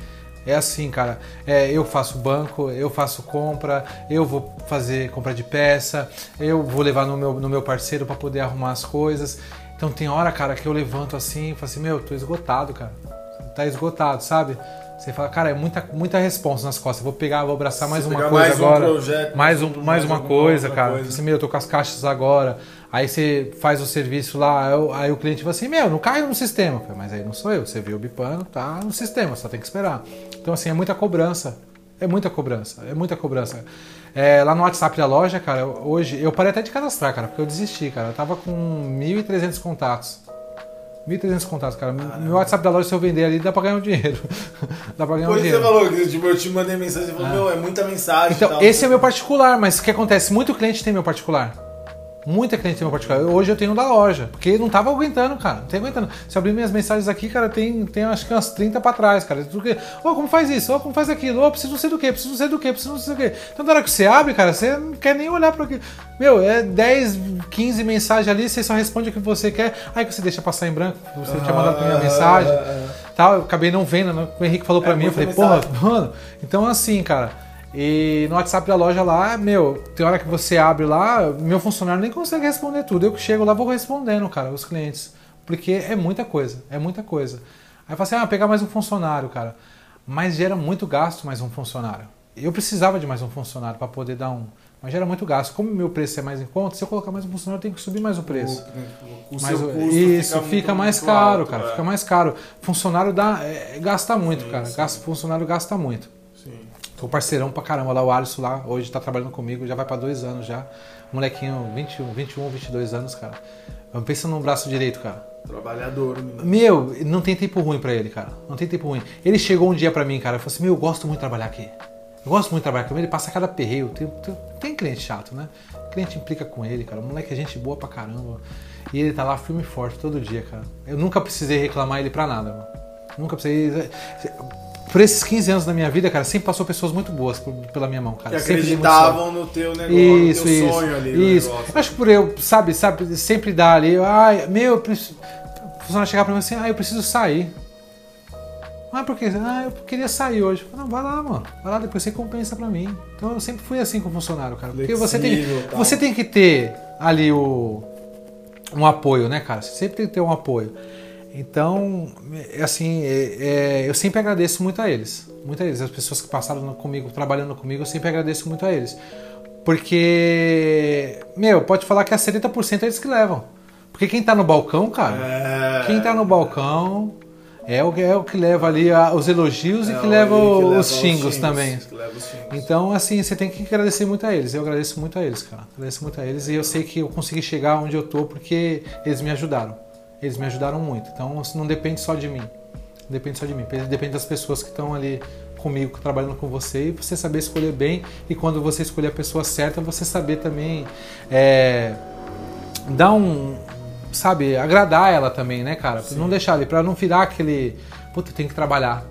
é assim, cara. É, eu faço banco, eu faço compra, eu vou fazer compra de peça, eu vou levar no meu, no meu parceiro para poder arrumar as coisas. Então tem hora, cara, que eu levanto assim e falo assim, meu, tô esgotado, cara. Tá esgotado, sabe? Você fala, cara, é muita, muita responsa nas costas. Vou pegar, vou abraçar mais Você uma coisa mais um agora. projeto, mais, um, mais mais uma coisa, cara. coisa. Assim, meu, eu tô com as caixas agora. Aí você faz o serviço lá, aí o- cliente fala assim, meu, não caiu no sistema. Falei, mas aí não sou eu, você viu o bipano, tá no sistema, só tem que esperar. Então, assim, é muita cobrança. É muita cobrança, é muita cobrança. É, lá no WhatsApp da loja, cara, hoje, eu parei até de cadastrar, cara, porque eu desisti, cara. Eu tava com 1.300 contatos. 1.300 contatos, cara. Meu WhatsApp da loja, se eu vender ali, dá pra ganhar um dinheiro. dá pra ganhar um dinheiro. você falou que tipo, eu te mandei mensagem e falou, meu, é muita mensagem. Então, tal. esse é meu particular, mas o que acontece? Muito cliente tem meu particular. Muita cliente tem meu particular. Hoje eu tenho da loja, porque não tava aguentando, cara. Não tem aguentando. Se eu abrir minhas mensagens aqui, cara, tem, tem acho que umas 30 pra trás, cara. Tudo que, Ô, como faz isso? Ô, como faz aquilo? Ô, preciso não sei do que, preciso não sei do que, preciso não sei do que. Então, na hora que você abre, cara, você não quer nem olhar para aquilo. Meu, é 10, 15 mensagens ali, você só responde o que você quer. Aí você deixa passar em branco, você tinha mandado pra minha Ah, mensagem. ah, ah. Tal, eu acabei não vendo, né? o Henrique falou pra É, mim, eu falei, porra, Mano, então assim, cara. E no WhatsApp da loja lá, meu, tem hora que você abre lá, meu funcionário nem consegue responder tudo. Eu que chego lá, vou respondendo, cara, os clientes. Porque é muita coisa, é muita coisa. Aí eu falo assim, ah, pegar mais um funcionário, cara. Mas gera muito gasto mais um funcionário. Eu precisava de mais um funcionário para poder dar um. Mas gera muito gasto. Como o meu preço é mais em conta, se eu colocar mais um funcionário, eu tenho que subir mais o preço. O, o Mas isso, fica, muito- mais caro, alto, cara. é. Fica mais caro. Funcionário dá, é, gasta muito, Sim, cara. sim. Gasta, funcionário gasta muito. Sim. Tô parceirão pra caramba lá, o Alisson lá, hoje tá trabalhando comigo, já vai pra dois anos já. Molequinho, 21, 21, 22 anos, cara. Pensa no braço direito, cara. Trabalhador, menino. Meu, não tem tempo ruim pra ele, cara. Não tem tempo ruim. Ele chegou um dia pra mim, cara, e falou assim: Meu, eu gosto muito de trabalhar aqui. Eu gosto muito de trabalhar com ele, passa cada perreio. Tem, tem, tem cliente chato, né? cliente implica com ele, cara. O moleque é gente boa pra caramba. E ele tá lá firme e forte todo dia, cara. Eu nunca precisei reclamar ele pra nada, mano. Nunca precisei. Por esses 15 anos da minha vida, cara, sempre passou pessoas muito boas pela minha mão, cara. Que Sempre acreditavam no teu negócio, isso, no teu isso, sonho ali. isso. negócio. Acho que por eu, sabe, sabe, sempre dar ali, ai, meu, eu preciso. O funcionário chegar pra mim assim, ah, eu preciso sair. Ah, por quê? Ah, eu queria sair hoje. Não, vai lá, mano. Vai lá, depois você compensa pra mim. Então eu sempre fui assim com o funcionário, cara. Porque você tem, Flexível, tal. você tem que ter ali o um apoio, né, cara? Você sempre tem que ter um apoio. Então, é assim, é- é, eu sempre agradeço muito a eles. Muito a eles. As pessoas que passaram comigo, trabalhando comigo, eu sempre agradeço muito a eles. Porque, meu, pode falar que é 70% eles que levam. Porque quem tá no balcão, cara, É... quem tá no balcão é o, é o que leva ali a- os elogios É, e que ele leva que leva os xingos também. que leva os xingos. Então, assim, você tem que agradecer muito a eles. Eu agradeço muito a eles, cara. Agradeço muito a eles e eu sei que eu consegui chegar onde eu tô porque eles me ajudaram. Eles me ajudaram muito. Então, assim, não depende só de mim. Depende só de mim. Depende das pessoas que estão ali comigo, trabalhando com você e você saber escolher bem. E quando você escolher a pessoa certa, você saber também é, dar um. Sabe, agradar ela também, né, cara? Sim. Não deixar ali, pra não virar aquele. Puta, eu tenho que trabalhar.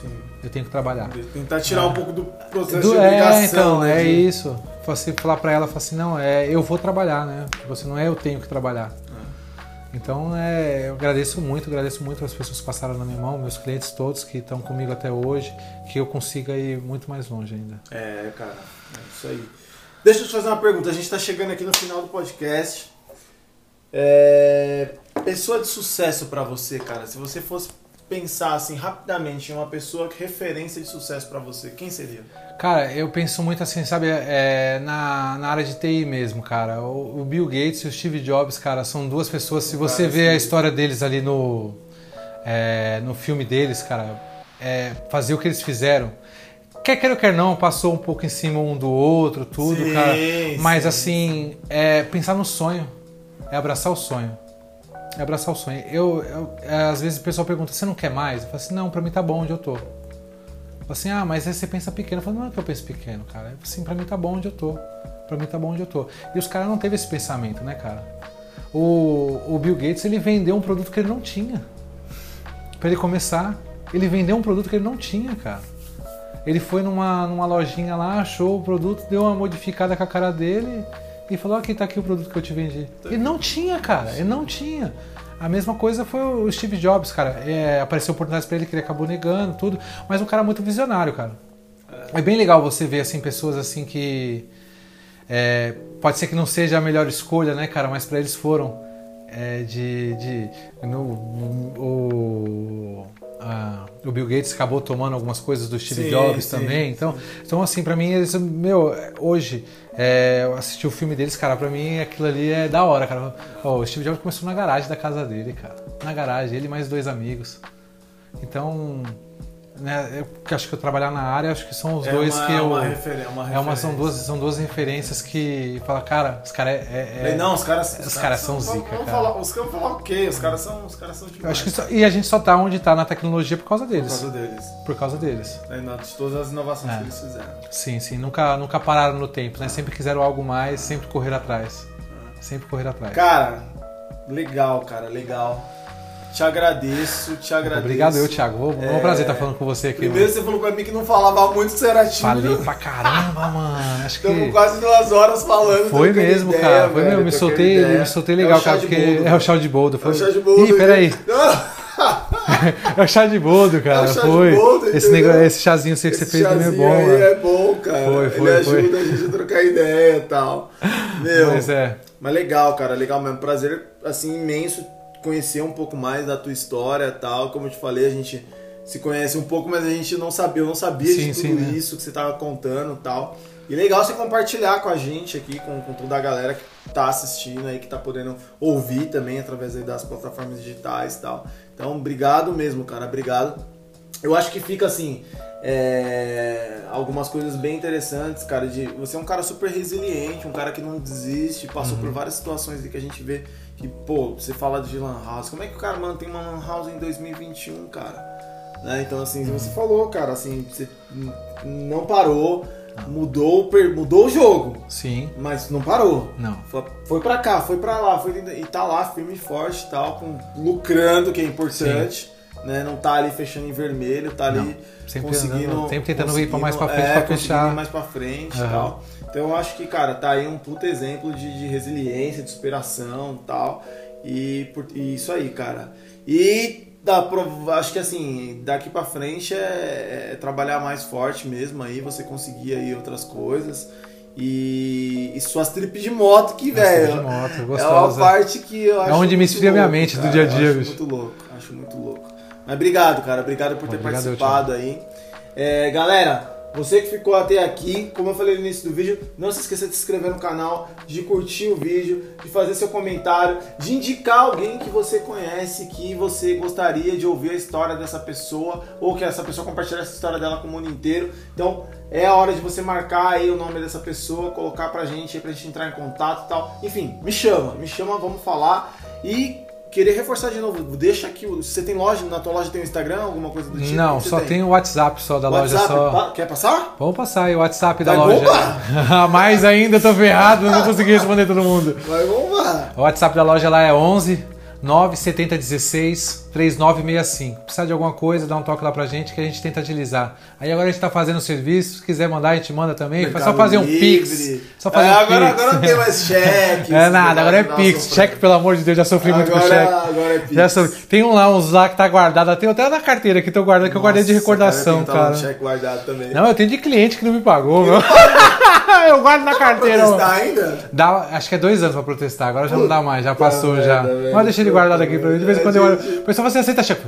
Sim. Eu tenho que trabalhar. Tentar tirar um pouco do processo Do- de obrigação. é, então, né, é de- isso. Você falar pra ela, falar assim, não, é, eu vou trabalhar, né? Você não é eu tenho que trabalhar. Então, é, eu agradeço muito, agradeço muito as pessoas que passaram na minha mão, meus clientes todos que estão comigo até hoje, que eu consiga ir muito mais longe ainda. É, cara, é isso aí. Deixa eu te fazer uma pergunta. A gente tá chegando aqui no final do podcast. É, Pessoa de sucesso pra você, cara. Se você fosse pensar assim rapidamente em uma pessoa que referência de sucesso pra você, quem seria? Cara, eu penso muito assim, sabe, é, na, na área de TI mesmo, cara. O, o Bill Gates e o Steve Jobs, cara, são duas pessoas. Se você vê a história deles ali no, é, no filme deles, cara, é, fazer o que eles fizeram. Quer queira ou quer não, passou um pouco em cima um do outro, tudo, Sim, cara. Mas sim. assim, é pensar no sonho, é abraçar o sonho. É abraçar o sonho. Eu, eu- é, às vezes o pessoal pergunta, você não quer mais? Eu falo assim, não, pra mim tá bom onde eu tô. Assim, ah, mas aí você pensa pequeno. Eu falo, não é que eu penso pequeno, cara. É assim, pra mim tá bom onde eu tô. Pra mim tá bom onde eu tô. E os caras não teve esse pensamento, né, cara? O, o Bill Gates, ele vendeu um produto que ele não tinha. Pra ele começar, ele vendeu um produto que ele não tinha, cara. Ele foi numa, numa lojinha lá, achou o produto, deu uma modificada com a cara dele e falou: aqui tá aqui o produto que eu te vendi. Ele não tinha, cara, ele não tinha. A mesma coisa foi o Steve Jobs, cara. É, apareceu oportunidades pra ele que ele acabou negando, tudo. Mas um cara muito visionário, cara. É bem legal você ver assim pessoas assim que é, pode ser que não seja a melhor escolha, né, cara? Mas pra eles foram é, de, de no, o, a- o Bill Gates acabou tomando algumas coisas do Steve Sim, Jobs sim, também. Então, então assim, pra mim eles, meu, hoje é, eu assisti o filme deles, cara. Pra mim aquilo ali é da hora, cara. Ó, o Steve Jobs começou na garagem da casa dele, cara. Na garagem, ele e mais dois amigos. Então, né, eu que acho que eu trabalhar na área, acho que são os é dois uma, que eu uma uma é uma, são, referência. duas, são duas referências que fala, cara, os caras é, é- é- Não, os caras, os caras são zica, vamos cara. Falar, os caras vão falar o quê? Os caras são, os caras são Eu demais. acho que só- e a gente só tá onde tá na tecnologia por causa por deles. causa deles. Por causa deles. Na- De todas as inovações É. que eles fizeram. Sim, sim. Nunca, nunca pararam no tempo, né? Sempre quiseram algo mais, sempre correr atrás. Sempre correr atrás. Cara, legal, cara, legal. Te agradeço, te agradeço. Obrigado eu, Thiago. Vou- É um É, prazer estar falando com você aqui. Primeiro mano. você falou pra mim que não falava muito, você era Falei tímido. pra caramba, mano. Acho Estamos que. quase duas horas falando. Foi mesmo, ideia, cara. Foi mesmo. Me soltei, ideia. me soltei É legal, chá cara, de porque boldo, é o chá de boldo. É Foi... o chá de boldo. Ih, peraí. É o chá de boldo, cara. É o chá de foi. boldo, esse, negócio, esse chazinho sei que você esse fez também é bom, aí mano. é bom, cara. Foi, foi, Ele foi. ajuda a gente a trocar ideia e tal. Meu, Mas é. Mas legal, cara, legal mesmo. Prazer, assim, imenso conhecer um pouco mais da tua história tal. Como eu te falei, a gente se conhece um pouco, mas a gente não sabia, eu não sabia Sim, de sim, tudo né? isso que você tava contando e tal. E legal você compartilhar com a gente aqui, com, com toda a galera que tá assistindo aí, que tá podendo ouvir também através das plataformas digitais e tal. Então, obrigado mesmo, cara, obrigado. Eu acho que fica assim, é, algumas coisas bem interessantes, cara. De você é um cara super resiliente, um cara que não desiste, passou por várias situações que a gente vê que, pô, você fala de lan house. Como é que o cara mantém uma lan house em 2021, cara? Né? Então, assim, você falou, cara, assim, você não parou, mudou, mudou o jogo, Sim. mas não parou. Não. Foi, foi pra cá, foi pra lá, foi, e tá lá firme e forte e tal, com, lucrando, que é importante. né? Não tá ali fechando em vermelho, tá ali sempre conseguindo. andando, sempre tentando ir pra mais pra conseguindo- frente pra conseguindo fechar. ir mais pra frente Aham. tal. Então eu acho que, cara, tá aí um puta exemplo de, de resiliência, de superação e tal. E, por- e isso aí, cara. E dá acho que assim, daqui pra frente é, é trabalhar mais forte mesmo aí, você conseguir aí outras coisas. E, e suas trips de moto que, velho. É uma parte que eu acho. onde me esfria minha mente do cara. dia a dia, Acho bicho. muito louco, acho muito louco. Mas obrigado, cara. Obrigado por ter Obrigado, participado aí. É, galera, você que ficou até aqui, como eu falei no início do vídeo, não se esqueça de se inscrever no canal, de curtir o vídeo, de fazer seu comentário, de indicar alguém que você conhece, que você gostaria de ouvir a história dessa pessoa, ou que essa pessoa compartilhar essa história dela com o mundo inteiro. Então é a hora de você marcar aí o nome dessa pessoa, colocar pra gente aí pra gente entrar em contato e tal. Enfim, me chama, me chama, vamos falar. E queria reforçar de novo, deixa aqui, você tem loja, na tua loja tem o Instagram, alguma coisa do tipo? Não, só tem o WhatsApp só da loja WhatsApp, só. pa- Quer passar? Vamos passar aí o WhatsApp da Vai loja. bombar! Mais ainda, tô ferrado, não vou conseguir responder todo mundo. Vai, vamos lá. O WhatsApp da loja lá é 11 97016 3965. Precisar de alguma coisa, dá um toque lá pra gente que a gente tenta agilizar. Aí agora a gente tá fazendo o serviço, se quiser mandar, a gente manda também. Só fazer um Livre. Pix. Só fazer É, um agora, Pix. agora não tem mais cheque. É nada, agora é Nossa, Pix. Fran. Cheque, pelo amor de Deus, já sofri muito com Agora, cheque. agora é Pix. Já sofri. Tem um lá, uns lá que tá guardado, tem até na carteira que tô guardando, que eu guardei de Nossa, recordação, cara. eu tá cara. no cheque guardado também. Não, eu tenho de cliente que não me pagou, meu. eu guardo na carteira. Protestar mano. ainda? Dá, acho que é dois anos pra protestar, agora já não dá mais, já passou já. Mas deixa ele guardado aqui pra mim. De vez em quando eu olho. Gente. O pessoal você aceita cheque?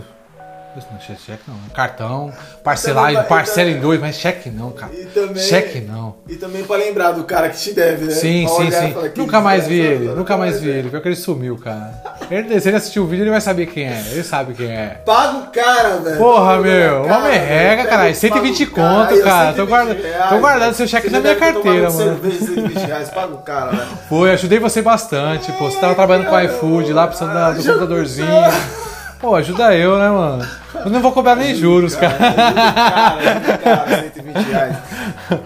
Não, cheque, não. Cartão, parcelar, Também parcela em dois, mas cheque não, cara. E também, Cheque não. E também pra lembrar do cara que te deve, né? Sim, Pra sim, sim. Nunca mais vi ele, nunca mais vi ver. ele. Pior que ele sumiu, cara. Ele, se ele assistiu o vídeo, ele vai saber quem é. Ele sabe quem é. Paga o cara, velho. Porra, meu, cara, uma merrega, caralho. Pega, 120 paga o cara. conto, cara. Tô 120 guarda- reais, tô guardando seu cheque na minha carteira, mano. cerveja, 120 reais, paga o cara, velho. Foi, ajudei você bastante, pô. Você tava trabalhando com o iFood lá, precisando do computadorzinho. Pô, ajuda eu, né, mano? Eu não vou cobrar nem juros, cara. Cara, o cara, 120 reais.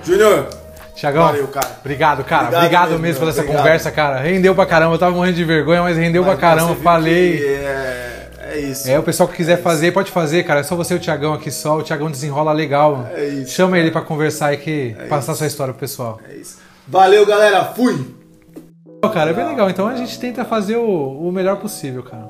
Júnior, Tiagão, valeu, cara. obrigado, cara. Obrigado Obrigado, mesmo, mesmo por essa obrigado. conversa, cara. Rendeu pra caramba. Eu tava morrendo de vergonha, mas rendeu Mas pra caramba. Falei. É, é isso. É, o pessoal que quiser fazer, pode fazer, cara. É só você e o Tiagão aqui só. O Tiagão desenrola legal. É isso, Chama ele pra conversar e que passar isso. sua história pro pessoal. É isso. Valeu, galera. Fui. Cara, é bem legal. Então a gente tenta fazer o, o melhor possível, cara.